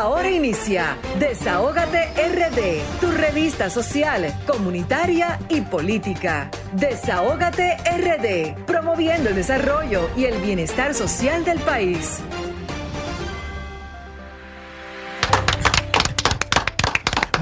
Ahora inicia Desahógate RD, tu revista social, comunitaria y política. Desahógate RD, promoviendo el desarrollo y el bienestar social del país.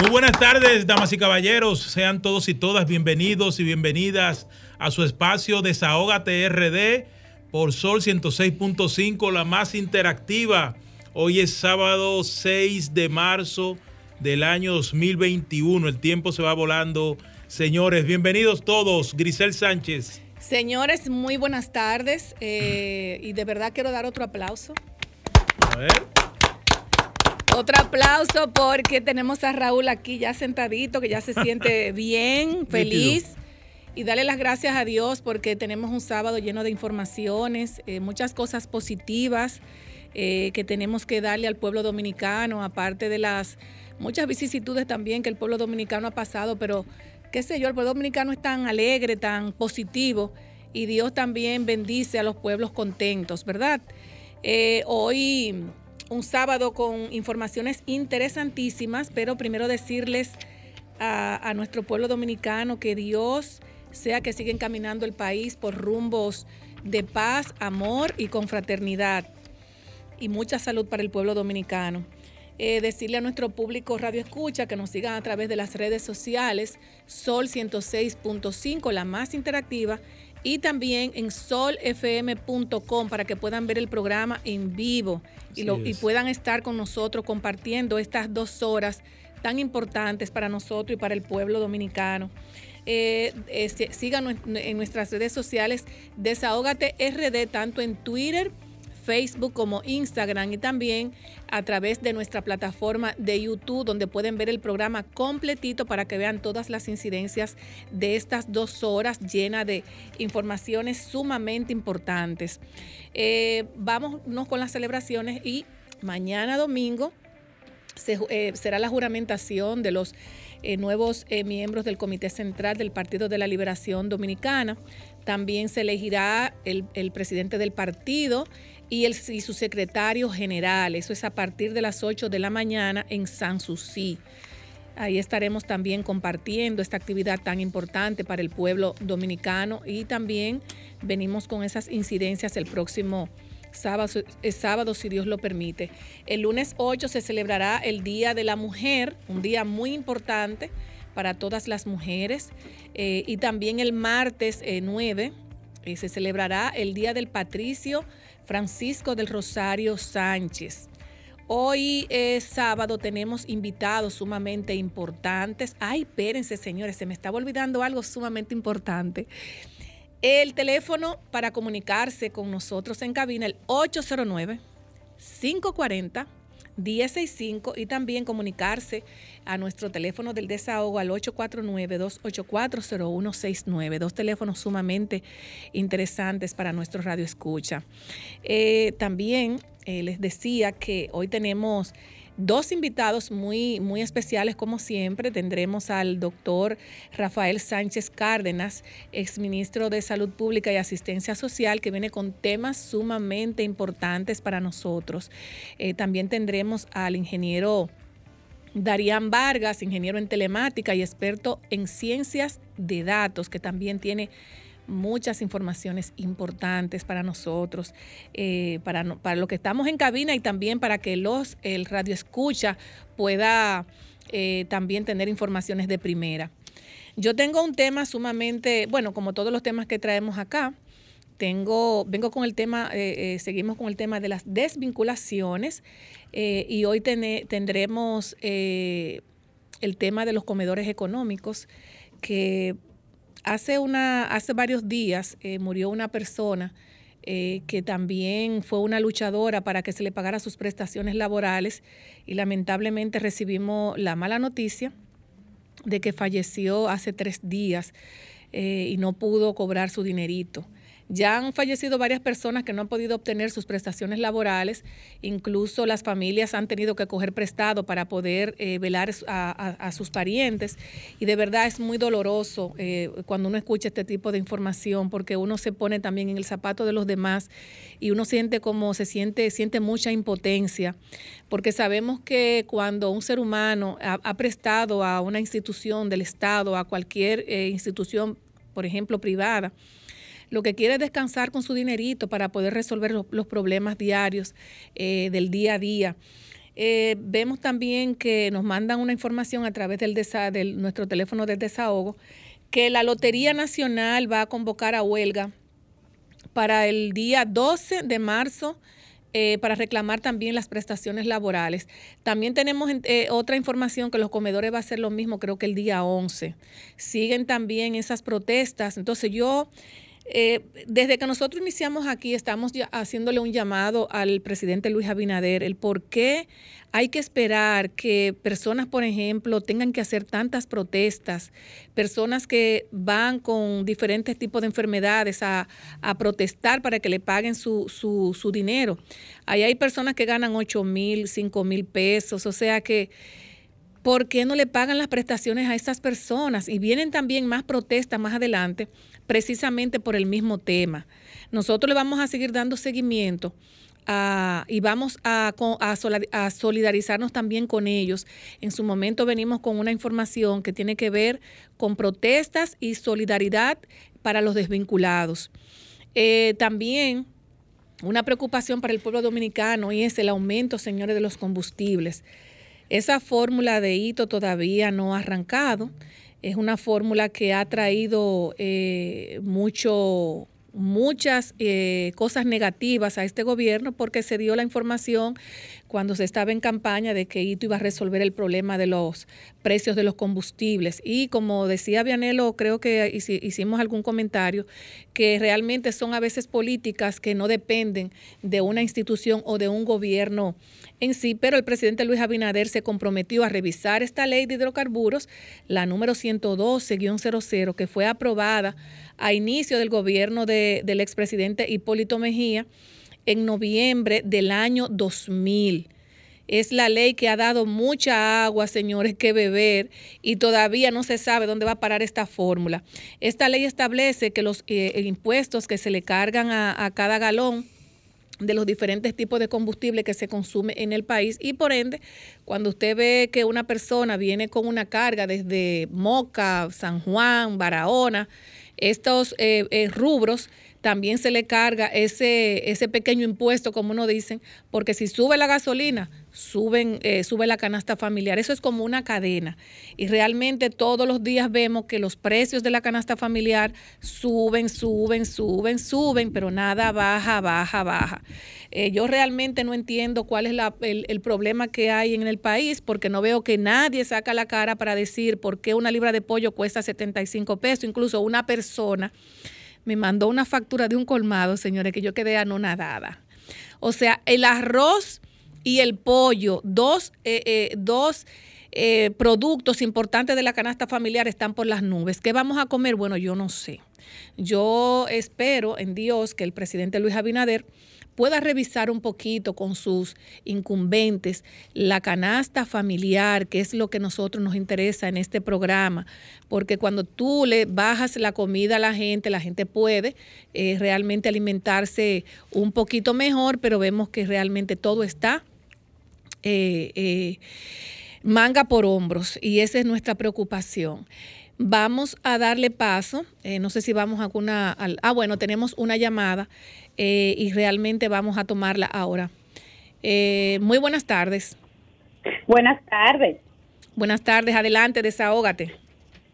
Muy buenas tardes, damas y caballeros. Sean todos y todas bienvenidos y bienvenidas a su espacio Desahógate RD por Sol 106.5, la más interactiva Hoy es sábado 6 de marzo del año 2021. El tiempo se va volando. Señores, bienvenidos todos. Grisel Sánchez. Señores, muy buenas tardes. Eh, y de verdad quiero dar otro aplauso. A ver. Otro aplauso porque tenemos a Raúl aquí ya sentadito, que ya se siente bien, feliz. Y darle las gracias a Dios porque tenemos un sábado lleno de informaciones, eh, muchas cosas positivas. Eh, que tenemos que darle al pueblo dominicano, aparte de las muchas vicisitudes también que el pueblo dominicano ha pasado, pero qué sé yo, el pueblo dominicano es tan alegre, tan positivo y Dios también bendice a los pueblos contentos, ¿verdad? Eh, hoy un sábado con informaciones interesantísimas, pero primero decirles a, a, nuestro pueblo dominicano que Dios sea que siga encaminando el país por rumbos de paz, amor y confraternidad y mucha salud para el pueblo dominicano. Eh, decirle a nuestro público Radio Escucha que nos sigan a través de las redes sociales, Sol 106.5, la más interactiva, y también en solfm.com para que puedan ver el programa en vivo y, lo, y, puedan estar con nosotros compartiendo estas dos horas tan importantes para nosotros y para el pueblo dominicano. Eh, eh sigan en nuestras redes sociales, Desahógate RD, tanto en Twitter, Facebook como Instagram y también a través de nuestra plataforma de YouTube donde pueden ver el programa completito para que vean todas las incidencias de estas dos horas llenas de informaciones sumamente importantes. Eh, vámonos con las celebraciones y mañana domingo eh, será la juramentación de los eh, nuevos miembros del Comité Central del Partido de la Liberación Dominicana. También se elegirá el, el presidente del partido y, el, y su secretario general. Eso es a partir de las 8 de la mañana en Sanssouci. Ahí estaremos también compartiendo esta actividad tan importante para el pueblo dominicano y también venimos con esas incidencias el próximo sábado, eh, sábado, si Dios lo permite. El lunes 8 se celebrará el Día de la Mujer, un día muy importante para todas las mujeres. Eh, y también el martes 9 eh, se celebrará el Día del Patricio Francisco del Rosario Sánchez. Hoy es sábado, tenemos invitados sumamente importantes. Ay, espérense, señores, se me estaba olvidando algo sumamente importante. El teléfono para comunicarse con nosotros en cabina, el 809 540 165 y también comunicarse a nuestro teléfono del desahogo al 849-284-0169. Dos teléfonos sumamente interesantes para nuestro radio escucha. Eh, también eh, les decía que hoy tenemos dos invitados muy, muy especiales como siempre. Tendremos al doctor Rafael Sánchez Cárdenas, exministro de Salud Pública y Asistencia Social, que viene con temas sumamente importantes para nosotros. Eh, también tendremos al ingeniero Darían Vargas, ingeniero en telemática y experto en ciencias de datos, que también tiene muchas informaciones importantes para nosotros, eh, para, para lo que estamos en cabina y también para que los, el radio escucha pueda eh, también tener informaciones de primera. Yo tengo un tema sumamente, bueno, como todos los temas que traemos acá, tengo, vengo con el tema, eh, seguimos con el tema de las desvinculaciones y hoy tendremos el tema de los comedores económicos que hace, una, hace varios días eh, murió una persona eh, que también fue una luchadora para que se le pagara sus prestaciones laborales y lamentablemente recibimos la mala noticia de que falleció hace tres días eh, y no pudo cobrar su dinerito. Ya han fallecido varias personas que no han podido obtener sus prestaciones laborales, incluso las familias han tenido que coger prestado para poder eh, velar a, sus parientes. Y de verdad es muy doloroso eh, cuando uno escucha este tipo de información porque uno se pone también en el zapato de los demás y uno siente como se siente, siente mucha impotencia. Porque sabemos que cuando un ser humano ha, prestado a una institución del Estado, a cualquier eh, institución, por ejemplo, privada, lo que quiere es descansar con su dinerito para poder resolver los, problemas diarios eh, del día a día. Eh, vemos también que nos mandan una información a través del de nuestro teléfono de desahogo que la Lotería Nacional va a convocar a huelga para el día 12 de marzo eh, para reclamar también las prestaciones laborales. También tenemos otra información que los comedores va a ser lo mismo, creo que el día 11. Siguen también esas protestas. Entonces yo eh, desde que nosotros iniciamos aquí, estamos haciéndole un llamado al presidente Luis Abinader, el por qué hay que esperar que personas, por ejemplo, tengan que hacer tantas protestas, personas que van con diferentes tipos de enfermedades a, protestar para que le paguen su, su, su dinero. Ahí hay personas que ganan 8 mil, 5 mil pesos, o sea que... ¿Por qué no le pagan las prestaciones a esas personas? Y vienen también más protestas más adelante precisamente por el mismo tema. Nosotros le vamos a seguir dando seguimiento y vamos a, a, solidarizarnos también con ellos. En su momento venimos con una información que tiene que ver con protestas y solidaridad para los desvinculados. Eh, también una preocupación para el pueblo dominicano y es el aumento, señores, de los combustibles. Esa fórmula de hito todavía no ha arrancado. Es una fórmula que ha traído eh, mucho, muchas eh, cosas negativas a este gobierno porque se dio la información cuando se estaba en campaña de que Ito iba a resolver el problema de los precios de los combustibles. Y como decía Vianelo, creo que hicimos algún comentario, que realmente son a veces políticas que no dependen de una institución o de un gobierno en sí, pero el presidente Luis Abinader se comprometió a revisar esta ley de hidrocarburos, la número 112-00, que fue aprobada a inicio del gobierno de, del expresidente Hipólito Mejía en noviembre del año 2000. Es la ley que ha dado mucha agua, señores, que beber y todavía no se sabe dónde va a parar esta fórmula. Esta ley establece que los eh, impuestos que se le cargan a, cada galón de los diferentes tipos de combustible que se consume en el país y por ende, cuando usted ve que una persona viene con una carga desde Moca, San Juan, Barahona, estos eh, eh, rubros, también se le carga ese, ese pequeño impuesto, como uno dicen, porque si sube la gasolina, suben, eh, sube la canasta familiar. Eso es como una cadena. Y realmente todos los días vemos que los precios de la canasta familiar suben, suben, suben, suben, pero nada baja, baja, baja. Eh, yo realmente no entiendo cuál es el, el, problema que hay en el país, porque no veo que nadie saca la cara para decir por qué una libra de pollo cuesta 75 pesos, incluso una persona me mandó una factura de un colmado, señores, que yo quedé anonadada. O sea, el arroz y el pollo, dos, eh, eh, dos eh, productos importantes de la canasta familiar están por las nubes. ¿Qué vamos a comer? Bueno, yo no sé. Yo espero en Dios que el presidente Luis Abinader pueda revisar un poquito con sus incumbentes la canasta familiar, que es lo que nosotros nos interesa en este programa, porque cuando tú le bajas la comida a la gente, la gente puede eh, realmente alimentarse un poquito mejor, pero vemos que realmente todo está... Eh, eh, manga por hombros y esa es nuestra preocupación. Vamos a darle paso, no sé si vamos a alguna, ah bueno, tenemos una llamada. Eh, y realmente vamos a tomarla ahora. Eh, muy buenas tardes. Buenas tardes. Buenas tardes, adelante, desahógate.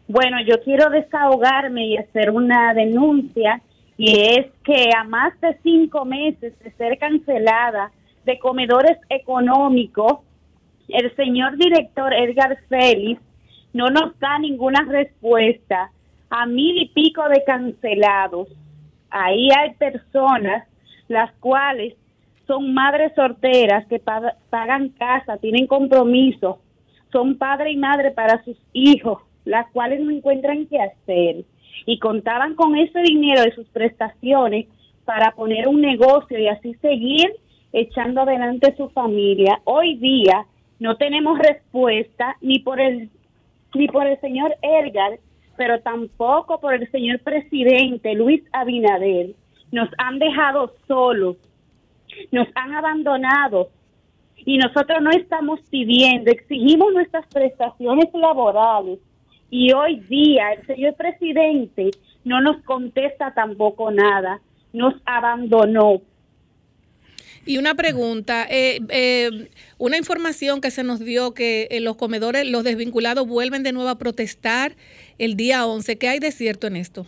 Bueno, yo quiero desahogarme y hacer una denuncia y es que a más de cinco meses de ser cancelada de comedores económicos, el señor director Edgar Félix no nos da ninguna respuesta a mil y pico de cancelados ahí hay personas las cuales son madres solteras que pagan casa, tienen compromiso, son padre y madre para sus hijos, las cuales no encuentran qué hacer. y contaban con ese dinero de sus prestaciones para poner un negocio y así seguir echando adelante su familia. Hoy día no tenemos respuesta ni por el ni por el señor Edgar, pero tampoco por el señor presidente Luis Abinader. Nos han dejado solos, nos han abandonado y nosotros no estamos pidiendo, exigimos nuestras prestaciones laborales y hoy día el señor presidente no nos contesta tampoco nada, nos abandonó. Y una pregunta, eh, eh, una información que se nos dio que eh, los comedores, los desvinculados vuelven de nuevo a protestar el día 11. ¿Qué hay de cierto en esto?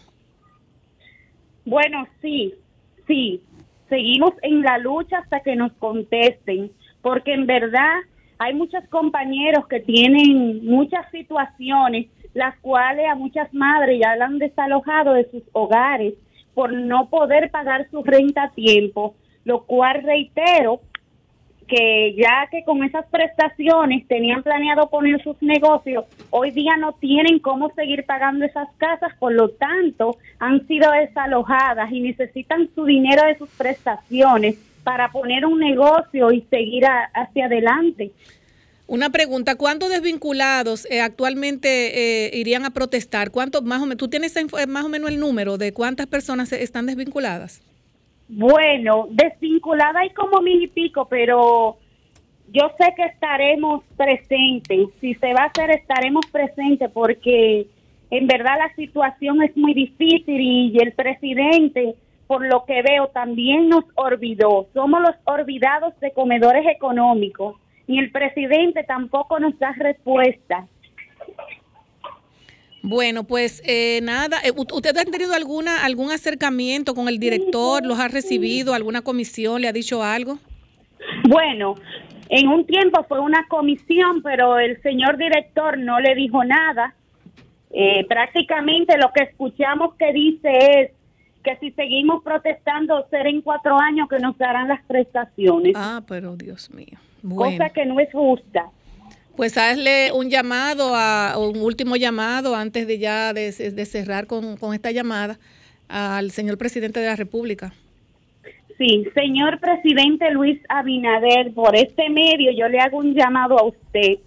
Bueno, sí, sí. Seguimos en la lucha hasta que nos contesten, porque en verdad hay muchos compañeros que tienen muchas situaciones, las cuales a muchas madres ya la han desalojado de sus hogares por no poder pagar su renta a tiempo lo cual reitero que ya que con esas prestaciones tenían planeado poner sus negocios, hoy día no tienen cómo seguir pagando esas casas, por lo tanto han sido desalojadas y necesitan su dinero de sus prestaciones para poner un negocio y seguir hacia adelante. Una pregunta, ¿cuántos desvinculados eh, actualmente eh, irían a protestar? ¿Cuántos más o menos, tú tienes más o menos el número de cuántas personas están desvinculadas? Bueno, desvinculada hay como mil y pico, pero yo sé que estaremos presentes. Si se va a hacer, estaremos presentes porque en verdad la situación es muy difícil y el presidente, por lo que veo, también nos olvidó. Somos los olvidados de comedores económicos y el presidente tampoco nos da respuesta. Bueno, pues eh, nada, eh, ¿usted ha tenido alguna algún acercamiento con el director? ¿Los ha recibido? ¿Alguna comisión le ha dicho algo? Bueno, en un tiempo fue una comisión, pero el señor director no le dijo nada. Eh, prácticamente lo que escuchamos que dice es que si seguimos protestando será en cuatro años que nos darán las prestaciones. Ah, pero Dios mío. Cosa que no es justa. Pues hazle un llamado, a, un último llamado antes de ya de, cerrar con, esta llamada al señor presidente de la República. Sí, señor presidente Luis Abinader, por este medio yo le hago un llamado a usted,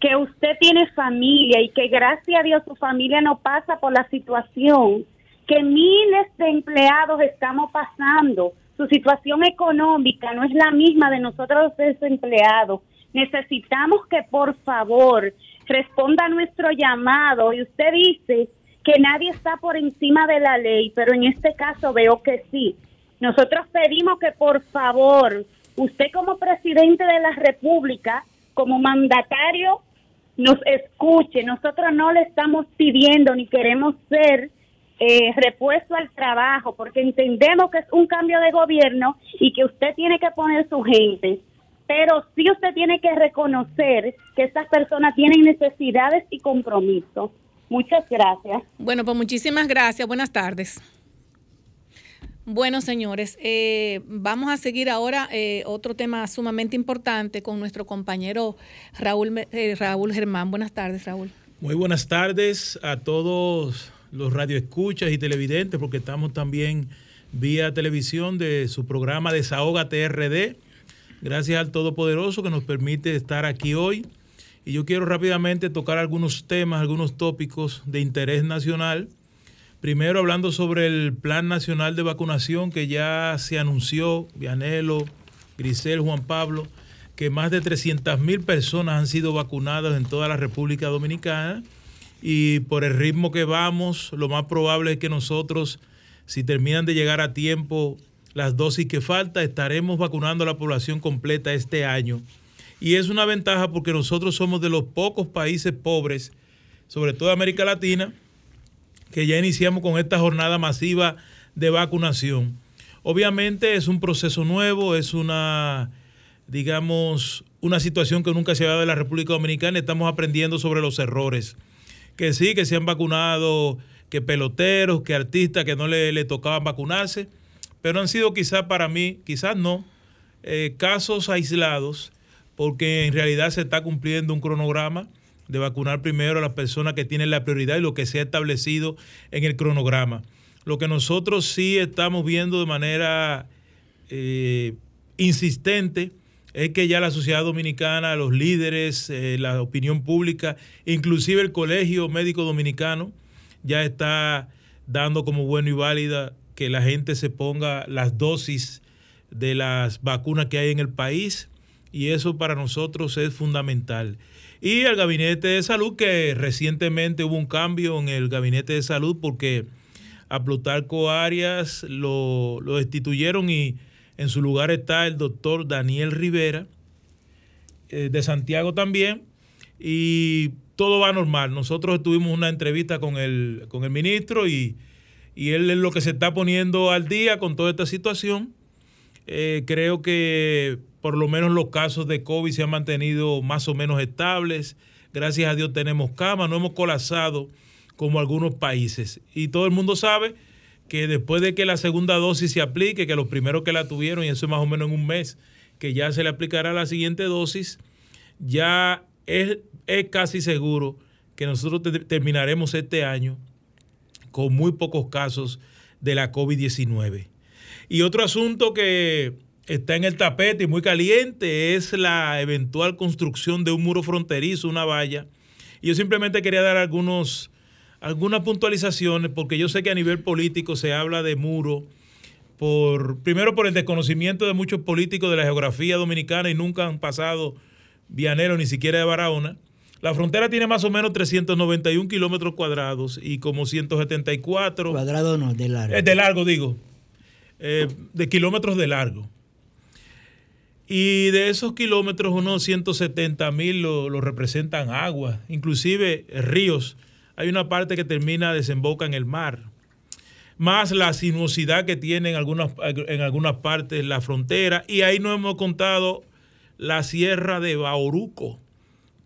que usted tiene familia y que gracias a Dios su familia no pasa por la situación que miles de empleados estamos pasando. Su situación económica no es la misma de nosotros los desempleados necesitamos que por favor responda a nuestro llamado. Y usted dice que nadie está por encima de la ley, pero en este caso veo que sí. Nosotros pedimos que por favor, usted como presidente de la República, como mandatario, nos escuche. Nosotros no le estamos pidiendo ni queremos ser eh, repuesto al trabajo, porque entendemos que es un cambio de gobierno y que usted tiene que poner su gente pero sí usted tiene que reconocer que estas personas tienen necesidades y compromisos. Muchas gracias. Bueno, pues muchísimas gracias. Buenas tardes. Bueno, señores, eh, vamos a seguir ahora eh, otro tema sumamente importante con nuestro compañero Raúl, eh, Raúl Germán. Buenas tardes, Raúl. Muy buenas tardes a todos los radioescuchas y televidentes, porque estamos también vía televisión de su programa Desahoga TRD Gracias al Todopoderoso que nos permite estar aquí hoy. Y yo quiero rápidamente tocar algunos temas, algunos tópicos de interés nacional. Primero hablando sobre el Plan Nacional de Vacunación que ya se anunció, Vianelo, Grisel, Juan Pablo, que más de 300 mil personas han sido vacunadas en toda la República Dominicana y por el ritmo que vamos, lo más probable es que nosotros, si terminan de llegar a tiempo las dosis que falta, estaremos vacunando a la población completa este año. Y es una ventaja porque nosotros somos de los pocos países pobres, sobre todo América Latina, que ya iniciamos con esta jornada masiva de vacunación. Obviamente es un proceso nuevo, es una, digamos, una situación que nunca se ha dado en la República Dominicana. Estamos aprendiendo sobre los errores. Que sí, que se han vacunado, que peloteros, que artistas que no le, le tocaban vacunarse pero han sido quizás para mí, quizás no, eh, casos aislados, porque en realidad se está cumpliendo un cronograma. de vacunar primero a las personas que tienen la prioridad y lo que se ha establecido en el cronograma. Lo que nosotros sí estamos viendo de manera eh, insistente es que ya la sociedad dominicana, los líderes, eh, la opinión pública, inclusive el Colegio Médico Dominicano, ya está dando como bueno y válida que la gente se ponga las dosis de las vacunas que hay en el país y eso para nosotros es fundamental. Y el gabinete de salud, que recientemente hubo un cambio en el gabinete de salud porque a Plutarco Arias lo, lo destituyeron y en su lugar está el doctor Daniel Rivera, eh, de Santiago también, y todo va normal. Nosotros tuvimos una entrevista con el, con el ministro y, y él es lo que se está poniendo al día con toda esta situación. Eh, creo que por lo menos los casos de COVID se han mantenido más o menos estables. Gracias a Dios tenemos cama, no hemos colapsado como algunos países. Y todo el mundo sabe que después de que la segunda dosis se aplique, que los primeros que la tuvieron, y eso es más o menos en un mes, que ya se le aplicará la siguiente dosis, ya es, es casi seguro que nosotros terminaremos este año con muy pocos casos de la COVID-19. Y otro asunto que está en el tapete y muy caliente es la eventual construcción de un muro fronterizo, una valla. Y yo simplemente quería dar algunos algunas puntualizaciones, porque yo sé que a nivel político se habla de muro, por, primero por el desconocimiento de muchos políticos de la geografía dominicana y nunca han pasado Vianero ni siquiera de Barahona. La frontera tiene más o menos 391 kilómetros cuadrados y como 174... Cuadrado no, de largo. Eh, de largo, digo. Eh, de kilómetros de largo. Y de esos kilómetros, unos 170 mil lo, lo representan agua, inclusive ríos hay una parte que termina, desemboca en el mar. Más la sinuosidad que tiene en algunas, en algunas partes la frontera. Y ahí no hemos contado la sierra de Bauruco,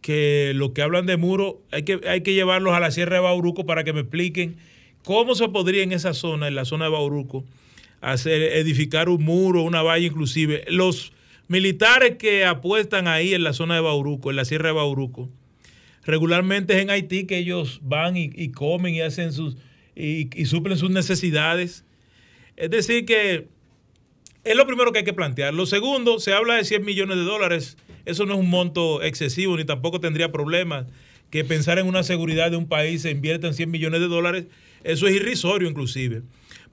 que lo que hablan de muro, hay que, hay que llevarlos a la sierra de Bauruco para que me expliquen cómo se podría en esa zona, en la zona de Bauruco, hacer, edificar un muro, una valla inclusive. Los militares que apuestan ahí en la zona de Bauruco, en la sierra de Bauruco, Regularmente es en Haití que ellos van y, comen y hacen sus y, suplen sus necesidades. Es decir, que es lo primero que hay que plantear. Lo segundo, se habla de 100 millones de dólares. Eso no es un monto excesivo ni tampoco tendría problemas que pensar en una seguridad de un país se invierta en 100 millones de dólares. Eso es irrisorio inclusive.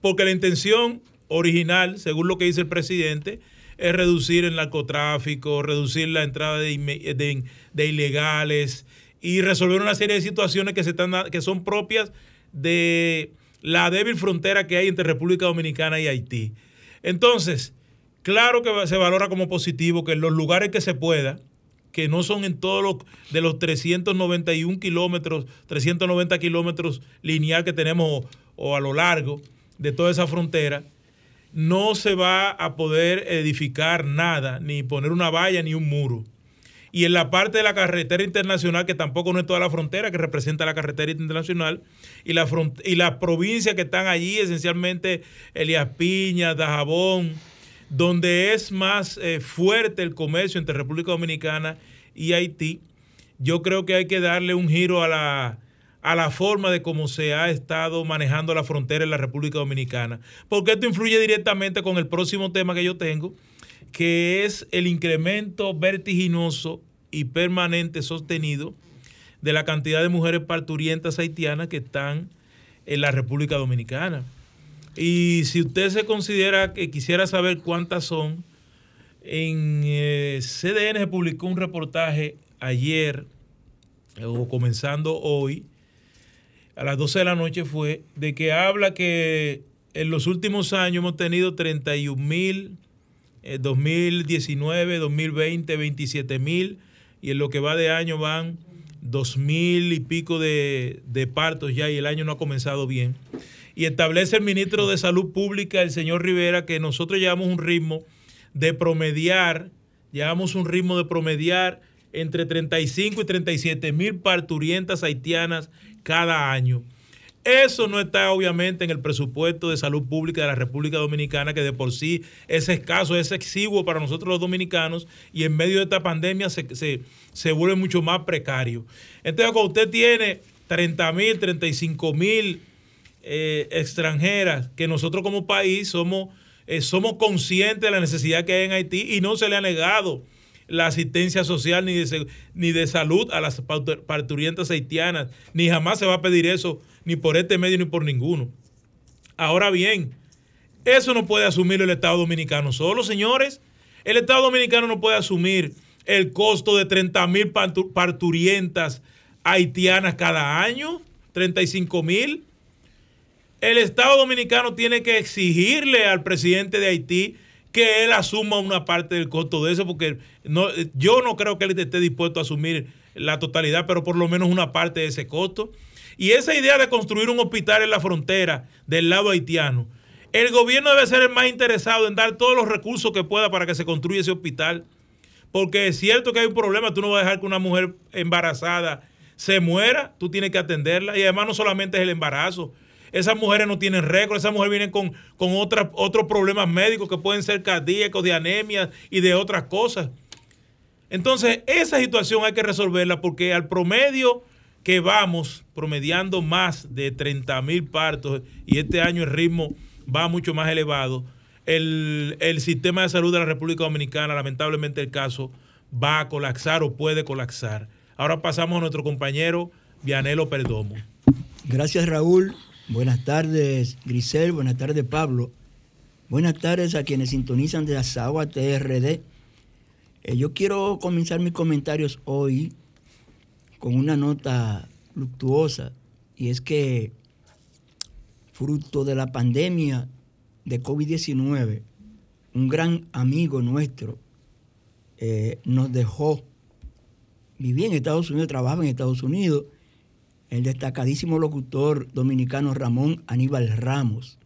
Porque la intención original, según lo que dice el presidente, es reducir el narcotráfico, reducir la entrada de, de ilegales, y resolver una serie de situaciones que, se están, que son propias de la débil frontera que hay entre República Dominicana y Haití. Entonces, claro que se valora como positivo que en los lugares que se pueda, que no son en todos los de los 391 kilómetros, 390 kilómetros lineal que tenemos o a lo largo de toda esa frontera, no se va a poder edificar nada, ni poner una valla ni un muro. Y en la parte de la carretera internacional, que tampoco no es toda la frontera, que representa la carretera internacional, y la y las provincias que están allí, esencialmente Elías Piña, Dajabón, donde es más eh, fuerte el comercio entre República Dominicana y Haití, yo creo que hay que darle un giro a la, a la forma de cómo se ha estado manejando la frontera en la República Dominicana, porque esto influye directamente con el próximo tema que yo tengo, que es el incremento vertiginoso y permanente sostenido de la cantidad de mujeres parturientas haitianas que están en la República Dominicana. Y si usted se considera que quisiera saber cuántas son, en eh, CDN se publicó un reportaje ayer, o comenzando hoy, a las 12 de la noche fue, de que habla que en los últimos años hemos tenido 31 mil 2019, 2020, 27 mil y en lo que va de año van dos mil y pico de, de, partos ya y el año no ha comenzado bien. Y establece el ministro de Salud Pública, el señor Rivera, que nosotros llevamos un ritmo de promediar, llevamos un ritmo de promediar entre 35 y 37 mil parturientas haitianas cada año. Eso no está obviamente en el presupuesto de salud pública de la República Dominicana, que de por sí es escaso, es exiguo para nosotros los dominicanos y en medio de esta pandemia se, se, vuelve mucho más precario. Entonces, cuando usted tiene 30 mil, 35 mil eh, extranjeras, que nosotros como país somos, eh, somos conscientes de la necesidad que hay en Haití y no se le ha negado la asistencia social ni de, ni de salud a las parturientas haitianas, ni jamás se va a pedir eso, ni por este medio ni por ninguno. Ahora bien, eso no puede asumir el Estado Dominicano solo, señores. El Estado Dominicano no puede asumir el costo de 30 mil parturientas haitianas cada año, 35 mil. El Estado Dominicano tiene que exigirle al presidente de Haití que él asuma una parte del costo de eso, porque no, yo no creo que él esté dispuesto a asumir la totalidad, pero por lo menos una parte de ese costo. Y esa idea de construir un hospital en la frontera del lado haitiano, el gobierno debe ser el más interesado en dar todos los recursos que pueda para que se construya ese hospital. Porque es cierto que hay un problema, tú no vas a dejar que una mujer embarazada se muera, tú tienes que atenderla. Y además no solamente es el embarazo, esas mujeres no tienen récord, esas mujeres vienen con, con otros problemas médicos que pueden ser cardíacos, de anemia y de otras cosas. Entonces, esa situación hay que resolverla porque al promedio que vamos promediando más de 30 mil partos y este año el ritmo va mucho más elevado, el, el, sistema de salud de la República Dominicana, lamentablemente el caso, va a colapsar o puede colapsar. Ahora pasamos a nuestro compañero Vianelo Perdomo. Gracias Raúl. Buenas tardes, Grisel. Buenas tardes, Pablo. Buenas tardes a quienes sintonizan de Asagua TRD. Eh, yo quiero comenzar mis comentarios hoy con una nota luctuosa y es que fruto de la pandemia de COVID-19, un gran amigo nuestro eh, nos dejó, vivía en Estados Unidos, trabajaba en Estados Unidos, el destacadísimo locutor dominicano Ramón Aníbal Ramos.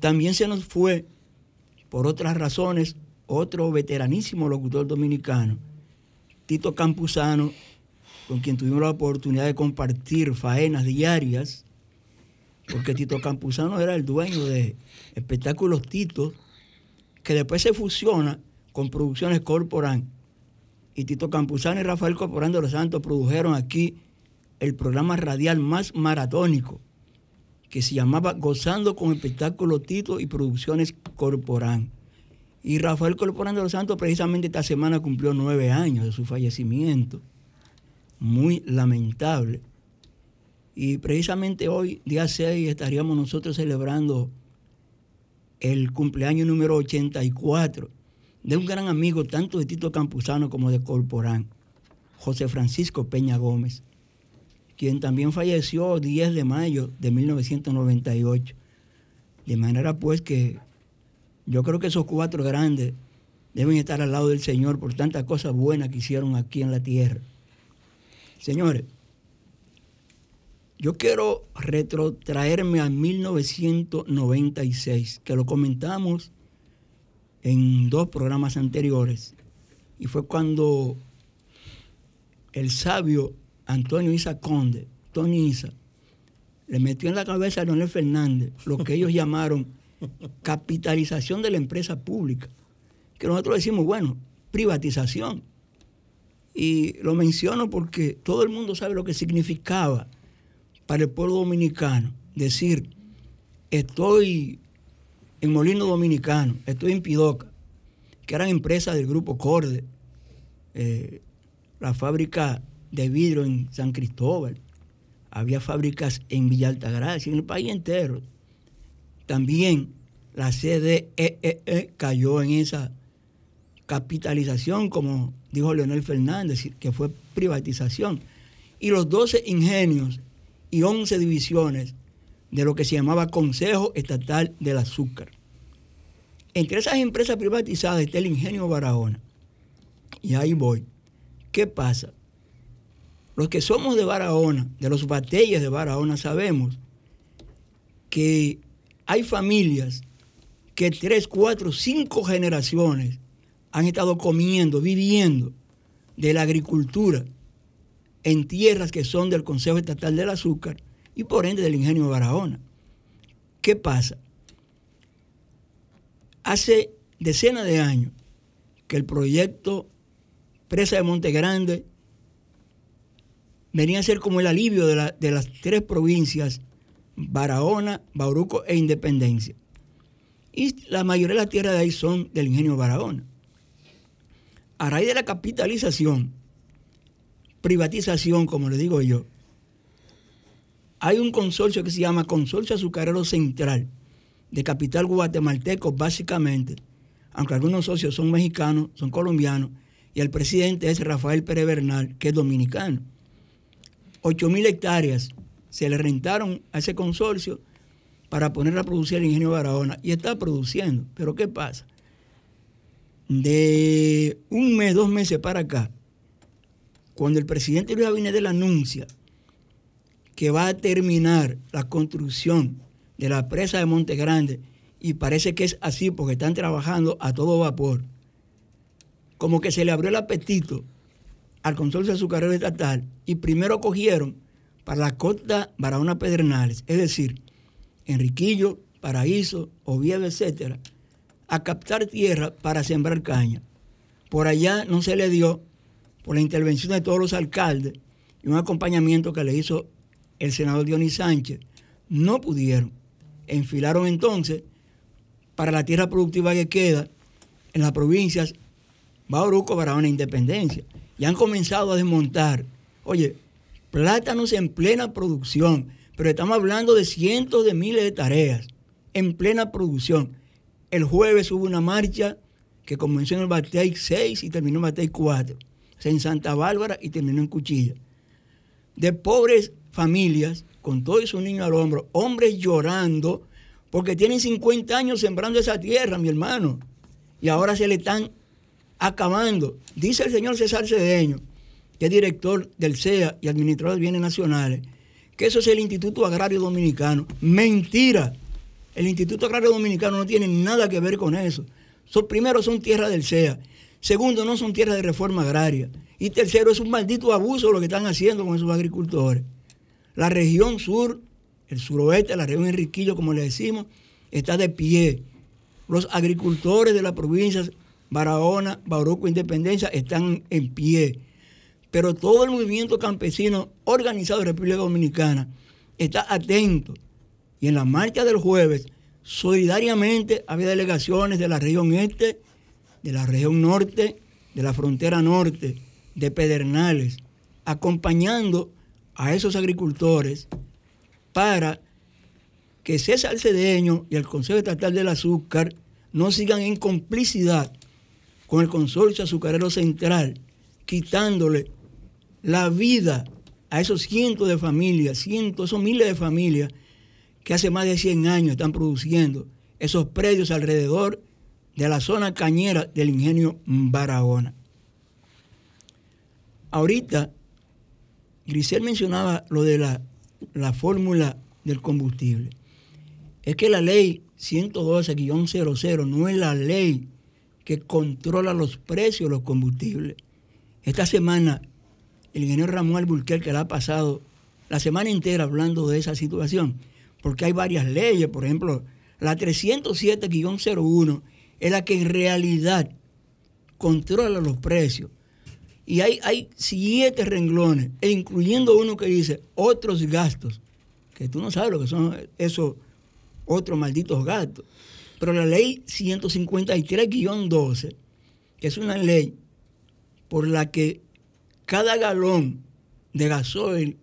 También se nos fue, por otras razones, otro veteranísimo locutor dominicano, Tito Campuzano, con quien tuvimos la oportunidad de compartir faenas diarias, porque Tito Campuzano era el dueño de Espectáculos Tito, que después se fusiona con Producciones Corporán. Y Tito Campuzano y Rafael Corporán de los Santos produjeron aquí el programa radial más maratónico que se llamaba Gozando con Espectáculo Tito y Producciones Corporán. Y Rafael Corporán de los Santos precisamente esta semana cumplió nueve años de su fallecimiento. Muy lamentable. Y precisamente hoy, día 6, estaríamos nosotros celebrando el cumpleaños número 84 de un gran amigo tanto de Tito Campuzano como de Corporán, José Francisco Peña Gómez quien también falleció 10 de mayo de 1998. De manera pues que yo creo que esos cuatro grandes deben estar al lado del Señor por tantas cosas buenas que hicieron aquí en la tierra. Señores, yo quiero retrotraerme a 1996, que lo comentamos en dos programas anteriores, y fue cuando el sabio Antonio Isa Conde, Tony Isa, le metió en la cabeza a Leonel Fernández lo que ellos llamaron capitalización de la empresa pública, que nosotros decimos, bueno, privatización. Y lo menciono porque todo el mundo sabe lo que significaba para el pueblo dominicano decir, estoy en Molino Dominicano, estoy en Pidoca, que eran empresas del grupo Corde, eh, la fábrica de vidrio en San Cristóbal, había fábricas en Villa Altagracia, en el país entero. También la CDEE e e cayó en esa capitalización, como dijo Leonel Fernández, que fue privatización. Y los 12 ingenios y 11 divisiones de lo que se llamaba Consejo Estatal del Azúcar. Entre esas empresas privatizadas está el ingenio Barahona. Y ahí voy. ¿Qué pasa? Los que somos de Barahona, de los batalles de Barahona, sabemos que hay familias que tres, cuatro, cinco generaciones han estado comiendo, viviendo de la agricultura en tierras que son del Consejo Estatal del Azúcar, y por ende del ingenio Barahona. ¿Qué pasa? Hace decenas de años que el proyecto Presa de Monte Grande venía a ser como el alivio de, las tres provincias, Barahona, Bauruco e Independencia. Y la mayoría de las tierras de ahí son del ingenio Barahona. A raíz de la capitalización, privatización, como le digo yo, hay un consorcio que se llama Consorcio Azucarero Central, de capital guatemalteco básicamente, aunque algunos socios son mexicanos, son colombianos, y el presidente es Rafael Pérez Bernal, que es dominicano. 8 mil hectáreas se le rentaron a ese consorcio para poner a producir el ingenio Barahona y está produciendo. Pero ¿qué pasa? De un mes, dos meses para acá, cuando el presidente Luis Abinader anuncia que va a terminar la construcción de la presa de Monte Grande, y parece que es así porque están trabajando a todo vapor, como que se le abrió el apetito al consorcio azucarero estatal y primero cogieron para la costa Barahona Pedernales, es decir, Enriquillo, Paraíso, Oviedo, etcétera, a captar tierra para sembrar caña. Por allá no se le dio, por la intervención de todos los alcaldes y un acompañamiento que le hizo el senador Dionis Sánchez, no pudieron. Enfilaron entonces para la tierra productiva que queda en las provincias Bauruco, Barahona e Independencia. Y han comenzado a desmontar. Oye, plátanos en plena producción, pero estamos hablando de cientos de miles de tareas en plena producción. El jueves hubo una marcha que comenzó en el Batey 6 y terminó en Batey 4, en Santa Bárbara y terminó en Cuchilla. De pobres familias, con todos sus niños al hombro, hombres llorando, porque tienen 50 años sembrando esa tierra, mi hermano, y ahora se le están acabando. Dice el señor César Cedeño, que es director del CEA y administrador de bienes nacionales, que eso es el Instituto Agrario Dominicano. Mentira. El Instituto Agrario Dominicano no tiene nada que ver con eso. primero, son tierras del CEA. Segundo, no son tierras de reforma agraria. Y tercero, es un maldito abuso lo que están haciendo con esos agricultores. La región sur, el suroeste, la región Enriquillo, como le decimos, está de pie. Los agricultores de las provincias Barahona, Bauruco, Independencia están en pie pero todo el movimiento campesino organizado de República Dominicana está atento. Y en la marcha del jueves, solidariamente había delegaciones de la región este, de la región norte, de la frontera norte, de Pedernales, acompañando a esos agricultores para que César Cedeño y el Consejo Estatal del Azúcar no sigan en complicidad con el Consorcio Azucarero Central, quitándole la vida a esos cientos de familias, cientos, esos miles de familias que hace más de 100 años están produciendo esos predios alrededor de la zona cañera del ingenio Barahona. Ahorita, Grisel mencionaba lo de la, la fórmula del combustible. Es que la ley 112-00 no es la ley que controla los precios de los combustibles. Esta semana el ingeniero Ramón Alburquerque que la ha pasado la semana entera hablando de esa situación, porque hay varias leyes, por ejemplo, la 307-01 es la que en realidad controla los precios. Y hay, hay siete renglones, e incluyendo uno que dice otros gastos, que tú no sabes lo que son esos otros malditos gastos. Pero la ley 153-12, que es una ley por la que cada galón de gasoil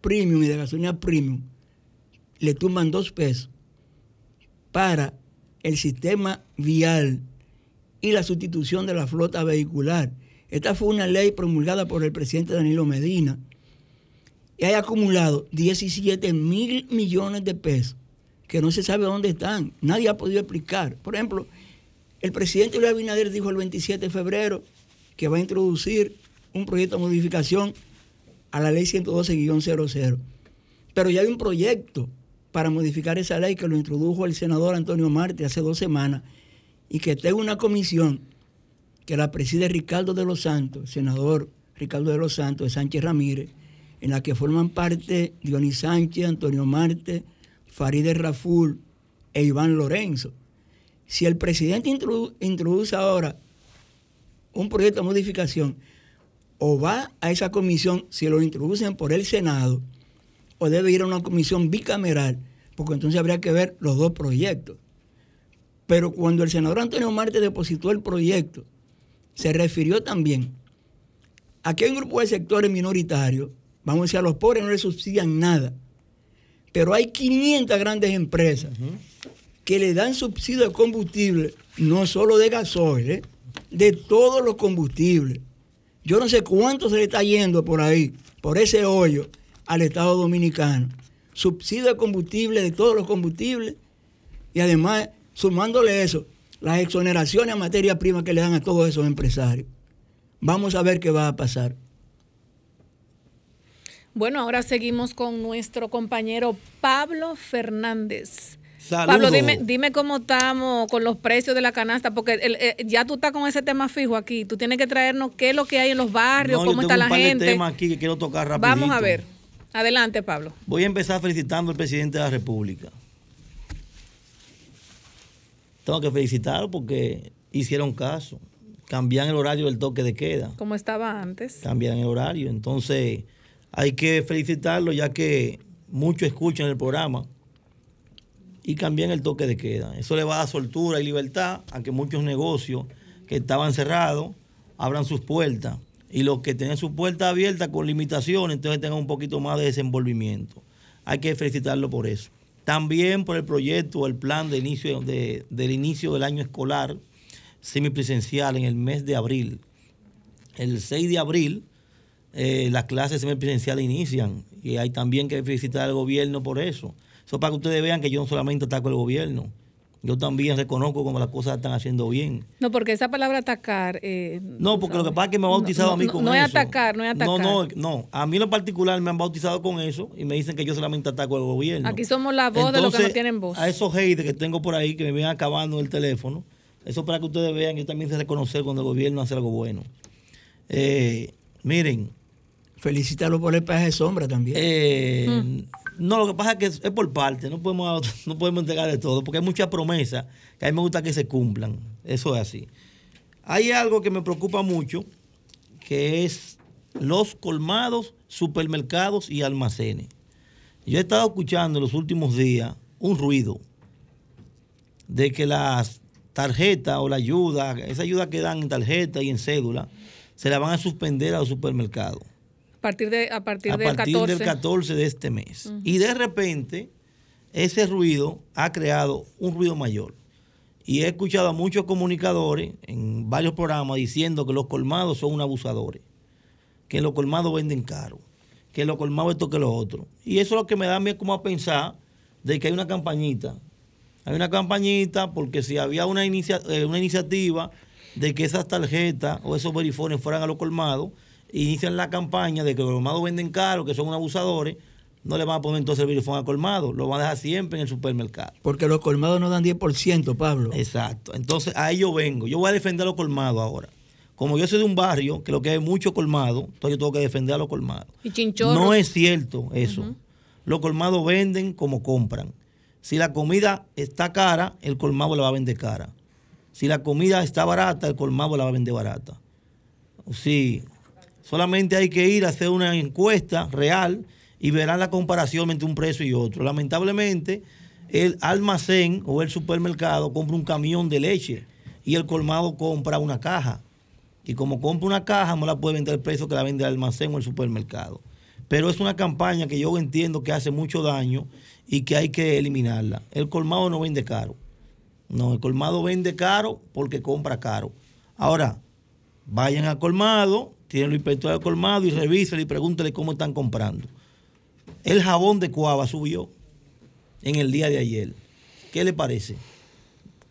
premium y de gasolina premium le tumban dos pesos para el sistema vial y la sustitución de la flota vehicular. Esta fue una ley promulgada por el presidente Danilo Medina y hay acumulado 17 mil millones de pesos que no se sabe dónde están. Nadie ha podido explicar. Por ejemplo, el presidente Luis Abinader dijo el 27 de febrero que va a introducir un proyecto de modificación a la ley 112-00. Pero ya hay un proyecto para modificar esa ley que lo introdujo el senador Antonio Marte hace dos semanas y que tengo una comisión que la preside Ricardo de los Santos, senador Ricardo de los Santos de Sánchez Ramírez, en la que forman parte Dionis Sánchez, Antonio Marte, Farideh Raful e Iván Lorenzo. Si el presidente introduce ahora un proyecto de modificación, o va a esa comisión, si lo introducen por el Senado, o debe ir a una comisión bicameral, porque entonces habría que ver los dos proyectos. Pero cuando el senador Antonio Marte depositó el proyecto, se refirió también a que hay un grupo de sectores minoritarios, vamos a decir, a los pobres no les subsidian nada, pero hay 500 grandes empresas que le dan subsidio de combustible, no solo de gasoil, ¿eh? de todos los combustibles. Yo no sé cuánto se le está yendo por ahí, por ese hoyo, al Estado Dominicano. Subsidio de combustible, de todos los combustibles, y además, sumándole eso, las exoneraciones a materia prima que le dan a todos esos empresarios. Vamos a ver qué va a pasar. Bueno, ahora seguimos con nuestro compañero Pablo Fernández. Pablo, dime, dime cómo estamos con los precios de la canasta, porque eh, ya tú estás con ese tema fijo aquí. Tú tienes que traernos qué es lo que hay en los barrios, cómo está la gente. temas aquí que quiero tocar Vamos a ver. Adelante, Pablo. Voy a empezar felicitando al presidente de la República. Tengo que felicitarlo porque hicieron caso. Cambian el horario del toque de queda. Como estaba antes. Cambian el horario. Entonces, hay que felicitarlo ya que muchos escuchan el programa y cambian el toque de queda. Eso le va a dar soltura y libertad a que muchos negocios que estaban cerrados abran sus puertas y los que tienen sus puertas abiertas con limitaciones, entonces tengan un poquito más de desenvolvimiento. Hay que felicitarlo por eso. También por el proyecto, el plan de inicio del inicio del año escolar semipresencial en el mes de abril. El 6 de abril eh, las clases semipresenciales inician y hay también que felicitar al gobierno por eso. Eso para que ustedes vean que yo no solamente ataco al gobierno, yo también reconozco cómo las cosas están haciendo bien. No, porque esa palabra atacar. Eh, no, porque lo que pasa es que me han bautizado a mí con eso. No es atacar, no es atacar. No, no, no. A mí en lo particular me han bautizado con eso y me dicen que yo solamente ataco al gobierno. Aquí somos la voz de los que no tienen voz. A esos haters que tengo por ahí que me ven acabando el teléfono, eso para que ustedes vean que yo también sé reconocer cuando el gobierno hace algo bueno. Eh, miren. Felicitarlo por el peaje de sombra también. Eh, mm. No, lo que pasa es que es, por parte, no podemos, no podemos entregarle todo, porque hay muchas promesas que a mí me gusta que se cumplan. Eso es así. Hay algo que me preocupa mucho, que es los colmados, supermercados y almacenes. Yo he estado escuchando en los últimos días un ruido de que las tarjetas o la ayuda, esa ayuda que dan en tarjeta y en cédula, se la van a suspender a los supermercados. A partir, de, a partir, del, 14. de este mes. Y de repente, ese ruido ha creado un ruido mayor. Y he escuchado a muchos comunicadores en varios programas diciendo que los colmados son abusadores, que los colmados venden caro, que los colmados esto que lo otro. Y eso es lo que me da a mí como a pensar de que hay una campañita. Hay una campañita porque si había una, eh, una iniciativa de que esas tarjetas o esos verifones fueran a los colmados, inician la campaña de que los colmados venden caro, que son abusadores, no le van a poner entonces el verifón a colmado, lo van a dejar siempre en el supermercado. Porque los colmados no dan 10%, Pablo. Exacto. Entonces a ello vengo. Yo voy a defender a los colmados ahora. Como yo soy de un barrio que lo que hay mucho colmado, entonces yo tengo que defender a los colmados. Y no es cierto eso. Los colmados venden como compran. Si la comida está cara, el colmado la va a vender cara. Si la comida está barata, el colmado la va a vender barata. Sí, Solamente hay que ir a hacer una encuesta real y verán la comparación entre un precio y otro. Lamentablemente, el almacén o el supermercado compra un camión de leche y el colmado compra una caja. Y como compra una caja, no la puede vender el precio que la vende el almacén o el supermercado. Pero es una campaña que yo entiendo que hace mucho daño y que hay que eliminarla. El colmado no vende caro. No, el colmado vende caro porque compra caro. Ahora, vayan al colmado, tienen los inspectores colmado y revísale y pregúntele cómo están comprando. El jabón de Cuava subió en el día de ayer. ¿Qué le parece?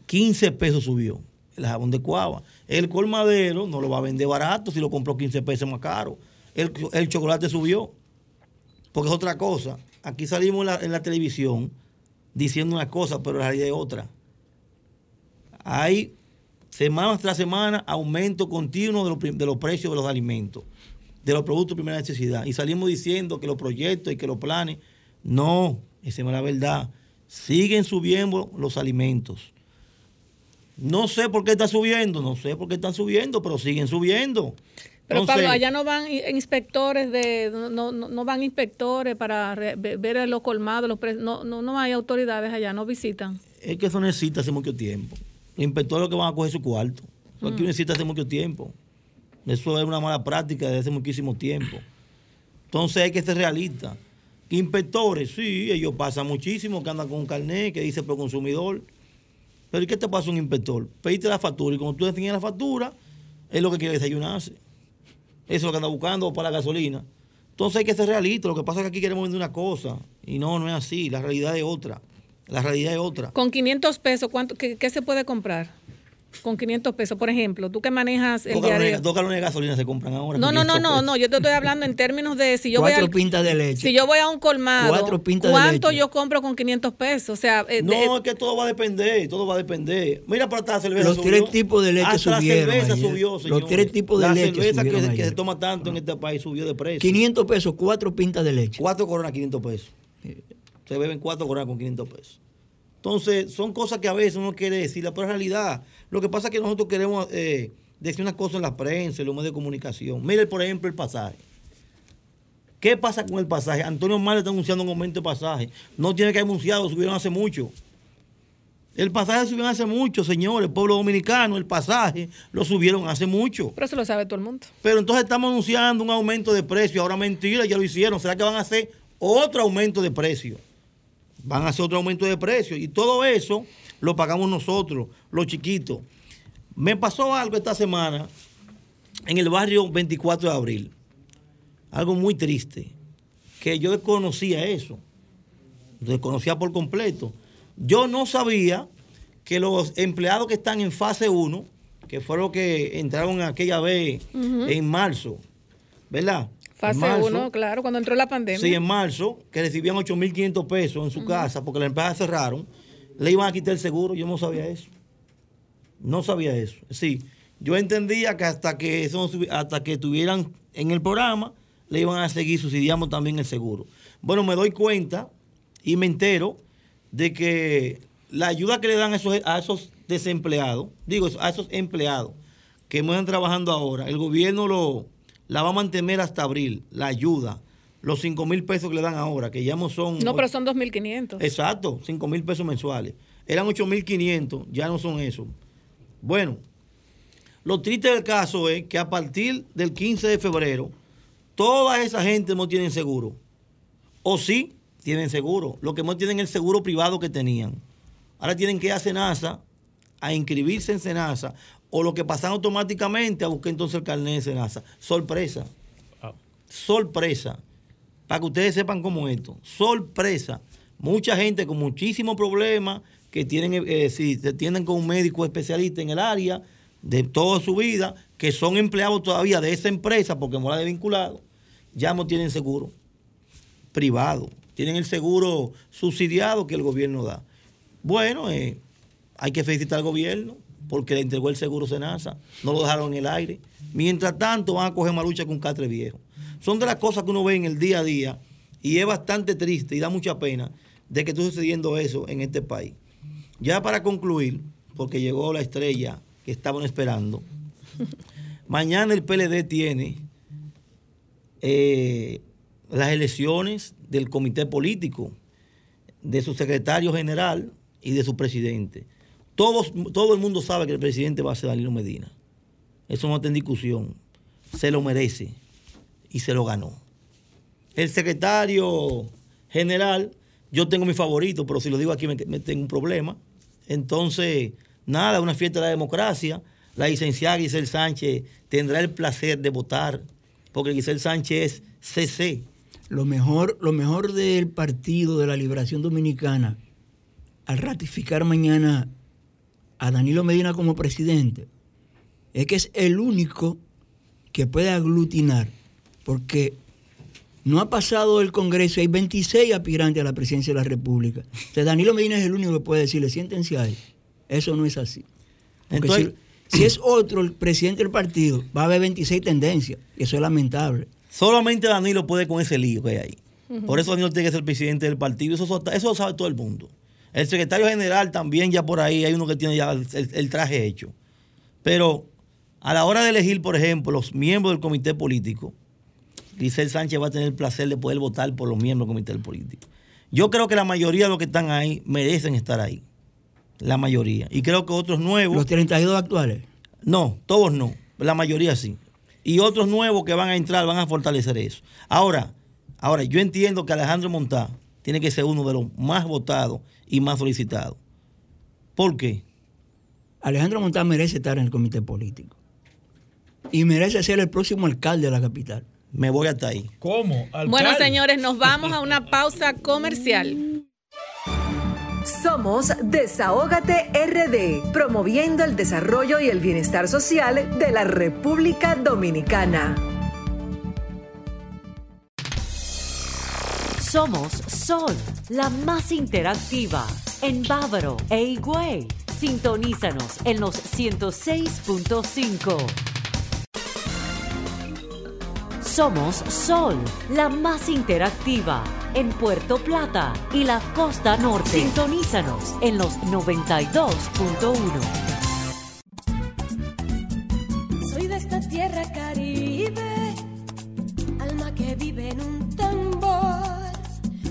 15 pesos subió el jabón de Cuava. El colmadero no lo va a vender barato si lo compró 15 pesos más caro. El, chocolate subió. Porque es otra cosa. Aquí salimos en la, en la televisión diciendo una cosa, pero la realidad es otra. Hay semana tras semana, aumento continuo de los, precios de los alimentos. de los productos de primera necesidad. Y salimos diciendo que los proyectos y que los planes, no, esa es la verdad. Siguen subiendo los alimentos. No sé por qué está subiendo, no sé por qué están subiendo, pero siguen subiendo. Pero Pablo, allá no van inspectores de, no, no, van inspectores para ver los colmados, los no, no, no hay autoridades allá, no visitan. Es que eso necesita hace mucho tiempo. Los inspectores que van a coger su cuarto. Eso aquí mm. necesita hace mucho tiempo. Eso es una mala práctica desde hace muchísimo tiempo. Entonces hay que ser realista. Inspectores, sí, ellos pasan muchísimo, que andan con un carnet que dice pro consumidor. Pero ¿y qué te pasa un inspector? Pediste la factura y cuando tú defines la factura, es lo que quiere desayunarse. Eso es lo que anda buscando para la gasolina. Entonces hay que ser realista. Lo que pasa es que aquí queremos vender una cosa y no, no es así. La realidad es otra. La realidad es otra. Con 500 pesos, ¿cuánto, qué se puede comprar? con 500 pesos, por ejemplo, tú que manejas el diario. Dos galones de gasolina se compran ahora. No, no, no, no, no, yo te estoy hablando en términos de si yo voy a pintas de leche. Si yo voy a un colmado, ¿cuánto yo compro con 500 pesos? O sea, eh, no, es que todo va a depender, todo va a depender. Mira para la cerveza Los tres tipos de leche Hasta subieron. La cerveza subió, señor. Los tres tipos de leche. La cerveza que, se toma tanto en este país subió de precio. 500 pesos, cuatro pintas de leche. Cuatro coronas, 500 pesos. Se beben cuatro coronas con 500 pesos. Entonces, son cosas que a veces uno quiere decir, pero en realidad, lo que pasa es que nosotros queremos eh, decir unas cosas en la prensa, en los medios de comunicación. Mire, por ejemplo, el pasaje. ¿Qué pasa con el pasaje? Antonio Mar está anunciando un aumento de pasaje. No tiene que anunciado, subieron hace mucho. El pasaje subieron hace mucho, señores. El pueblo dominicano, el pasaje lo subieron hace mucho. Pero eso lo sabe todo el mundo. Pero entonces estamos anunciando un aumento de precio. Ahora mentira, ya lo hicieron. ¿Será que van a hacer otro aumento de precio? Van a hacer otro aumento de precio. Y todo eso lo pagamos nosotros, los chiquitos. Me pasó algo esta semana en el barrio 24 de abril. Algo muy triste. Que yo desconocía eso. Desconocía por completo. Yo no sabía que los empleados que están en fase 1, que fueron los que entraron aquella vez en marzo, ¿verdad? Fase 1, claro, cuando entró la pandemia. Sí, en marzo, que recibían 8.500 pesos en su casa porque las empresas cerraron, le iban a quitar el seguro. Yo no sabía eso. No sabía eso. Sí, yo entendía que hasta que, eso, hasta que estuvieran en el programa, le iban a seguir subsidiando también el seguro. Bueno, me doy cuenta y me entero de que la ayuda que le dan a esos, a esos desempleados, digo, a esos empleados que están trabajando ahora, el gobierno lo la va a mantener hasta abril, la ayuda. Los 5 mil pesos que le dan ahora, que ya no son... No, pero son 2.500. Exacto, 5 mil pesos mensuales. Eran 8.500, ya no son eso. Bueno, lo triste del caso es que a partir del 15 de febrero, toda esa gente no tienen seguro. O sí, tienen seguro. Lo que no tienen el seguro privado que tenían. Ahora tienen que ir a Senasa a inscribirse en Senasa o lo que pasan automáticamente a buscar entonces el carnet de Senasa. Sorpresa. Sorpresa. Para que ustedes sepan cómo es esto. Sorpresa. Mucha gente con muchísimos problemas que tienen, eh, si se tienen con un médico especialista en el área de toda su vida, que son empleados todavía de esa empresa porque no la de vinculado, ya no tienen seguro privado. Tienen el seguro subsidiado que el gobierno da. Bueno, eh, hay que felicitar al gobierno porque le entregó el seguro Senasa, no lo dejaron en el aire. Mientras tanto van a coger malucha con catre viejo. Son de las cosas que uno ve en el día a día y es bastante triste y da mucha pena de que esté sucediendo eso en este país. Ya para concluir, porque llegó la estrella que estaban esperando, mañana el PLD tiene eh, las elecciones del comité político, de su secretario general y de su presidente todo el mundo sabe que el presidente va a ser Danilo Medina. Eso no está en discusión. Se lo merece y se lo ganó. El secretario general, yo tengo mi favorito, pero si lo digo aquí me, tengo un problema. Entonces, nada, una fiesta de la democracia. La licenciada Giselle Sánchez tendrá el placer de votar, porque Giselle Sánchez es CC. Lo mejor, lo mejor del Partido de la Liberación Dominicana, al ratificar mañana a Danilo Medina como presidente es que es el único que puede aglutinar, porque no ha pasado el Congreso, hay 26 aspirantes a la presidencia de la República. Entonces Danilo Medina es el único que puede decirle, siéntense ahí. Eso no es así. si, si, es otro el presidente del partido, va a haber 26 tendencias, y eso es lamentable. Solamente Danilo puede con ese lío que hay ahí. Por eso Danilo tiene que ser presidente del partido. Eso, eso lo sabe todo el mundo. El secretario general también ya por ahí hay uno que tiene ya el, traje hecho. Pero a la hora de elegir, por ejemplo, los miembros del comité político, Grisel Sánchez va a tener el placer de poder votar por los miembros del comité político. Yo creo que la mayoría de los que están ahí merecen estar ahí. La mayoría. Y creo que otros nuevos. ¿Los 32 actuales? No, todos no. La mayoría sí. Y otros nuevos que van a entrar van a fortalecer eso. Ahora, ahora yo entiendo que Alejandro Montá tiene que ser uno de los más votados y más solicitados. ¿Por qué? Alejandro Montá merece estar en el comité político. Y merece ser el próximo alcalde de la capital. Me voy hasta ahí. ¿Cómo? Bueno, señores, nos vamos a una pausa comercial. Somos Desahógate RD, promoviendo el desarrollo y el bienestar social de la República Dominicana. Somos Sol, la más interactiva en Bávaro e Higüey. Sintonízanos en los 106.5. Somos Sol, la más interactiva en Puerto Plata y la costa norte. Sintonízanos en los 92.1. Soy de esta tierra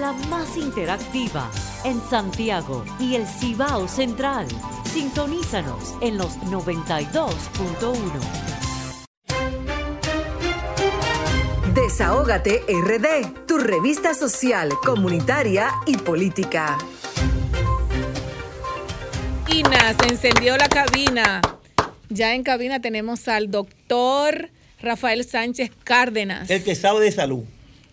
la más interactiva en Santiago y el Cibao Central. Sintonízanos en los 92.1. Desahógate RD, tu revista social, comunitaria y política. Ina, se encendió la cabina. Ya en cabina tenemos al doctor Rafael Sánchez Cárdenas. El que sabe de salud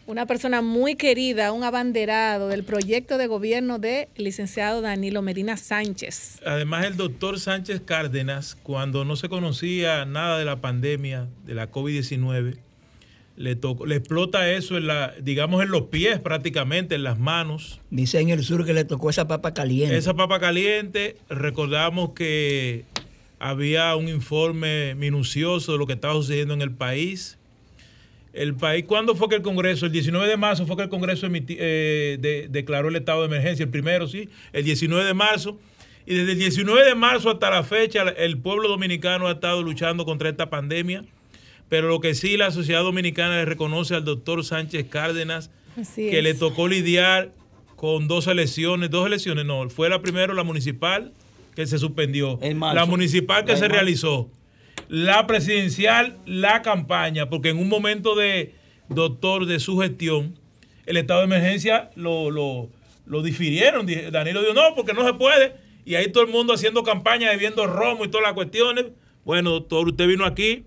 una persona muy querida, un abanderado del proyecto de gobierno del licenciado Danilo Medina Sánchez. Además, el doctor Sánchez Cárdenas, cuando no se conocía nada de la pandemia, de la COVID-19, le, le explota eso, en la, digamos, en los pies prácticamente, en las manos. Dice en el sur que le tocó esa papa caliente. Esa papa caliente, recordamos que había un informe minucioso de lo que estaba sucediendo en el país el país, ¿cuándo fue que el Congreso? El 19 de marzo fue que el Congreso eh, declaró el estado de emergencia, el primero, sí, el 19 de marzo. Y desde el 19 de marzo hasta la fecha, el pueblo dominicano ha estado luchando contra esta pandemia. Pero lo que sí la sociedad dominicana le reconoce al doctor Sánchez Cárdenas, que le tocó lidiar con dos elecciones, dos elecciones, no, fue la primera, la municipal, que se suspendió. La municipal que se realizó la presidencial, la campaña, porque en un momento de, doctor, de su gestión, el estado de emergencia lo, lo, difirieron. Danilo dijo, no, porque no se puede. Y ahí todo el mundo haciendo campaña, bebiendo romo y todas las cuestiones. Bueno, doctor, usted vino aquí,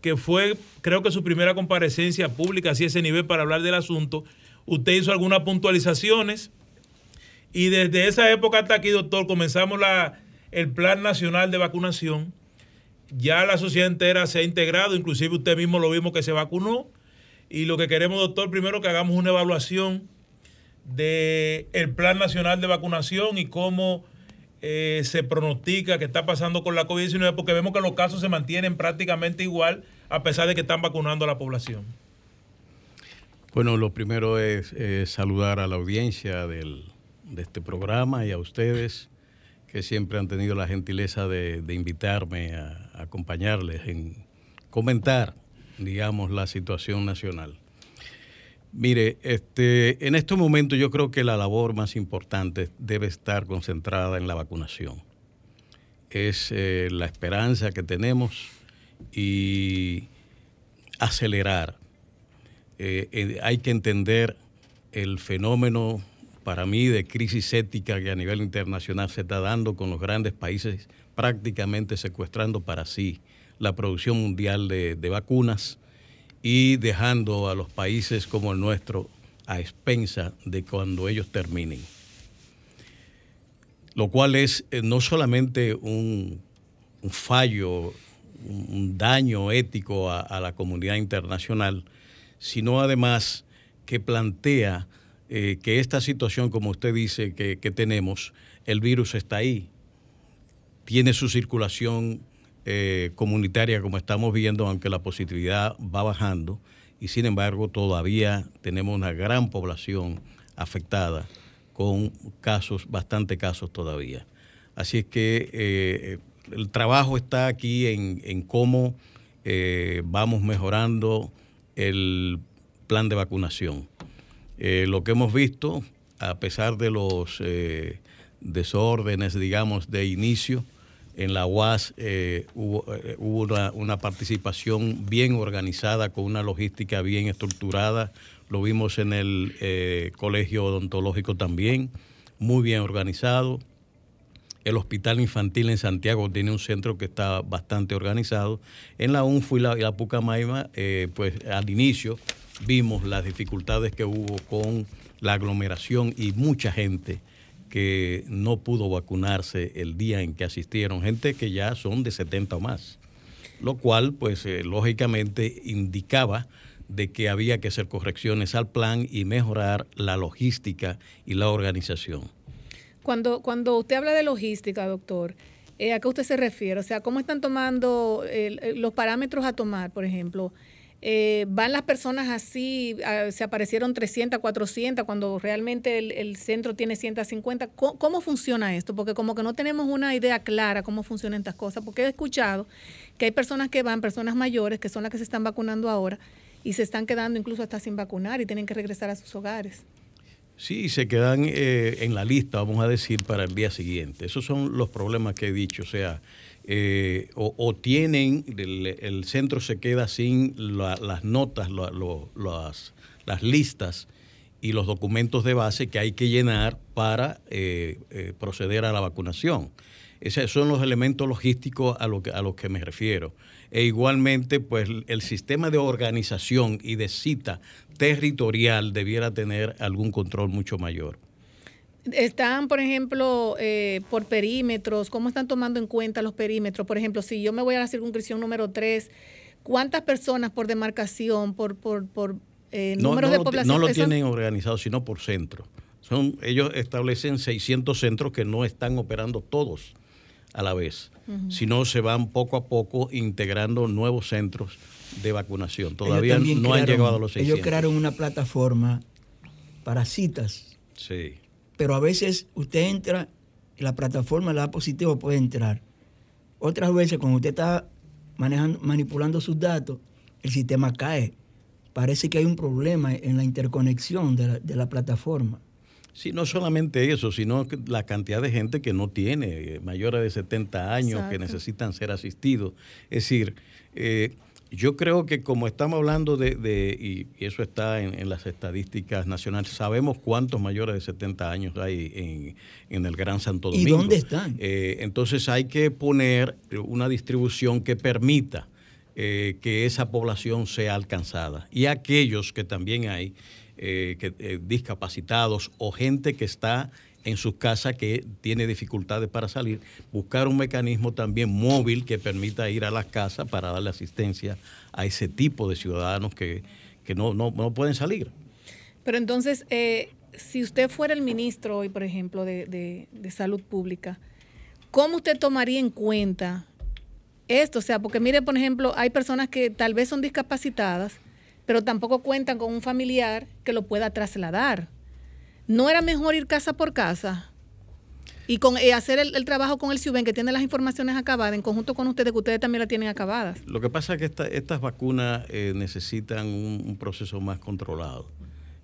que fue, creo que su primera comparecencia pública, así ese nivel para hablar del asunto. Usted hizo algunas puntualizaciones. Y desde esa época hasta aquí, doctor, comenzamos la, el Plan Nacional de Vacunación ya la sociedad entera se ha integrado, inclusive usted mismo lo vimos que se vacunó. Y lo que queremos, doctor, primero que hagamos una evaluación del el Plan Nacional de Vacunación y cómo eh, se pronostica que está pasando con la COVID-19, porque vemos que los casos se mantienen prácticamente igual a pesar de que están vacunando a la población. Bueno, lo primero es saludar a la audiencia del, de este programa y a ustedes que siempre han tenido la gentileza de, invitarme a, acompañarles en comentar digamos, la situación nacional. Mire, este, en estos momentos yo creo que la labor más importante debe estar concentrada en la vacunación. Es eh, la esperanza que tenemos y acelerar. Eh, eh, hay que entender el fenómeno para mí de crisis ética que a nivel internacional se está dando con los grandes países prácticamente secuestrando para sí la producción mundial de, vacunas y dejando a los países como el nuestro a expensa de cuando ellos terminen. Lo cual es eh, no solamente un, fallo, un, daño ético a, la comunidad internacional, sino además que plantea eh, que esta situación, como usted dice, que, que tenemos, el virus está ahí, tiene su circulación eh, comunitaria como estamos viendo, aunque la positividad va bajando, y sin embargo todavía tenemos una gran población afectada con casos, bastante casos todavía. Así es que eh, el trabajo está aquí en, cómo eh, vamos mejorando el plan de vacunación. Lo que hemos visto, a pesar de los desórdenes, digamos, de inicio, en la UAS eh, hubo, eh, una, participación bien organizada, con una logística bien estructurada. Lo vimos en el eh, colegio odontológico también, muy bien organizado. El Hospital Infantil en Santiago tiene un centro que está bastante organizado. En la UNFU y la, la Pucamaima, pues al inicio vimos las dificultades que hubo con la aglomeración y mucha gente que no pudo vacunarse el día en que asistieron, gente que ya son de 70 o más, lo cual pues eh, lógicamente indicaba de que había que hacer correcciones al plan y mejorar la logística y la organización. Cuando, cuando usted habla de logística, doctor, eh, ¿a qué usted se refiere? O sea, ¿cómo están tomando los parámetros a tomar, por ejemplo? Eh, van las personas así, se aparecieron 300, 400, cuando realmente el, centro tiene 150. ¿Cómo, funciona esto? Porque como que no tenemos una idea clara cómo funcionan estas cosas, porque he escuchado que hay personas que van, personas mayores, que son las que se están vacunando ahora, y se están quedando incluso hasta sin vacunar y tienen que regresar a sus hogares. Sí, se quedan eh, en la lista, vamos a decir, para el día siguiente. Esos son los problemas que he dicho. O sea, eh, o, tienen, el, centro se queda sin las notas, las, listas y los documentos de base que hay que llenar para eh, eh, proceder a la vacunación. Esos son los elementos logísticos a, lo que, a los que me refiero. E igualmente, pues el sistema de organización y de cita territorial debiera tener algún control mucho mayor. Están, por ejemplo, eh, por perímetros, ¿cómo están tomando en cuenta los perímetros? Por ejemplo, si yo me voy a la circunscripción número 3, ¿cuántas personas por demarcación, por, por, por eh, números de población? No lo tienen organizado, sino por centro. Son, ellos establecen 600 centros que no están operando todos a la vez, sino se van poco a poco integrando nuevos centros de vacunación. Todavía no han llegado a los 600. Ellos crearon una plataforma para citas. Sí pero a veces usted entra y la plataforma le da positivo, puede entrar. Otras veces, cuando usted está manejando, manipulando sus datos, el sistema cae. Parece que hay un problema en la interconexión de la, plataforma. Sí, no solamente eso, sino la cantidad de gente que no tiene, eh, mayores de 70 años, que necesitan ser asistidos. Es decir, eh, yo creo que como estamos hablando de, y, eso está en, las estadísticas nacionales, sabemos cuántos mayores de 70 años hay en, el Gran Santo Domingo. ¿Y dónde están? Eh, entonces hay que poner una distribución que permita eh, que esa población sea alcanzada. Y aquellos que también hay, eh, que, discapacitados o gente que está en sus casas que tiene dificultades para salir, buscar un mecanismo también móvil que permita ir a las casas para darle asistencia a ese tipo de ciudadanos que, no, no, pueden salir. Pero entonces, eh, si usted fuera el ministro hoy, por ejemplo, de, de, Salud Pública, ¿cómo usted tomaría en cuenta esto? O sea, porque mire, por ejemplo, hay personas que tal vez son discapacitadas, pero tampoco cuentan con un familiar que lo pueda trasladar. ¿No era mejor ir casa por casa? Y con eh, hacer el, el trabajo con el CIUBEN, que tiene las informaciones acabadas, en conjunto con ustedes, que ustedes también la tienen acabadas. Lo que pasa es que esta- estas vacunas eh, necesitan un, proceso más controlado.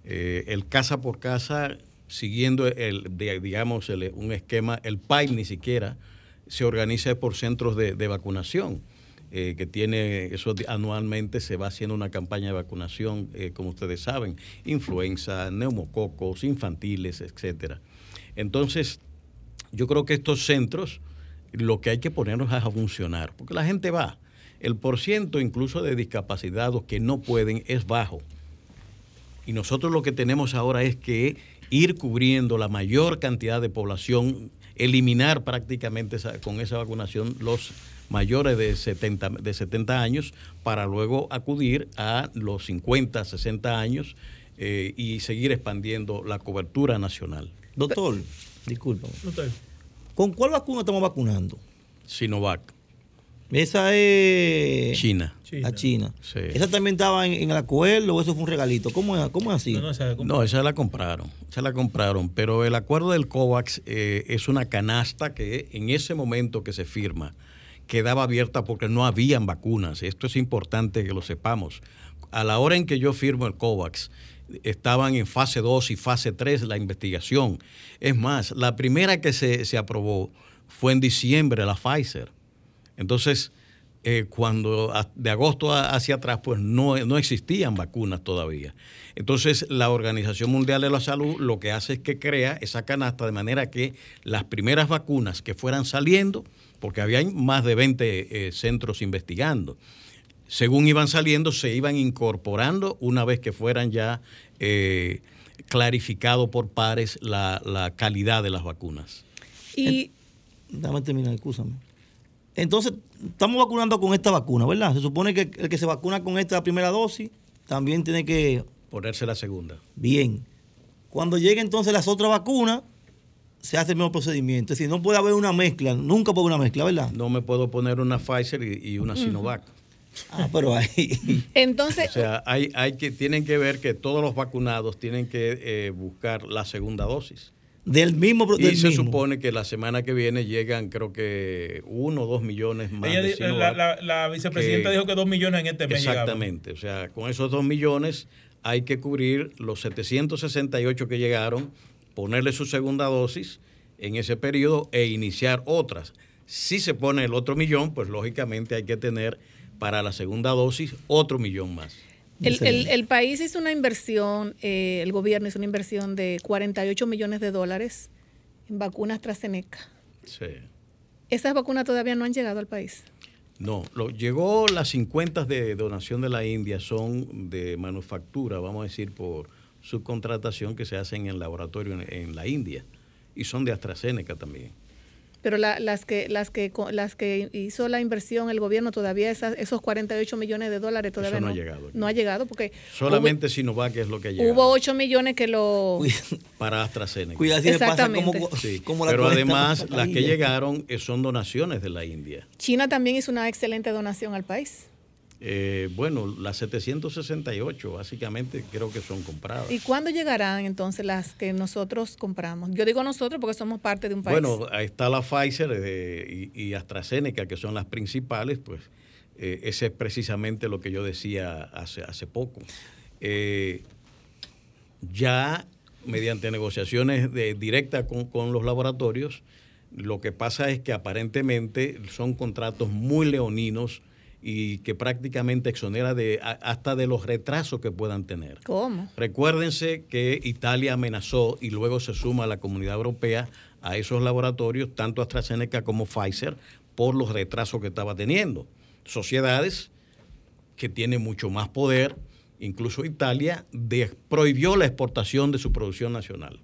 Eh, el casa por casa, siguiendo el, digamos, el- un esquema, el PAI ni siquiera se organiza por centros de vacunación, eh, que tiene, eso anualmente se va haciendo una campaña de vacunación, eh, como ustedes saben, influenza, neumococos, infantiles, etcétera. Entonces, yo creo que estos centros lo que hay que ponerlos es a funcionar, porque la gente va. El porciento incluso de discapacitados que no pueden es bajo. Y nosotros lo que tenemos ahora es que ir cubriendo la mayor cantidad de población, eliminar prácticamente con esa vacunación los mayores de 70, de 70 años para luego acudir a los 50, 60 años eh, y seguir expandiendo la cobertura nacional. Doctor, disculpa. ¿Con cuál vacuna estamos vacunando? Sinovac. Esa es. China. A China. Sí. ¿Esa también estaba en, en el acuerdo o eso fue un regalito? ¿Cómo es, cómo es así? No, esa la compraron, esa la compraron, pero el acuerdo del COVAX eh, es una canasta que en ese momento que se firma quedaba abierta porque no habían vacunas. Esto es importante que lo sepamos. A la hora en que yo firmo el COVAX, estaban en fase 2 y fase 3 la investigación. Es más, la primera que se, se aprobó fue en diciembre, la Pfizer. Entonces, eh, cuando de agosto hacia atrás, pues no, no existían vacunas todavía. Entonces, la Organización Mundial de la Salud lo que hace es que crea esa canasta de manera que las primeras vacunas que fueran saliendo, porque había más de 20 eh, centros investigando, según iban saliendo, se iban incorporando una vez que fueran ya eh, clarificado por pares la, la calidad de las vacunas. Y Dame terminar, escúchame. Entonces, estamos vacunando con esta vacuna, ¿verdad? Se supone que el que se vacuna con esta primera dosis también tiene que... Ponerse la segunda. Bien. Cuando llegue entonces las otras vacunas, se hace el mismo procedimiento. Es decir, no puede haber una mezcla, nunca puede haber una mezcla, ¿verdad? No me puedo poner una Pfizer y, y una. Sinovac. Ah, pero ahí... entonces, O sea, hay, hay que, tienen que ver que todos los vacunados tienen que eh, buscar la segunda dosis. Del mismo... Y del se mismo. supone que la semana que viene llegan, creo que uno o dos millones más. Ella de di- la, Sinovac. la- la vicepresidenta que- dijo que dos millones en este mes llegaban. Exactamente. O sea, con esos dos millones hay que cubrir los 768 que llegaron, ponerle su segunda dosis en ese periodo e iniciar otras. Si se pone el otro millón, pues lógicamente hay que tener para la segunda dosis otro millón más. el, el- el país hizo una inversión, eh, el gobierno hizo una inversión de 48 millones de dólares en vacunas AstraZeneca. Sí. Esas vacunas todavía no han llegado al país. No, lo, llegó las 50 de donación de la India, son de manufactura, vamos a decir, por subcontratación que se hacen en laboratorio en, en la India. Y son de AstraZeneca también. Pero la- las que las que las que hizo la inversión el gobierno todavía esas- esos 48 millones de dólares todavía no no, ha llegado no ha llegado porque Solamente Sinovac es lo que hubo, llega hubo 8 millones que lo para AstraZeneca. Cuidado si le pasa como, Exactamente. Sí, como la pero además las la que llegaron eh, son donaciones de la India. China también hizo una excelente donación al país. Eh, bueno, las 768 básicamente creo que son compradas. ¿Y cuándo llegarán entonces las que nosotros compramos? Yo digo nosotros porque somos parte de un país. Bueno, ahí está la Pfizer eh, y, y AstraZeneca, que son las principales, pues eh, ese es precisamente lo que yo decía hace, hace poco. Eh, ya mediante negociaciones de- directas con, con los laboratorios, lo que pasa es que aparentemente son contratos muy leoninos y que prácticamente exonera de, hasta de los retrasos que puedan tener. ¿Cómo? Recuérdense que Italia amenazó y luego se suma a la comunidad europea a esos laboratorios, tanto AstraZeneca como Pfizer, por los retrasos que estaba teniendo. Sociedades que tienen mucho más poder, incluso Italia, prohibió la exportación de su producción nacional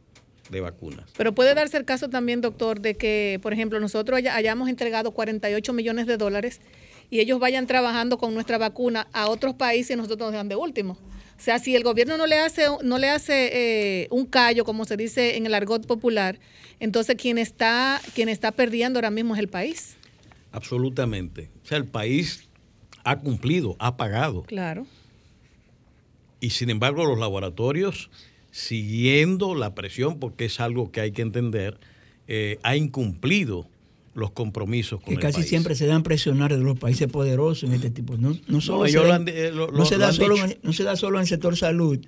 de vacunas. Pero puede darse el caso también, doctor, de que, por ejemplo, nosotros haya- hayamos entregado 48 millones de dólares y ellos vayan trabajando con nuestra vacuna a otros países y nosotros nos dejan de último. O sea, si el gobierno no le hace, no le hace eh, un callo, como se dice en el argot popular, entonces quien está, quien está perdiendo ahora mismo es el país. Absolutamente. O sea, el país ha cumplido, ha pagado. Claro. Y sin embargo, los laboratorios, siguiendo la presión, porque es algo que hay que entender, eh, ha incumplido los compromisos con que el casi país. siempre se dan presionar de los países poderosos en este tipo. No, no solo se, han- lo- no lo- se lo da solo en, no se da solo en el sector salud.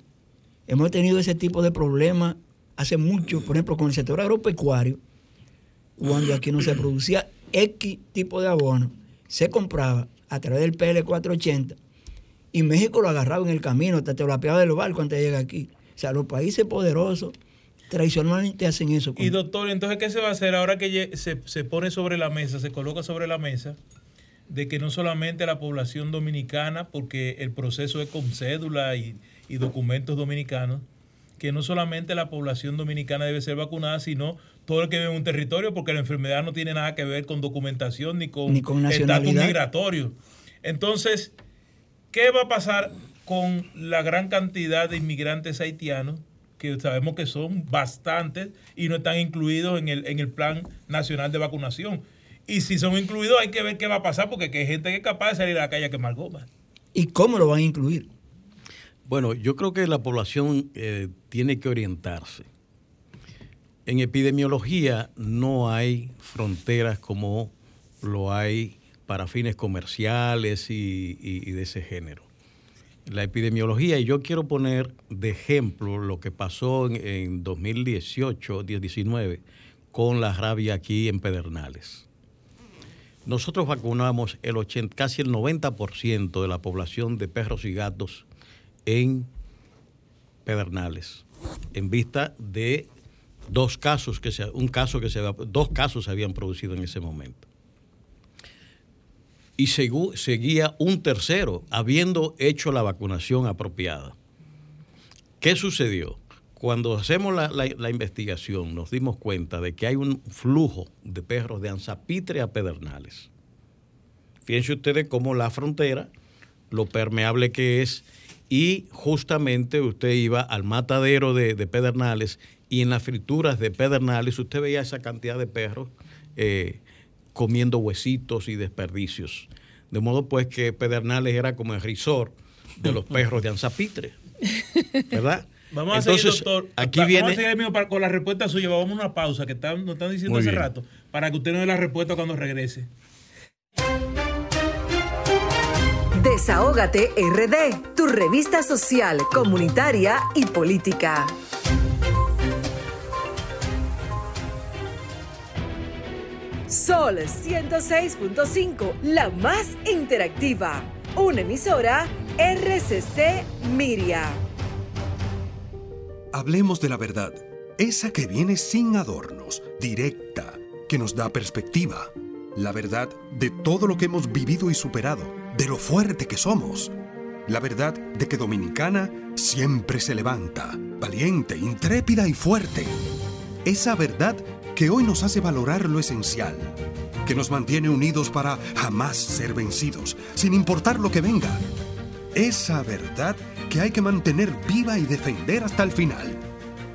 Hemos tenido ese tipo de problemas hace mucho, por ejemplo, con el sector agropecuario, cuando aquí no se producía X tipo de abono, se compraba a través del PL 480 y México lo agarraba en el camino, hasta te lo apeaba del barco antes de llegar aquí. O sea, los países poderosos tradicionalmente hacen eso. con- Y doctor, entonces, ¿qué se va a hacer ahora que se, se pone sobre la mesa, se coloca sobre la mesa, de que no solamente la población dominicana, porque el proceso es con cédula y, y documentos dominicanos, que no solamente la población dominicana debe ser vacunada, sino todo el que vive en un territorio, porque la enfermedad no tiene nada que ver con documentación ni con, Ni con estatus migratorio. Entonces, ¿qué va a pasar con la gran cantidad de inmigrantes haitianos, que sabemos que son bastantes y no están incluidos en el, en el plan nacional de vacunación? Y si son incluidos, hay que ver qué va a pasar, porque hay gente que es capaz de salir a la calle a quemar goma. ¿Y cómo lo van a incluir? Bueno, yo creo que la población eh, tiene que orientarse. En epidemiología no hay fronteras como lo hay para fines comerciales y, y- y de ese género. La epidemiología, y yo quiero poner de ejemplo lo que pasó en, en 2018-19 con la rabia aquí en Pedernales. Nosotros vacunamos el 80, casi el 90% de la población de perros y gatos en Pedernales, en vista de dos casos que se, un caso que se, dos casos se habían producido en ese momento. Y segu- seguía un tercero, habiendo hecho la vacunación apropiada. ¿Qué sucedió? Cuando hacemos la, investigación nos dimos cuenta de que hay un flujo de perros de Anzapitre a Pedernales. Fíjense ustedes cómo la frontera, lo permeable que es, y justamente usted iba al matadero de, de Pedernales y en las frituras de Pedernales usted veía esa cantidad de perros eh, comiendo huesitos y desperdicios. De modo pues que Pedernales era como el resort de los perros de Anzapitre. ¿Verdad? Vamos a seguir, doctor. aquí Vamos viene... a seguir para- con la respuesta suya. Vamos a una pausa que están, nos están diciendo Muy hace bien. rato, para que usted nos dé la respuesta cuando regrese. Desahógate RD, tu revista social, comunitaria y política. Sol 106.5, la más interactiva. Una emisora RCC Miria. Hablemos de la verdad, esa que viene sin adornos, directa, que nos da perspectiva. La verdad de todo lo que hemos vivido y superado, de lo fuerte que somos. La verdad de que Dominicana siempre se levanta, valiente, intrépida y fuerte. Esa verdad que hoy nos hace valorar lo esencial, que nos mantiene unidos para jamás ser vencidos, sin importar lo que venga. Esa verdad que hay que mantener viva y defender hasta el final.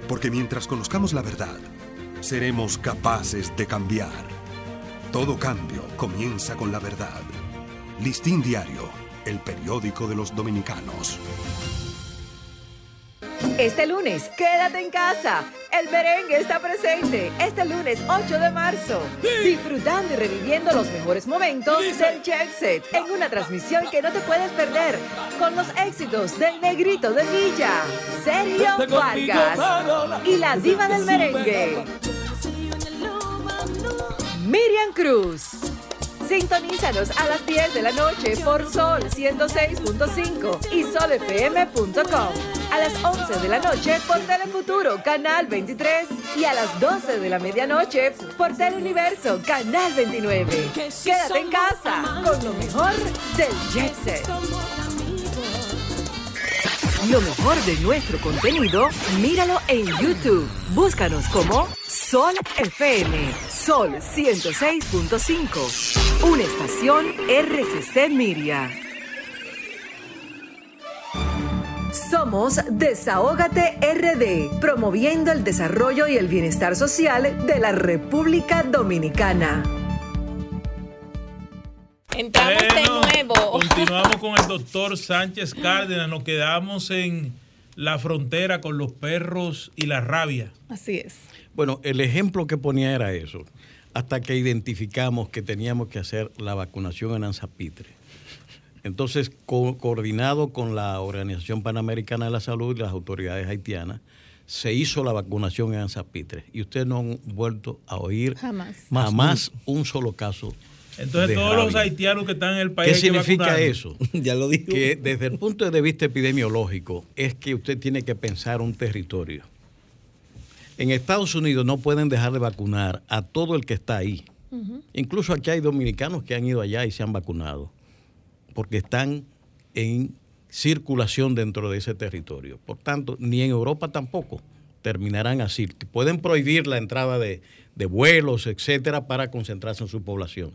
Porque mientras conozcamos la verdad, seremos capaces de cambiar. Todo cambio comienza con la verdad. Listín Diario, el periódico de los dominicanos. Este lunes, quédate en casa. El merengue está presente. Este lunes 8 de marzo. Disfrutando y reviviendo los mejores momentos del Jet Set en una transmisión que no te puedes perder. Con los éxitos del Negrito de Villa, Sergio Vargas y la diva del merengue, Miriam Cruz. Sintonízanos a las 10 de la noche por Sol 106.5 y solfm.com. A las 11 de la noche por Telefuturo, Canal 23. Y a las 12 de la medianoche por Teleuniverso, Canal 29. Quédate en casa con lo mejor del Jet Set. Lo mejor de nuestro contenido, míralo en YouTube. Búscanos como Sol FM, Sol 106.5, una estación RCC Miria. Somos Desahógate RD, promoviendo el desarrollo y el bienestar social de la República Dominicana. Entramos de nuevo. Continuamos con el doctor Sánchez Cárdenas. Nos quedamos en la frontera con los perros y la rabia. Así es. Bueno, el ejemplo que ponía era eso, hasta que identificamos que teníamos que hacer la vacunación en Anzapitre. Entonces, co- coordinado con la Organización Panamericana de la Salud y las autoridades haitianas, se hizo la vacunación en Anzapitre. Y ustedes no han vuelto a oír Jamás. jamás un solo caso. Entonces de todos los haitianos que están en el país... ¿Qué significa eso? Ya lo dijo. Que desde el punto de vista epidemiológico es que usted tiene que pensar un territorio. En Estados Unidos no pueden dejar de vacunar a todo el que está ahí. Incluso aquí hay dominicanos que han ido allá y se han vacunado, porque están en circulación dentro de ese territorio. Por tanto, ni en Europa tampoco terminarán así. Pueden prohibir la entrada de, de vuelos, etcétera, para concentrarse en su población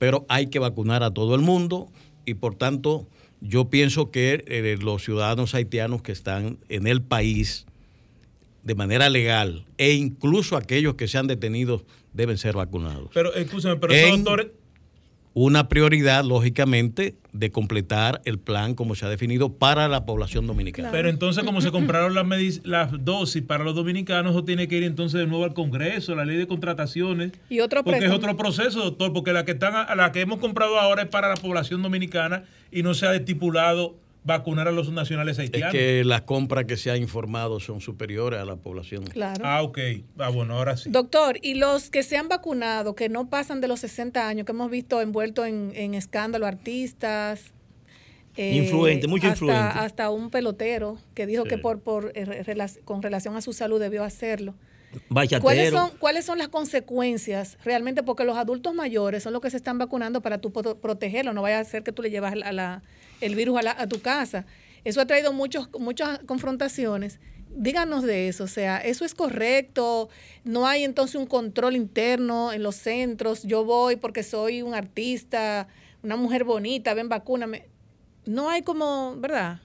pero hay que vacunar a todo el mundo y por tanto yo pienso que eh, los ciudadanos haitianos que están en el país de manera legal e incluso aquellos que sean detenidos deben ser vacunados. Pero, escúchame, pero En- esos doctores... Una prioridad, lógicamente, de completar el plan como se ha definido para la población dominicana. Pero entonces, como se compraron las, medic- las dosis para los dominicanos, eso tiene que ir entonces de nuevo al Congreso, la ley de contrataciones. Y otro Porque es otro proceso, doctor, porque la que están a- la que hemos comprado ahora es para la población dominicana y no se ha estipulado vacunar a los nacionales Es haitianos. que las compras que se ha informado son superiores a la población. Claro. Ah, ok. Ah, bueno, ahora sí. Doctor, y los que se han vacunado, que no pasan de los 60 años, que hemos visto envueltos en, en escándalo, artistas. eh, Influente, mucho hasta, influente. Hasta un pelotero que dijo Sí. que por, por eh, relac- con relación a su salud debió hacerlo. Bachatero. ¿Cuáles son, ¿Cuáles son las consecuencias realmente? Porque los adultos mayores son los que se están vacunando para tú pro- protegerlo. No vaya a ser que tú le llevas a la- el virus a, la- a tu casa. Eso ha traído muchos, muchas confrontaciones. Díganos de eso. O sea, ¿eso es correcto? ¿No hay entonces un control interno en los centros? Yo voy porque soy un artista, una mujer bonita, ven, vacúname. No hay como, ¿verdad?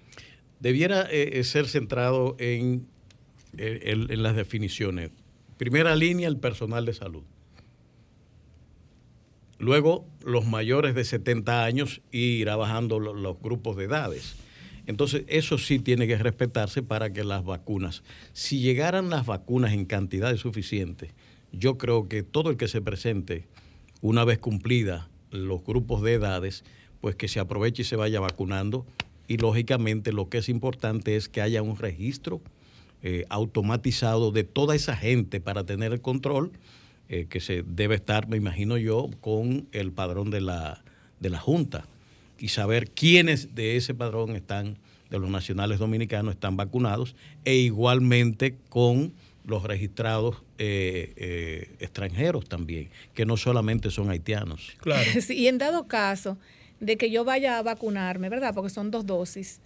debiera eh, ser centrado en, eh, en las definiciones. Primera línea, el personal de salud. Luego, los mayores de 70 años irá bajando lo- los grupos de edades. Entonces, eso sí tiene que respetarse para que las vacunas, si llegaran las vacunas en cantidades suficientes, yo creo que todo el que se presente, una vez cumplida los grupos de edades, pues que se aproveche y se vaya vacunando. Y lógicamente lo que es importante es que haya un registro eh, automatizado de toda esa gente para tener el control, eh, que se debe estar, me imagino yo, con el padrón de la, de la Junta y saber quiénes de ese padrón están, de los nacionales dominicanos, están vacunados e igualmente con los registrados eh, eh, extranjeros también, que no solamente son haitianos. Claro. Sí, y en dado caso de que yo vaya a vacunarme, ¿verdad? Porque son dos dosis,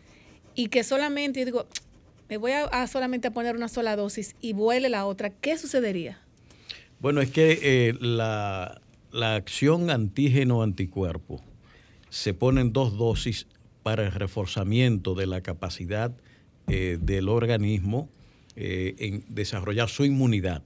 y que solamente, yo digo, me voy a, a solamente a poner una sola dosis y vuele la otra, ¿qué sucedería? Bueno, es que eh, la, la acción antígeno-anticuerpo se ponen dos dosis para el reforzamiento de la capacidad eh, del organismo eh, en desarrollar su inmunidad,